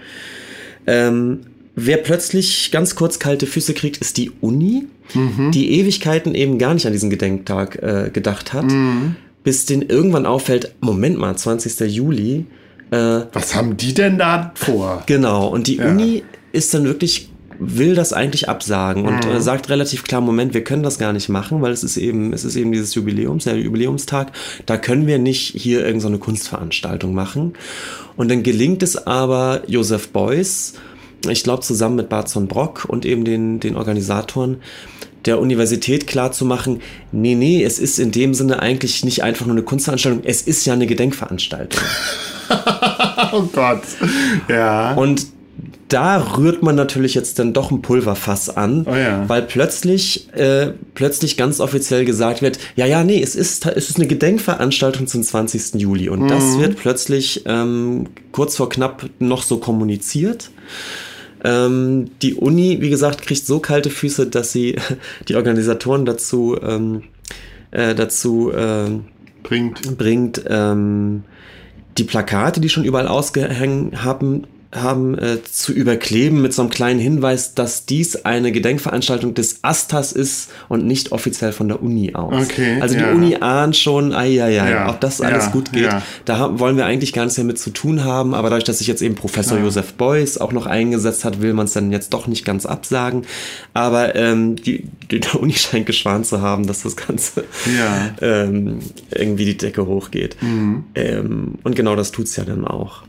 Ähm, wer plötzlich ganz kurz kalte Füße kriegt, ist die Uni, mhm. die Ewigkeiten eben gar nicht an diesen Gedenktag äh, gedacht hat, mhm. bis den irgendwann auffällt, Moment mal, 20. Juli.
Äh, Was haben die denn da vor?
Genau, und die ja. Uni ist dann wirklich will das eigentlich absagen und äh, sagt relativ klar, Moment, wir können das gar nicht machen, weil es ist eben, es ist eben dieses Jubiläums, der Jubiläumstag, da können wir nicht hier irgendeine so Kunstveranstaltung machen. Und dann gelingt es aber Josef Beuys, ich glaube zusammen mit Barzon Brock und eben den, den Organisatoren, der Universität klar zu machen, nee, nee, es ist in dem Sinne eigentlich nicht einfach nur eine Kunstveranstaltung, es ist ja eine Gedenkveranstaltung. (laughs)
oh Gott. Ja.
Und da rührt man natürlich jetzt dann doch ein Pulverfass an, oh ja. weil plötzlich, äh, plötzlich ganz offiziell gesagt wird, ja, ja, nee, es ist, es ist eine Gedenkveranstaltung zum 20. Juli. Und mhm. das wird plötzlich ähm, kurz vor knapp noch so kommuniziert. Ähm, die Uni, wie gesagt, kriegt so kalte Füße, dass sie (laughs) die Organisatoren dazu, ähm, äh, dazu äh, bringt, bringt ähm, die Plakate, die schon überall ausgehängt haben, haben äh, zu überkleben mit so einem kleinen Hinweis, dass dies eine Gedenkveranstaltung des Astas ist und nicht offiziell von der Uni aus. Okay, also die ja. Uni ahnt schon, ai, ai, ai, ja, ob das alles ja, gut geht. Da haben, wollen wir eigentlich gar nichts mehr mit zu tun haben, aber dadurch, dass sich jetzt eben Professor Josef Beuys auch noch eingesetzt hat, will man es dann jetzt doch nicht ganz absagen. Aber ähm, die, die, der Uni scheint geschwant zu haben, dass das Ganze (laughs) ähm, irgendwie die Decke hochgeht. Mhm. Ähm, und genau das tut es ja dann auch.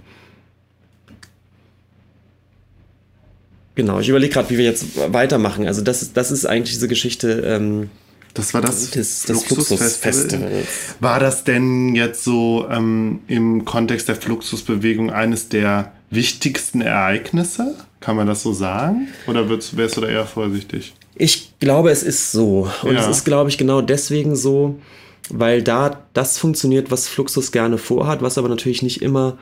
Genau, ich überlege gerade, wie wir jetzt weitermachen. Also das, das ist eigentlich diese Geschichte. Ähm,
das war das, das, das Fluxusfestival. War das denn jetzt so ähm, im Kontext der Fluxusbewegung eines der wichtigsten Ereignisse? Kann man das so sagen? Oder wärst du da eher vorsichtig?
Ich glaube, es ist so. Und ja. es ist, glaube ich, genau deswegen so, weil da das funktioniert, was Fluxus gerne vorhat, was aber natürlich nicht immer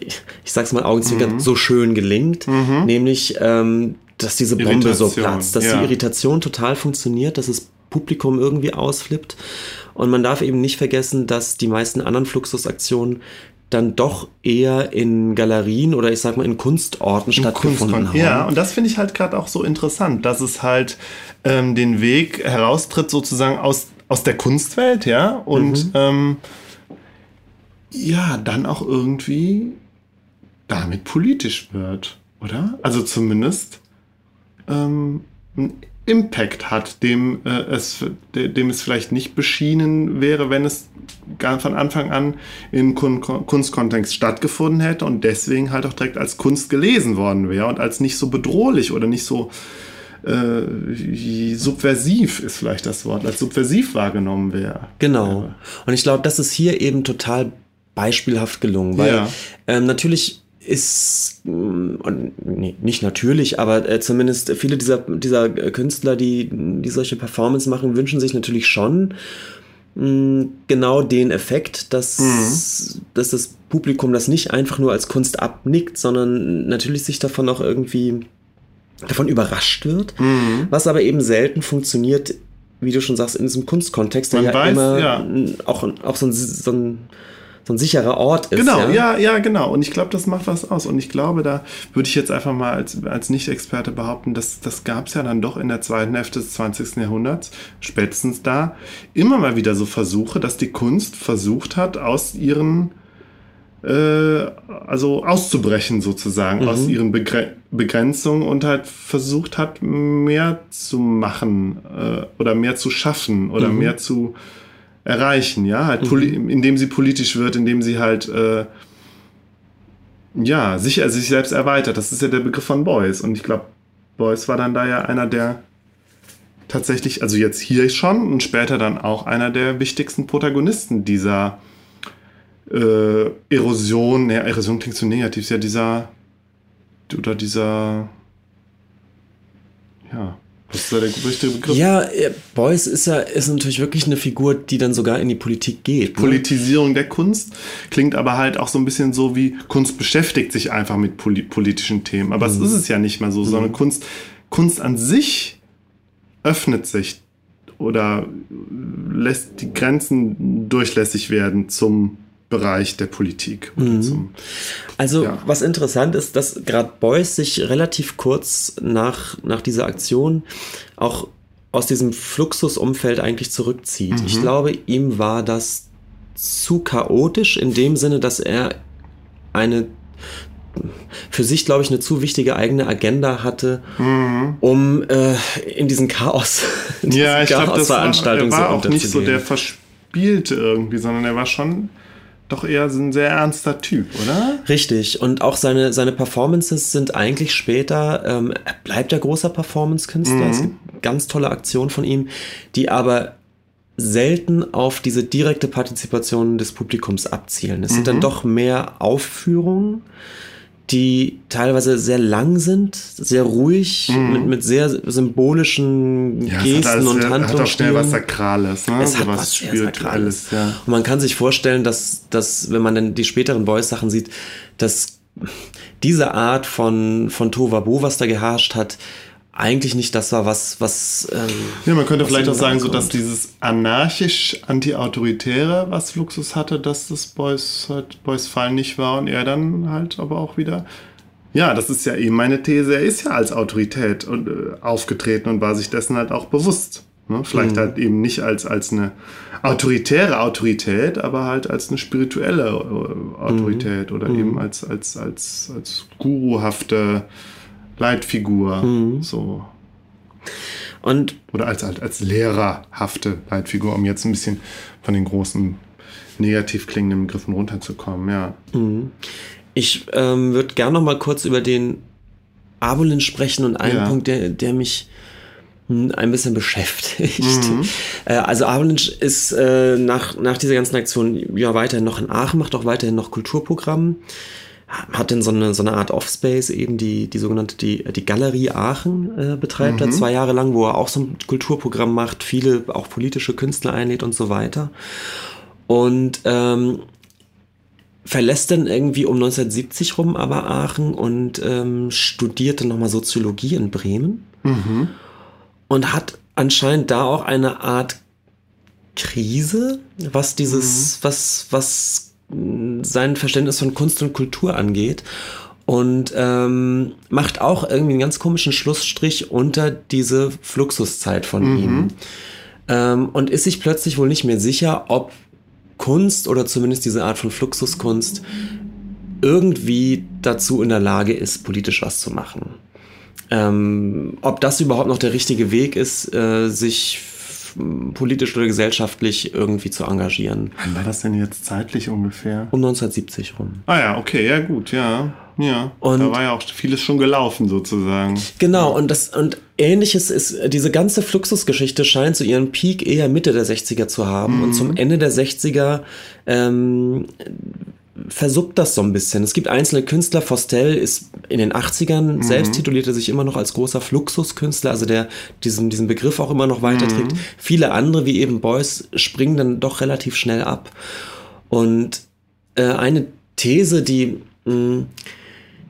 ich sag's mal augenzwinkernd, mhm. so schön gelingt, mhm. nämlich, ähm, dass diese Bombe Irritation, so platzt, dass ja. die Irritation total funktioniert, dass das Publikum irgendwie ausflippt. Und man darf eben nicht vergessen, dass die meisten anderen Fluxusaktionen dann doch eher in Galerien oder ich sag mal in Kunstorten in stattgefunden Kunstkon haben.
Ja, und das finde ich halt gerade auch so interessant, dass es halt ähm, den Weg heraustritt sozusagen aus, aus der Kunstwelt, ja, und mhm. ähm, ja, dann auch irgendwie damit politisch wird, oder? Also zumindest ähm, einen Impact hat, dem, äh, es, dem es vielleicht nicht beschienen wäre, wenn es von Anfang an im Kun Kunstkontext stattgefunden hätte und deswegen halt auch direkt als Kunst gelesen worden wäre und als nicht so bedrohlich oder nicht so äh, subversiv ist vielleicht das Wort, als subversiv wahrgenommen wäre.
Genau. Und ich glaube, das ist hier eben total beispielhaft gelungen, weil ja. ähm, natürlich ist, mm, nee, nicht natürlich, aber äh, zumindest viele dieser, dieser Künstler, die, die solche Performance machen, wünschen sich natürlich schon mh, mm, genau den Effekt, dass, mhm. dass das Publikum das nicht einfach nur als Kunst abnickt, sondern natürlich sich davon auch irgendwie davon überrascht wird, mhm. was aber eben selten funktioniert, wie du schon sagst, in diesem Kunstkontext, der ja weiß, immer ja. auch, auch so ein, so ein so ein sicherer Ort ist.
Genau, ja, ja, ja genau. Und ich glaube, das macht was aus. Und ich glaube, da würde ich jetzt einfach mal als, als Nicht-Experte behaupten, dass das gab es ja dann doch in der zweiten Hälfte des 20. Jahrhunderts, spätestens da, immer mal wieder so Versuche, dass die Kunst versucht hat, aus ihren äh, also auszubrechen sozusagen mhm. aus ihren Begre Begrenzungen und halt versucht hat, mehr zu machen äh, oder mehr zu schaffen oder mhm. mehr zu erreichen, ja, halt mhm. indem sie politisch wird, indem sie halt äh, ja, sich, also sich selbst erweitert. Das ist ja der Begriff von Beuys. Und ich glaube, Beuys war dann da ja einer der tatsächlich, also jetzt hier schon und später dann auch einer der wichtigsten Protagonisten dieser äh, Erosion, ja, Erosion klingt so negativ, ist ja dieser, oder dieser, ja, was ist da der richtige Begriff?
Ja, äh, Beuys ist ja ist natürlich wirklich eine Figur, die dann sogar in die Politik geht.
Ne? Politisierung der Kunst klingt aber halt auch so ein bisschen so wie Kunst beschäftigt sich einfach mit poli politischen Themen. Aber mhm. es ist es ja nicht mal so, mhm. sondern Kunst, Kunst an sich öffnet sich oder lässt die Grenzen durchlässig werden zum Bereich der Politik.
Mhm. Zum, also ja. was interessant ist, dass gerade Beuys sich relativ kurz nach, nach dieser Aktion auch aus diesem Fluxusumfeld eigentlich zurückzieht. Mhm. Ich glaube, ihm war das zu chaotisch in dem Sinne, dass er eine für sich, glaube ich, eine zu wichtige eigene Agenda hatte, mhm. um äh, in diesen Chaos, (laughs)
in ja, ich glaube, das war, er war auch nicht so der Verspielte irgendwie, sondern er war schon doch eher ein sehr ernster Typ, oder?
Richtig. Und auch seine, seine Performances sind eigentlich später, ähm, er bleibt ja großer Performance-Künstler. Mhm. Es gibt ganz tolle Aktionen von ihm, die aber selten auf diese direkte Partizipation des Publikums abzielen. Es mhm. sind dann mhm. doch mehr Aufführungen die teilweise sehr lang sind, sehr ruhig, mm. mit, mit sehr symbolischen ja, Gesten und Handlungen. Es hat auch schnell
was Sakrales, ne?
Es so hat was Spirituelles. Ja. Und man kann sich vorstellen, dass, dass wenn man dann die späteren Boys-Sachen sieht, dass diese Art von, von Tovabo, was da geherrscht hat, eigentlich nicht das war, was. was
ähm, ja, man könnte vielleicht auch sagen, so dass dieses anarchisch-anti-autoritäre, was Fluxus hatte, dass das Boys, halt, Boys Fall nicht war und er dann halt aber auch wieder. Ja, das ist ja eben meine These. Er ist ja als Autorität und, äh, aufgetreten und war sich dessen halt auch bewusst. Ne? Vielleicht mhm. halt eben nicht als, als eine autoritäre Autorität, aber halt als eine spirituelle äh, Autorität mhm. oder mhm. eben als, als, als, als guruhafte Leitfigur. Mhm. So.
Und
Oder als, als, als lehrerhafte Leitfigur, um jetzt ein bisschen von den großen negativ klingenden Begriffen runterzukommen, ja.
Mhm. Ich ähm, würde gerne noch mal kurz über den Abolin sprechen und einen ja. Punkt, der, der mich hm, ein bisschen beschäftigt. Mhm. (laughs) Äh, also Avalanche ist äh, nach, nach dieser ganzen Aktion ja weiterhin noch in Aachen, macht auch weiterhin noch Kulturprogramm hat denn so eine, so eine Art Offspace eben, die, die sogenannte, die, die Galerie Aachen äh, betreibt mhm. er zwei Jahre lang, wo er auch so ein Kulturprogramm macht, viele auch politische Künstler einlädt und so weiter. Und ähm, verlässt dann irgendwie um 1970 rum aber Aachen und ähm, studierte nochmal Soziologie in Bremen mhm. und hat anscheinend da auch eine Art Krise, was dieses, mhm. was, was sein Verständnis von Kunst und Kultur angeht und ähm, macht auch irgendwie einen ganz komischen Schlussstrich unter diese Fluxuszeit von mhm. ihm ähm, und ist sich plötzlich wohl nicht mehr sicher, ob Kunst oder zumindest diese Art von Fluxuskunst irgendwie dazu in der Lage ist, politisch was zu machen. Ähm, ob das überhaupt noch der richtige Weg ist, äh, sich politisch oder gesellschaftlich irgendwie zu engagieren.
Wann war das denn jetzt zeitlich ungefähr?
Um 1970 rum.
Ah ja, okay, ja gut, ja. Ja, und da war ja auch vieles schon gelaufen sozusagen.
Genau, und das und ähnliches ist, diese ganze Fluxusgeschichte scheint zu so ihren Peak eher Mitte der 60er zu haben. Mhm. Und zum Ende der 60er ähm, versuppt das so ein bisschen. Es gibt einzelne Künstler, Fostel ist in den 80ern mhm. selbst titulierte sich immer noch als großer Fluxuskünstler, also der diesen, diesen Begriff auch immer noch weiterträgt. Mhm. Viele andere, wie eben Beuys, springen dann doch relativ schnell ab. Und äh, eine These, die, mh, mm,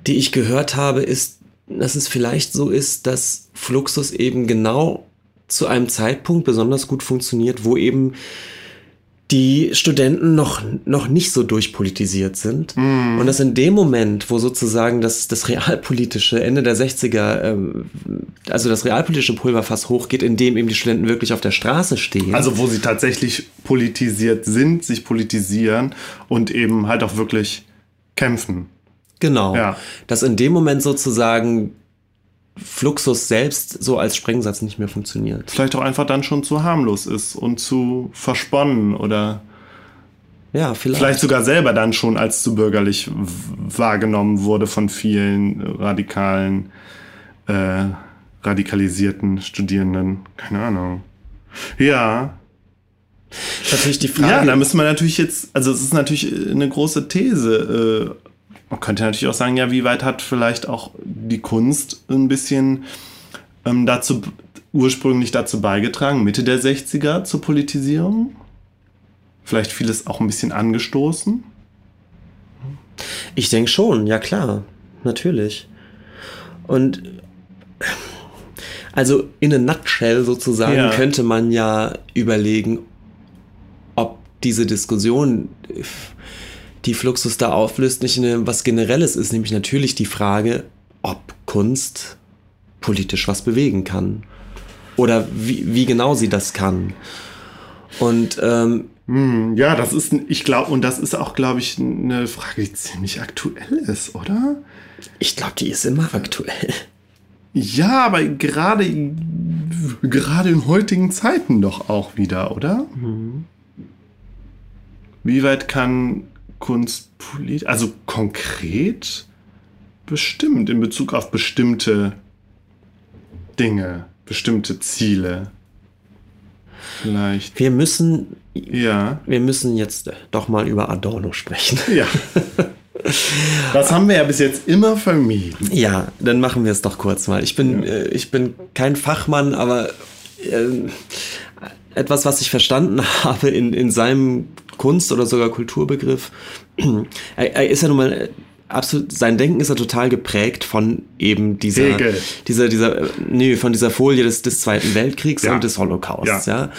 die ich gehört habe, ist, dass es vielleicht so ist, dass Fluxus eben genau zu einem Zeitpunkt besonders gut funktioniert, wo eben die Studenten noch, noch nicht so durchpolitisiert sind. Mm. Und dass in dem Moment, wo sozusagen das, das realpolitische Ende der 60er, ähm, also das realpolitische Pulverfass hochgeht, in dem eben die Studenten wirklich auf der Straße stehen.
Also wo sie tatsächlich politisiert sind, sich politisieren und eben halt auch wirklich kämpfen.
Genau. Ja. Dass in dem Moment sozusagen Fluxus selbst so als Sprengsatz nicht mehr funktioniert.
Vielleicht auch einfach dann schon zu harmlos ist und zu versponnen oder
ja, vielleicht.
vielleicht sogar selber dann schon als zu bürgerlich wahrgenommen wurde von vielen radikalen, äh, radikalisierten Studierenden. Keine Ahnung. Ja.
Natürlich die Frage. Ja,
da müssen wir natürlich jetzt, also es ist natürlich eine große These, äh, man könnte natürlich auch sagen, ja, wie weit hat vielleicht auch die Kunst ein bisschen ähm, dazu ursprünglich dazu beigetragen, Mitte der 60er zur Politisierung? Vielleicht vieles auch ein bisschen angestoßen?
Ich denke schon, ja klar, natürlich. Und also in a nutshell sozusagen ja. könnte man ja überlegen, ob diese Diskussion die Fluxus da auflöst, nicht eine, was Generelles ist, nämlich natürlich die Frage, ob Kunst politisch was bewegen kann. Oder wie, wie genau sie das kann. Und ähm,
hm, ja, das ist, ich glaube, und das ist auch, glaube ich, eine Frage, die ziemlich aktuell ist, oder?
Ich glaube, die ist immer aktuell.
Ja, aber gerade, gerade in heutigen Zeiten doch auch wieder, oder? Mhm. Wie weit kann kunstpolitisch, also konkret bestimmt in Bezug auf bestimmte Dinge, bestimmte Ziele. Vielleicht.
Wir müssen, ja. Wir müssen jetzt doch mal über Adorno sprechen.
Ja. (laughs) Das haben wir ja bis jetzt immer vermieden.
Ja, dann machen wir es doch kurz mal. Ich bin, ja. äh, ich bin kein Fachmann, aber äh, etwas, was ich verstanden (laughs) habe in, in seinem Kunst- oder sogar Kulturbegriff. (clears throat) er, er ist ja nun mal äh, absolut, sein Denken ist ja total geprägt von eben dieser, dieser, dieser, nee, von dieser Folie des, des Zweiten Weltkriegs ja. und des Holocausts, ja. ja.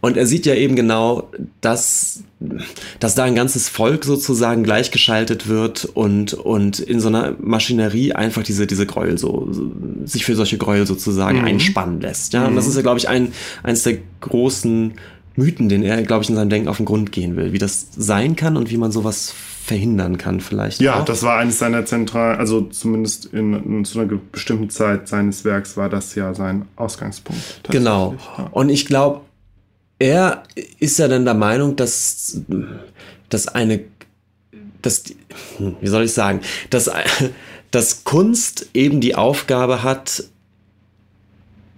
Und er sieht ja eben genau, dass, dass da ein ganzes Volk sozusagen gleichgeschaltet wird und, und in so einer Maschinerie einfach diese, diese Gräuel so, sich für solche Gräuel sozusagen mhm. einspannen lässt. Ja, mhm. und das ist ja, glaube ich, ein, eins der großen Mythen, den er, glaube ich, in seinem Denken auf den Grund gehen will. Wie das sein kann und wie man sowas verhindern kann vielleicht.
Ja, auch. das war eines seiner zentralen, also zumindest in, in, zu einer bestimmten Zeit seines Werks war das ja sein Ausgangspunkt.
Genau. Ja. Und ich glaube, er ist ja dann der Meinung, dass, dass eine, dass, wie soll ich sagen, dass, dass Kunst eben die Aufgabe hat,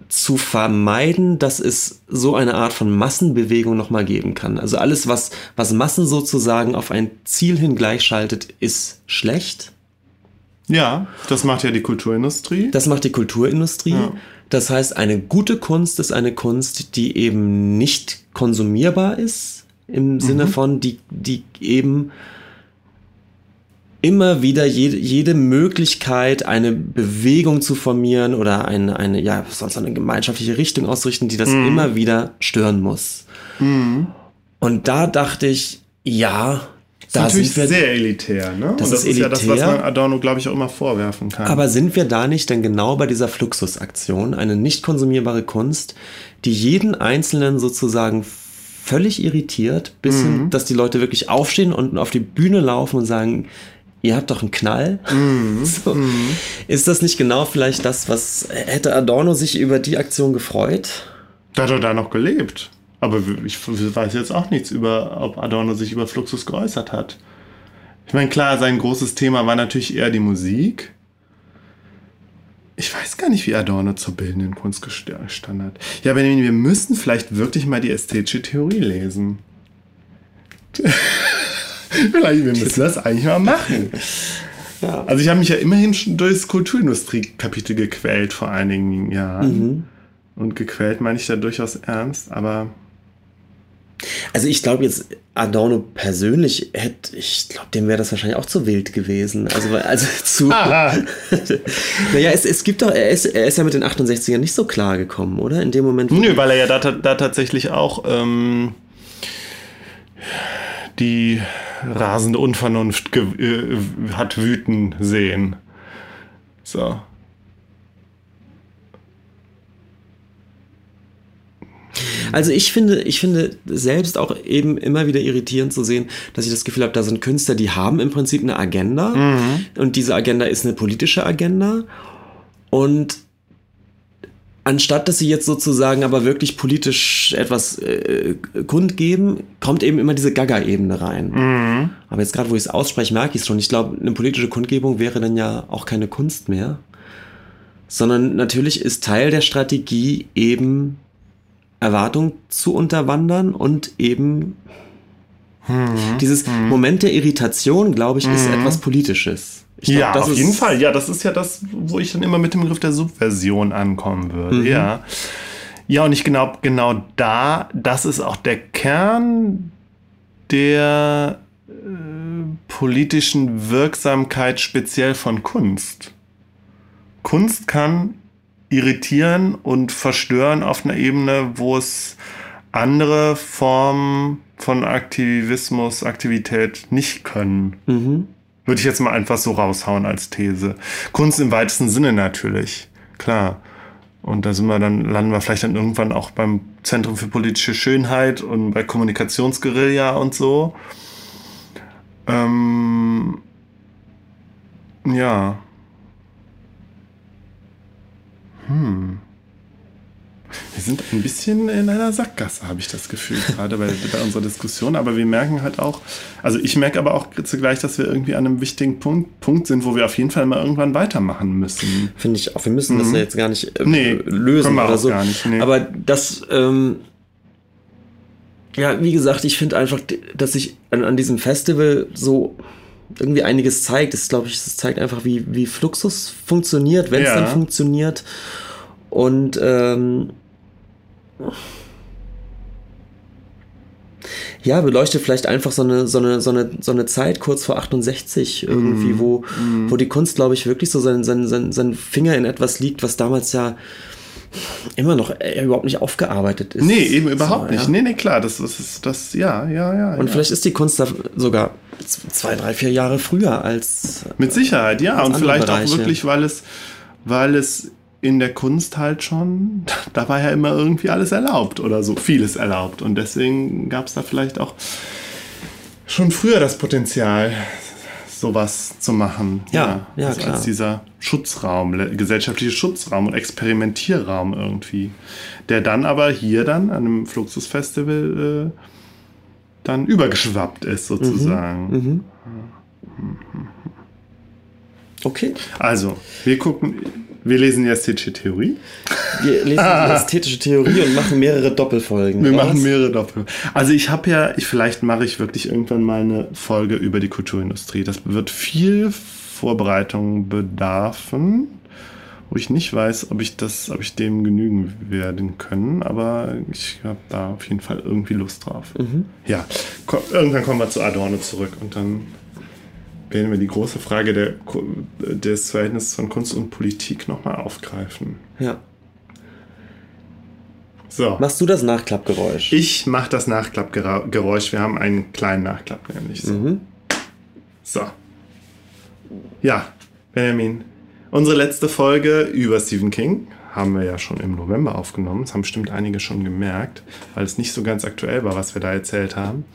zu vermeiden, dass es so eine Art von Massenbewegung nochmal geben kann. Also alles, was, was Massen sozusagen auf ein Ziel hin gleichschaltet, ist schlecht.
Ja, das macht ja die Kulturindustrie.
Das macht die Kulturindustrie. Ja. Das heißt, eine gute Kunst ist eine Kunst, die eben nicht konsumierbar ist, im mhm. Sinne von, die, die eben immer wieder jede, jede Möglichkeit, eine Bewegung zu formieren oder eine, eine ja, sonst eine gemeinschaftliche Richtung auszurichten, die das mhm. immer wieder stören muss. Mhm. Und da dachte ich, ja,
das da ist natürlich wir, sehr elitär, ne?
Das, das ist,
ist
ja
das, was man Adorno, glaube ich, auch immer vorwerfen kann.
Aber sind wir da nicht denn genau bei dieser Fluxusaktion, eine nicht konsumierbare Kunst, die jeden Einzelnen sozusagen völlig irritiert, bis mhm. hin, dass die Leute wirklich aufstehen und auf die Bühne laufen und sagen, ihr habt doch einen Knall. Mhm. (laughs) So. Mhm. Ist das nicht genau vielleicht das, was hätte Adorno sich über die Aktion gefreut?
Da hat er da noch gelebt. Aber ich weiß jetzt auch nichts über, ob Adorno sich über Fluxus geäußert hat. Ich meine, klar, sein großes Thema war natürlich eher die Musik. Ich weiß gar nicht, wie Adorno zur bildenden Kunst gestanden hat. Ja, Benjamin, wir müssen vielleicht wirklich mal die ästhetische Theorie lesen. (laughs) (laughs) Vielleicht, wir müssen das eigentlich mal machen. Ja. Also ich habe mich ja immerhin schon durchs Kulturindustrie-Kapitel gequält vor einigen Jahren. Mhm. Und gequält meine ich da durchaus ernst, aber...
Also ich glaube jetzt, Adorno persönlich hätte, ich glaube, dem wäre das wahrscheinlich auch zu wild gewesen. Also, also (laughs) zu. (laughs) naja, es, es gibt doch, er ist, er ist ja mit den 68ern nicht so klar gekommen, oder? In dem Moment.
Nö, weil er ja da, da tatsächlich auch ähm, die rasende Unvernunft äh, hat wüten sehen. So.
Also ich finde, ich finde selbst auch eben immer wieder irritierend zu sehen, dass ich das Gefühl habe, da sind Künstler, die haben im Prinzip eine Agenda mhm. und diese Agenda ist eine politische Agenda und anstatt dass sie jetzt sozusagen aber wirklich politisch etwas äh, kundgeben, kommt eben immer diese Gaga-Ebene rein. Mhm. Aber jetzt gerade, wo ich es ausspreche, merke ich es schon. Ich glaube, eine politische Kundgebung wäre dann ja auch keine Kunst mehr. Sondern natürlich ist Teil der Strategie eben Erwartung zu unterwandern und eben mhm. dieses mhm. Moment der Irritation, glaube ich, ist mhm. etwas Politisches.
Glaub, ja, auf jeden Fall. Ja, das ist ja das, wo ich dann immer mit dem Begriff der Subversion ankommen würde. Mhm. Ja. Ja, und ich glaube, genau da, das ist auch der Kern der äh, politischen Wirksamkeit speziell von Kunst. Kunst kann irritieren und verstören auf einer Ebene, wo es andere Formen von Aktivismus, Aktivität nicht können. Mhm. Würde ich jetzt mal einfach so raushauen als These. Kunst im weitesten Sinne natürlich, klar. Und da sind wir dann, landen wir vielleicht dann irgendwann auch beim Zentrum für politische Schönheit und bei Kommunikationsguerilla und so. Ähm, ja. Hm. Wir sind ein bisschen in einer Sackgasse, habe ich das Gefühl, gerade bei, bei, unserer Diskussion. Aber wir merken halt auch, also ich merke aber auch zugleich, dass wir irgendwie an einem wichtigen Punkt, Punkt sind, wo wir auf jeden Fall mal irgendwann weitermachen müssen.
Finde ich auch. Wir müssen mhm. das ja jetzt gar nicht äh, nee, lösen oder so. Nicht, nee. Aber das, ähm, ja, wie gesagt, ich finde einfach, dass sich an, an diesem Festival so irgendwie einiges zeigt. Es glaube ich, es zeigt einfach, wie, wie Fluxus funktioniert, wenn es ja. dann funktioniert. Und ähm, ja, beleuchtet vielleicht einfach so eine, so eine, so eine, so eine Zeit kurz vor 68 irgendwie, mm, wo, mm. wo die Kunst, glaube ich, wirklich so sein, sein, sein, sein Finger in etwas liegt, was damals ja immer noch äh, überhaupt nicht aufgearbeitet ist.
Nee, eben überhaupt so, nicht. Ja? Nee, nee, klar, das, das ist das, ja, ja, ja.
Und
ja.
vielleicht ist die Kunst da sogar zwei, drei, vier Jahre früher als.
Mit Sicherheit, ja. Und vielleicht Bereiche. auch wirklich, weil es, weil es in der Kunst halt schon, (laughs) da war ja immer irgendwie alles erlaubt oder so, vieles erlaubt. Und deswegen gab es da vielleicht auch schon früher das Potenzial, sowas zu machen.
Ja, ja, ja also
klar. Als dieser Schutzraum, gesellschaftliche Schutzraum und Experimentierraum irgendwie. Der dann aber hier dann an einem Fluxusfestival äh, dann übergeschwappt ist, sozusagen. Mhm,
mhm. Okay.
Also, wir gucken, wir lesen die ästhetische Theorie.
Wir lesen die (laughs) ästhetische Theorie und machen mehrere Doppelfolgen.
Wir machen mehrere Doppelfolgen. Also ich habe ja, ich, vielleicht mache ich wirklich irgendwann mal eine Folge über die Kulturindustrie. Das wird viel Vorbereitung bedarfen, wo ich nicht weiß, ob ich das, ob ich dem genügen werden können, aber ich habe da auf jeden Fall irgendwie Lust drauf. Mhm. Ja, irgendwann kommen wir zu Adorno zurück und dann werden wir die große Frage der, des Verhältnisses von Kunst und Politik nochmal aufgreifen.
Ja. So. Machst du das Nachklappgeräusch?
Ich mache das Nachklappgeräusch. Wir haben einen kleinen Nachklapp nämlich. So. Mhm. so. Ja, Benjamin. Unsere letzte Folge über Stephen King haben wir ja schon im November aufgenommen. Das haben bestimmt einige schon gemerkt, weil es nicht so ganz aktuell war, was wir da erzählt haben.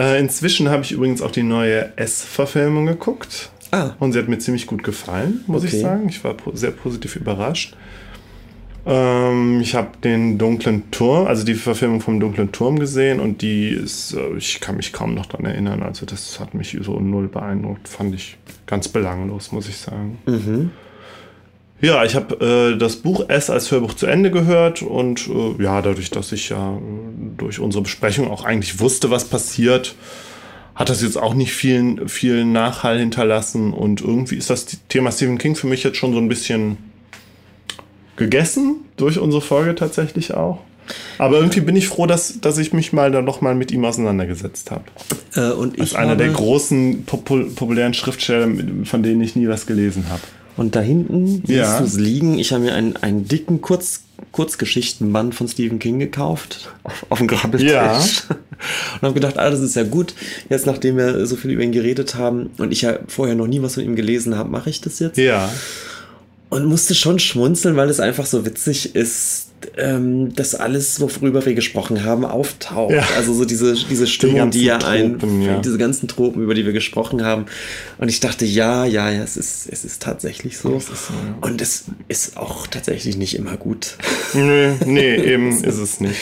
Äh, inzwischen habe ich übrigens auch die neue S-Verfilmung geguckt. Ah. Und sie hat mir ziemlich gut gefallen, muss okay. ich sagen. Ich war po sehr positiv überrascht. Ähm, ich habe den dunklen Turm, also die Verfilmung vom dunklen Turm gesehen und die ist, äh, ich kann mich kaum noch daran erinnern. Also das hat mich so null beeindruckt. Fand ich ganz belanglos, muss ich sagen. Mhm. Ja, ich habe äh, das Buch S als Hörbuch zu Ende gehört und äh, ja, dadurch, dass ich ja äh, durch unsere Besprechung auch eigentlich wusste, was passiert, hat das jetzt auch nicht vielen, vielen Nachhall hinterlassen und irgendwie ist das Thema Stephen King für mich jetzt schon so ein bisschen gegessen durch unsere Folge tatsächlich auch. Aber irgendwie bin ich froh, dass, dass ich mich mal da noch mal mit ihm auseinandergesetzt habe.
Äh, und
Als einer der großen popul populären Schriftsteller, von denen ich nie was gelesen habe.
Und da hinten
Ja.
siehst du es liegen. Ich habe mir einen, einen dicken Kurz, Kurzgeschichtenband von Stephen King gekauft. Auf, auf dem Grabbeltisch.
Ja. (laughs)
Und habe gedacht, ah, das ist ja gut. Jetzt, nachdem wir so viel über ihn geredet haben und ich ja vorher noch nie was von ihm gelesen habe, mache ich das jetzt.
Ja.
Und musste schon schmunzeln, weil es einfach so witzig ist, ähm, dass alles, worüber wir gesprochen haben, auftaucht.
Ja.
Also so diese, diese Stimmung,
ganzen
die ja ein,
ja.
diese ganzen Tropen, über die wir gesprochen haben. Und ich dachte, ja, ja, ja, es ist, es ist tatsächlich so.
Es ist so, ja.
Und es ist auch tatsächlich nicht immer gut.
Nee, nee, eben ist es nicht.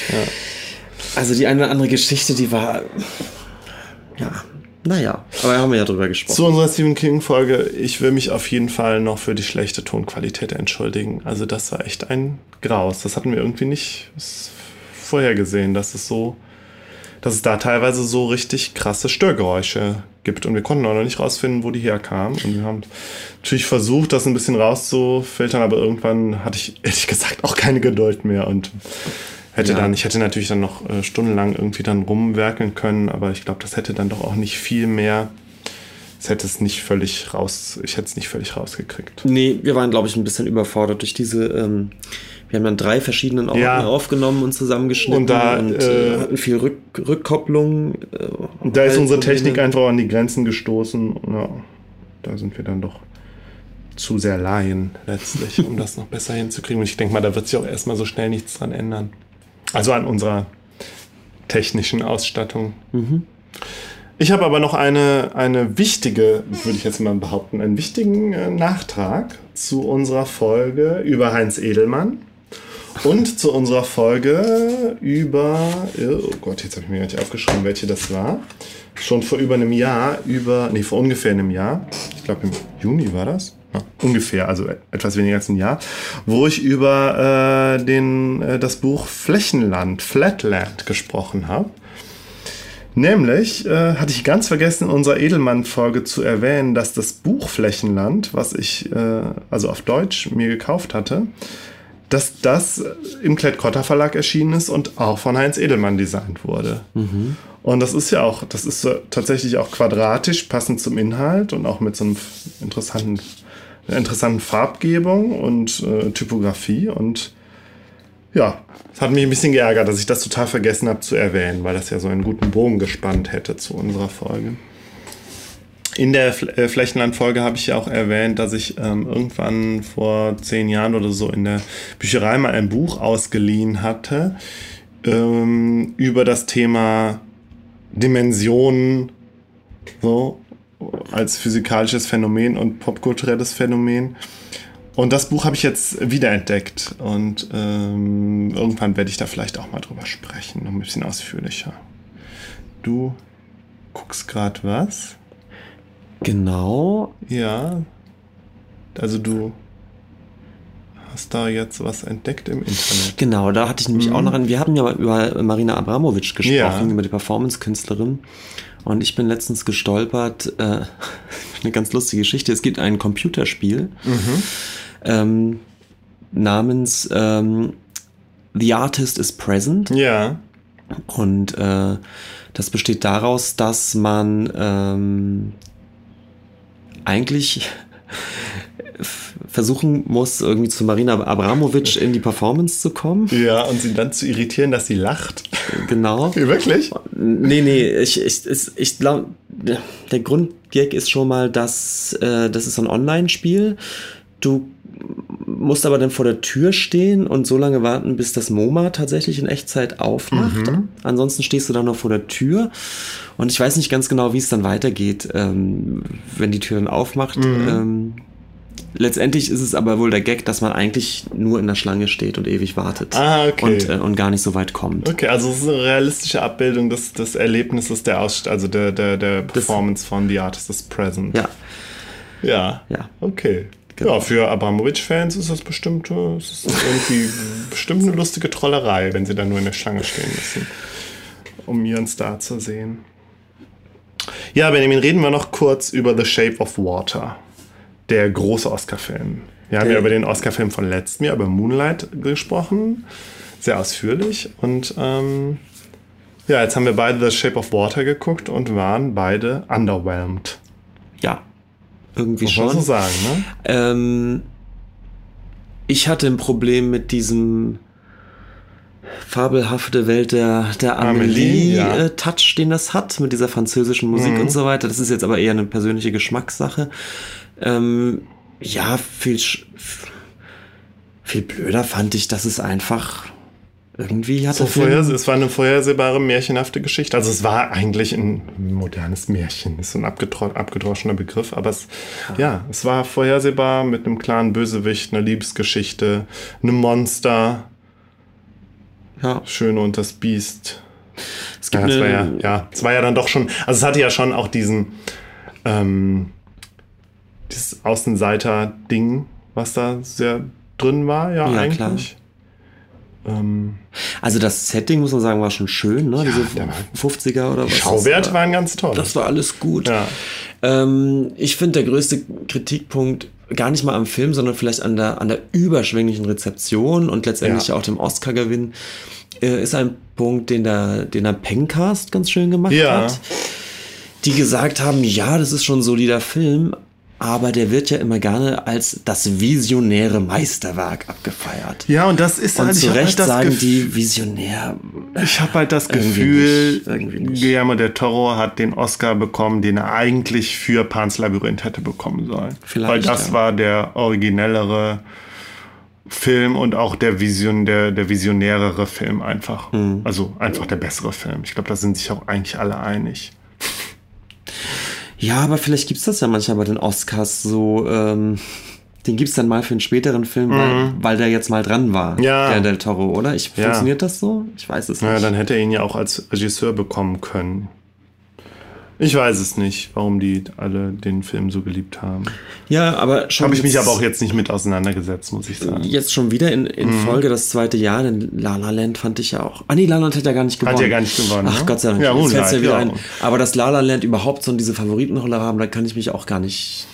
Also die eine oder andere Geschichte, die war, ja, naja, aber haben wir ja drüber gesprochen.
Zu unserer Stephen King-Folge, ich will mich auf jeden Fall noch für die schlechte Tonqualität entschuldigen. Also das war echt ein Graus. Das hatten wir irgendwie nicht vorhergesehen, dass es so, dass es da teilweise so richtig krasse Störgeräusche gibt. Und wir konnten auch noch nicht rausfinden, wo die herkamen. Und wir haben natürlich versucht, das ein bisschen rauszufiltern, aber irgendwann hatte ich ehrlich gesagt auch keine Geduld mehr und hätte
Ja.
dann, ich hätte natürlich dann noch äh, stundenlang irgendwie dann rumwerkeln können, aber ich glaube, das hätte dann doch auch nicht viel mehr. Es hätte es nicht völlig raus, ich hätte es nicht völlig rausgekriegt.
Nee, wir waren, glaube ich, ein bisschen überfordert durch diese. Ähm, wir haben dann drei verschiedenen Orten
Ja.
aufgenommen und zusammengeschnitten
Und da,
äh,
äh,
hatten viel Rück Rückkopplung. Äh,
Und da ist unsere. Technik einfach an die Grenzen gestoßen. Ja, da sind wir dann doch zu sehr Laien letztlich, um das noch besser hinzukriegen. Und ich denke mal, da wird sich auch erstmal so schnell nichts dran ändern. Also an unserer technischen Ausstattung. Ich habe aber noch eine, eine wichtige, würde ich jetzt mal behaupten, einen wichtigen äh, Nachtrag zu unserer Folge über Heinz Edelmann und zu unserer Folge über, oh Gott, jetzt habe ich mir gar nicht aufgeschrieben, welche das war. Schon vor über einem Jahr, über, nee, vor ungefähr einem Jahr, ich glaube im Juni war das, ungefähr, also etwas weniger als ein Jahr, wo ich über äh, den, äh, das Buch Flächenland, Flatland gesprochen habe. Nämlich äh, hatte ich ganz vergessen, in unserer Edelmann-Folge zu erwähnen, dass das Buch Flächenland, was ich äh, also auf Deutsch mir gekauft hatte, dass das im Klett-Cotta Verlag erschienen ist und auch von Heinz Edelmann designt wurde. Und das ist ja auch, das ist so tatsächlich auch quadratisch, passend zum Inhalt und auch mit so einem interessanten, einer interessanten Farbgebung und äh, Typografie und ja, es hat mich ein bisschen geärgert, dass ich das total vergessen habe zu erwähnen, weil das ja so einen guten Bogen gespannt hätte zu unserer Folge. In der Fl äh, Flächenland-Folge habe ich ja auch erwähnt, dass ich ähm, irgendwann vor zehn Jahren oder so in der Bücherei mal ein Buch ausgeliehen hatte ähm, über das Thema Dimensionen so als physikalisches Phänomen und popkulturelles Phänomen. Und das Buch habe ich jetzt wiederentdeckt und ähm, irgendwann werde ich da vielleicht auch mal drüber sprechen, noch ein bisschen ausführlicher. Du guckst gerade was?
Genau.
Ja. Also du hast da jetzt was entdeckt im Internet.
Genau, da hatte ich nämlich auch noch einen. Wir haben ja über Marina Abramovic gesprochen,
Ja.
über die Performance-Künstlerin. Und ich bin letztens gestolpert, äh, (laughs) eine ganz lustige Geschichte. Es gibt ein Computerspiel ähm, namens ähm, The Artist is Present.
Ja.
Und äh, das besteht daraus, dass man ähm, eigentlich versuchen muss, irgendwie zu Marina Abramovic in die Performance zu kommen.
Ja, und sie dann zu irritieren, dass sie lacht.
Genau. (laughs)
Wirklich?
Nee, nee, ich, ich, ich, glaube, der Grundgag ist schon mal, dass äh, das ist so ein Online-Spiel. Du musst aber dann vor der Tür stehen und so lange warten, bis das MoMA tatsächlich in Echtzeit aufmacht. Ansonsten stehst du dann noch vor der Tür und ich weiß nicht ganz genau, wie es dann weitergeht, ähm, wenn die Tür dann aufmacht. Ähm, letztendlich ist es aber wohl der Gag, dass man eigentlich nur in der Schlange steht und ewig wartet
Ah, okay.
und, äh, und gar nicht so weit kommt.
Okay, also es ist eine realistische Abbildung des, des Erlebnisses der Ausst also der, der, der Performance von The Artist is Present.
Ja,
Ja.
ja.
Okay.
Genau.
Ja, für Abramovic-Fans ist das bestimmt, äh, ist irgendwie (laughs) bestimmt eine lustige Trollerei, wenn sie dann nur in der Schlange stehen müssen, um ihren Star zu sehen. Ja, Benjamin, reden wir noch kurz über The Shape of Water, der große Oscar-Film. Wir haben ja über den Oscar-Film von letztem Jahr, über Moonlight gesprochen, sehr ausführlich. Und ähm, ja, jetzt haben wir beide The Shape of Water geguckt und waren beide underwhelmed.
Ja. irgendwie
Muss man
schon.
so sagen, ne?
Ähm, ich hatte ein Problem mit diesem fabelhafte Welt der, der
Amelie, ja.
Amelie-Touch, den das hat, mit dieser französischen Musik
Mhm.
und so weiter. Das ist jetzt aber eher eine persönliche Geschmackssache. Ähm, ja, viel, viel blöder fand ich, dass es einfach irgendwie hat
So vorher, es war eine vorhersehbare, märchenhafte Geschichte. Also es war eigentlich ein modernes Märchen. Ist so ein abgedroschener Begriff. Aber es, ja, es war vorhersehbar mit einem klaren Bösewicht, einer Liebesgeschichte, einem Monster,
ja,
Schöne und das Biest.
es gibt
Ja, es war ja, ja, es war ja dann doch schon, also es hatte ja schon auch diesen, ähm, dieses Außenseiter-Ding, was da sehr drin war, ja,
Ja,
eigentlich. Ähm,
also das Setting, muss man sagen, war schon schön, ne? Diese
der war-
50er oder was. das
Schauwerte
war.
waren ganz toll.
Das war alles gut.
Ja.
Ähm, ich finde, der größte Kritikpunkt gar nicht mal am Film, sondern vielleicht an der, an der überschwänglichen Rezeption und letztendlich
Ja.
auch dem Oscar-Gewinn, äh, ist ein Punkt, den der, den der Pencast ganz schön gemacht
Ja.
hat. Die gesagt haben, ja, das ist schon ein solider Film, aber der wird ja immer gerne als das visionäre Meisterwerk abgefeiert.
Ja, und das ist
Und
halt,
zu Recht
halt
sagen
Gefühl,
die Visionär.
ich habe halt das
Irgendwie
Gefühl,
nicht, irgendwie nicht.
Guillermo del Toro hat den Oscar bekommen, den er eigentlich für Pans Labyrinth hätte bekommen sollen.
Vielleicht,
Weil das
ja.
war der originellere Film und auch der Vision, der, der visionärere Film einfach.
Mhm.
Also einfach der bessere Film. Ich glaube, da sind sich auch eigentlich alle einig.
Ja, aber vielleicht gibt's das ja manchmal bei den Oscars so. Ähm, den gibt's dann mal für einen späteren Film, weil, weil der jetzt mal dran war,
Mhm. Ja.
der Del Toro, oder? Ich,
Ja.
Funktioniert das so? Ich weiß es
Naja,
nicht.
dann hätte er ihn ja auch als Regisseur bekommen können. Ich weiß es nicht, warum die alle den Film so geliebt haben.
ja, aber schon.
Habe ich mich aber auch jetzt nicht mit auseinandergesetzt, muss ich sagen.
Jetzt schon wieder in, in
Mhm.
Folge das zweite Jahr, denn La La Land fand ich ja auch. Ah nee, La La Land hat ja gar nicht gewonnen.
Hat ja gar nicht gewonnen,
Ach
ne?
Gott sei Dank.
Ja,
Jetzt fällt's ja wieder
ja.
ein. Aber dass La La Land überhaupt so diese Favoritenrolle haben, da kann ich mich auch gar nicht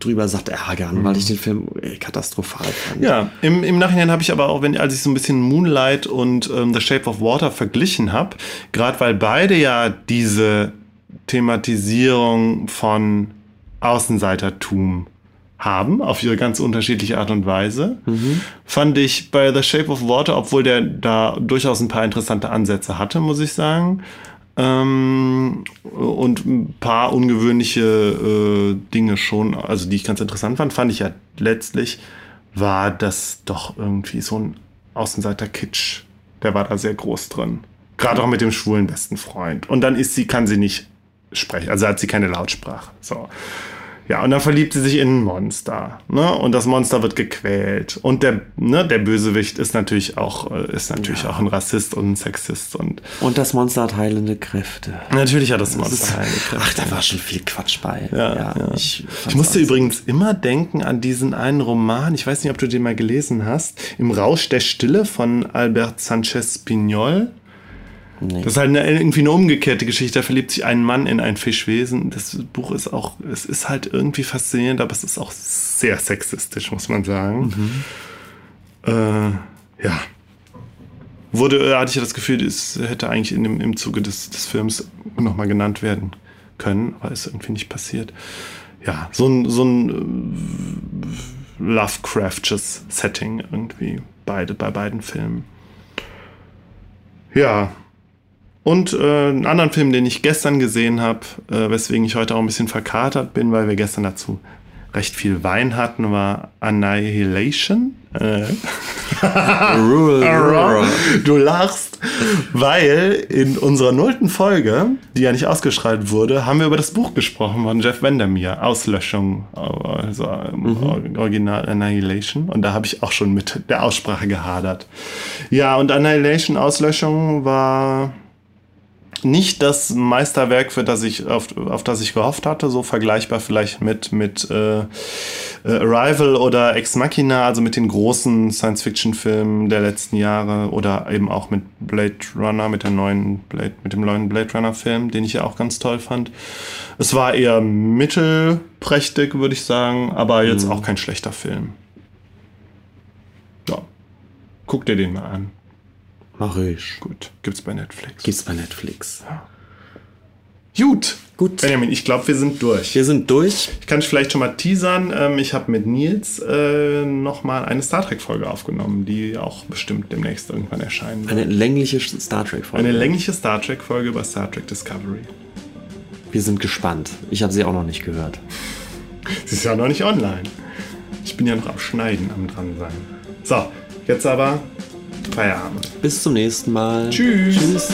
drüber satt ärgern, weil ich den Film äh, katastrophal fand.
Mhm. Ja, im, im Nachhinein habe ich aber auch, wenn, als ich so ein bisschen Moonlight und ähm, The Shape of Water verglichen habe, gerade weil beide ja diese Thematisierung von Außenseitertum haben, auf ihre ganz unterschiedliche Art und Weise, fand ich bei The Shape of Water, obwohl der da durchaus ein paar interessante Ansätze hatte, muss ich sagen, ähm, und ein paar ungewöhnliche äh, Dinge schon, also die ich ganz interessant fand, fand ich ja letztlich, war das doch irgendwie so ein Außenseiter-Kitsch. Der war da sehr groß drin. Gerade auch mit dem schwulen besten Freund. Und dann ist sie, kann sie nicht sprechen, also hat sie keine Lautsprache. So. Ja, und dann verliebt sie sich in ein Monster, ne? Und das Monster wird gequält. Und der, ne, der Bösewicht ist natürlich auch, äh, ist natürlich auch ein Rassist und ein Sexist und
Und das Monster hat heilende Kräfte.
natürlich hat das
Das ist,
Monster heilende Kräfte.
ach, da war schon viel Quatsch bei.
Ja, ja.
Ich,
Ich musste übrigens immer denken an diesen einen Roman, ich weiß nicht, ob du den mal gelesen hast, Im Rausch der Stille von Albert Sanchez Pignol.
Nee.
Das ist halt eine, irgendwie eine umgekehrte Geschichte. Da verliebt sich ein Mann in ein Fischwesen. Das Buch ist auch, es ist halt irgendwie faszinierend, aber es ist auch sehr sexistisch, muss man sagen. Äh, ja. Wurde, äh, hatte ich ja das Gefühl, es hätte eigentlich in dem, im Zuge des, des Films nochmal genannt werden können, aber ist irgendwie nicht passiert. Ja, so ein, so ein äh, Lovecraftsches Setting irgendwie beide, bei beiden Filmen. Ja. Und äh, einen anderen Film, den ich gestern gesehen habe, äh, weswegen ich heute auch ein bisschen verkatert bin, weil wir gestern dazu recht viel Wein hatten, war Annihilation. Äh, (laughs)
Rural, rural. (laughs)
Du lachst, weil in unserer nullten Folge, die ja nicht ausgestrahlt wurde, haben wir über das Buch gesprochen von Jeff Vandermeer, Auslöschung, also ähm, Original Annihilation. Und da habe ich auch schon mit der Aussprache gehadert. Ja, und Annihilation, Auslöschung war nicht das Meisterwerk, für das ich, auf, auf das ich gehofft hatte, so vergleichbar vielleicht mit, mit äh, äh, Arrival oder Ex Machina, also mit den großen Science-Fiction-Filmen der letzten Jahre oder eben auch mit Blade Runner, mit der neuen Blade, mit dem neuen Blade Runner-Film, den ich ja auch ganz toll fand. Es war eher mittelprächtig, würde ich sagen, aber jetzt auch kein schlechter Film. Ja. Guck dir den mal an.
Mach ich.
Gut. Gibt's bei Netflix.
Gibt's bei Netflix.
Gut.
Gut.
Benjamin, ich glaube, wir sind durch.
Wir sind durch.
Ich kann vielleicht schon mal teasern. Ähm, ich habe mit Nils äh, nochmal eine Star Trek-Folge aufgenommen, die auch bestimmt demnächst irgendwann erscheinen wird.
Eine längliche Star Trek-Folge.
Eine längliche Star Trek-Folge über Star Trek Discovery.
Wir sind gespannt. Ich habe sie auch noch nicht gehört.
Sie ist ja noch nicht online. Ich bin ja noch am Schneiden, am dran sein. So, jetzt aber Feierabend.
Bis zum nächsten Mal.
Tschüss.
Tschüss.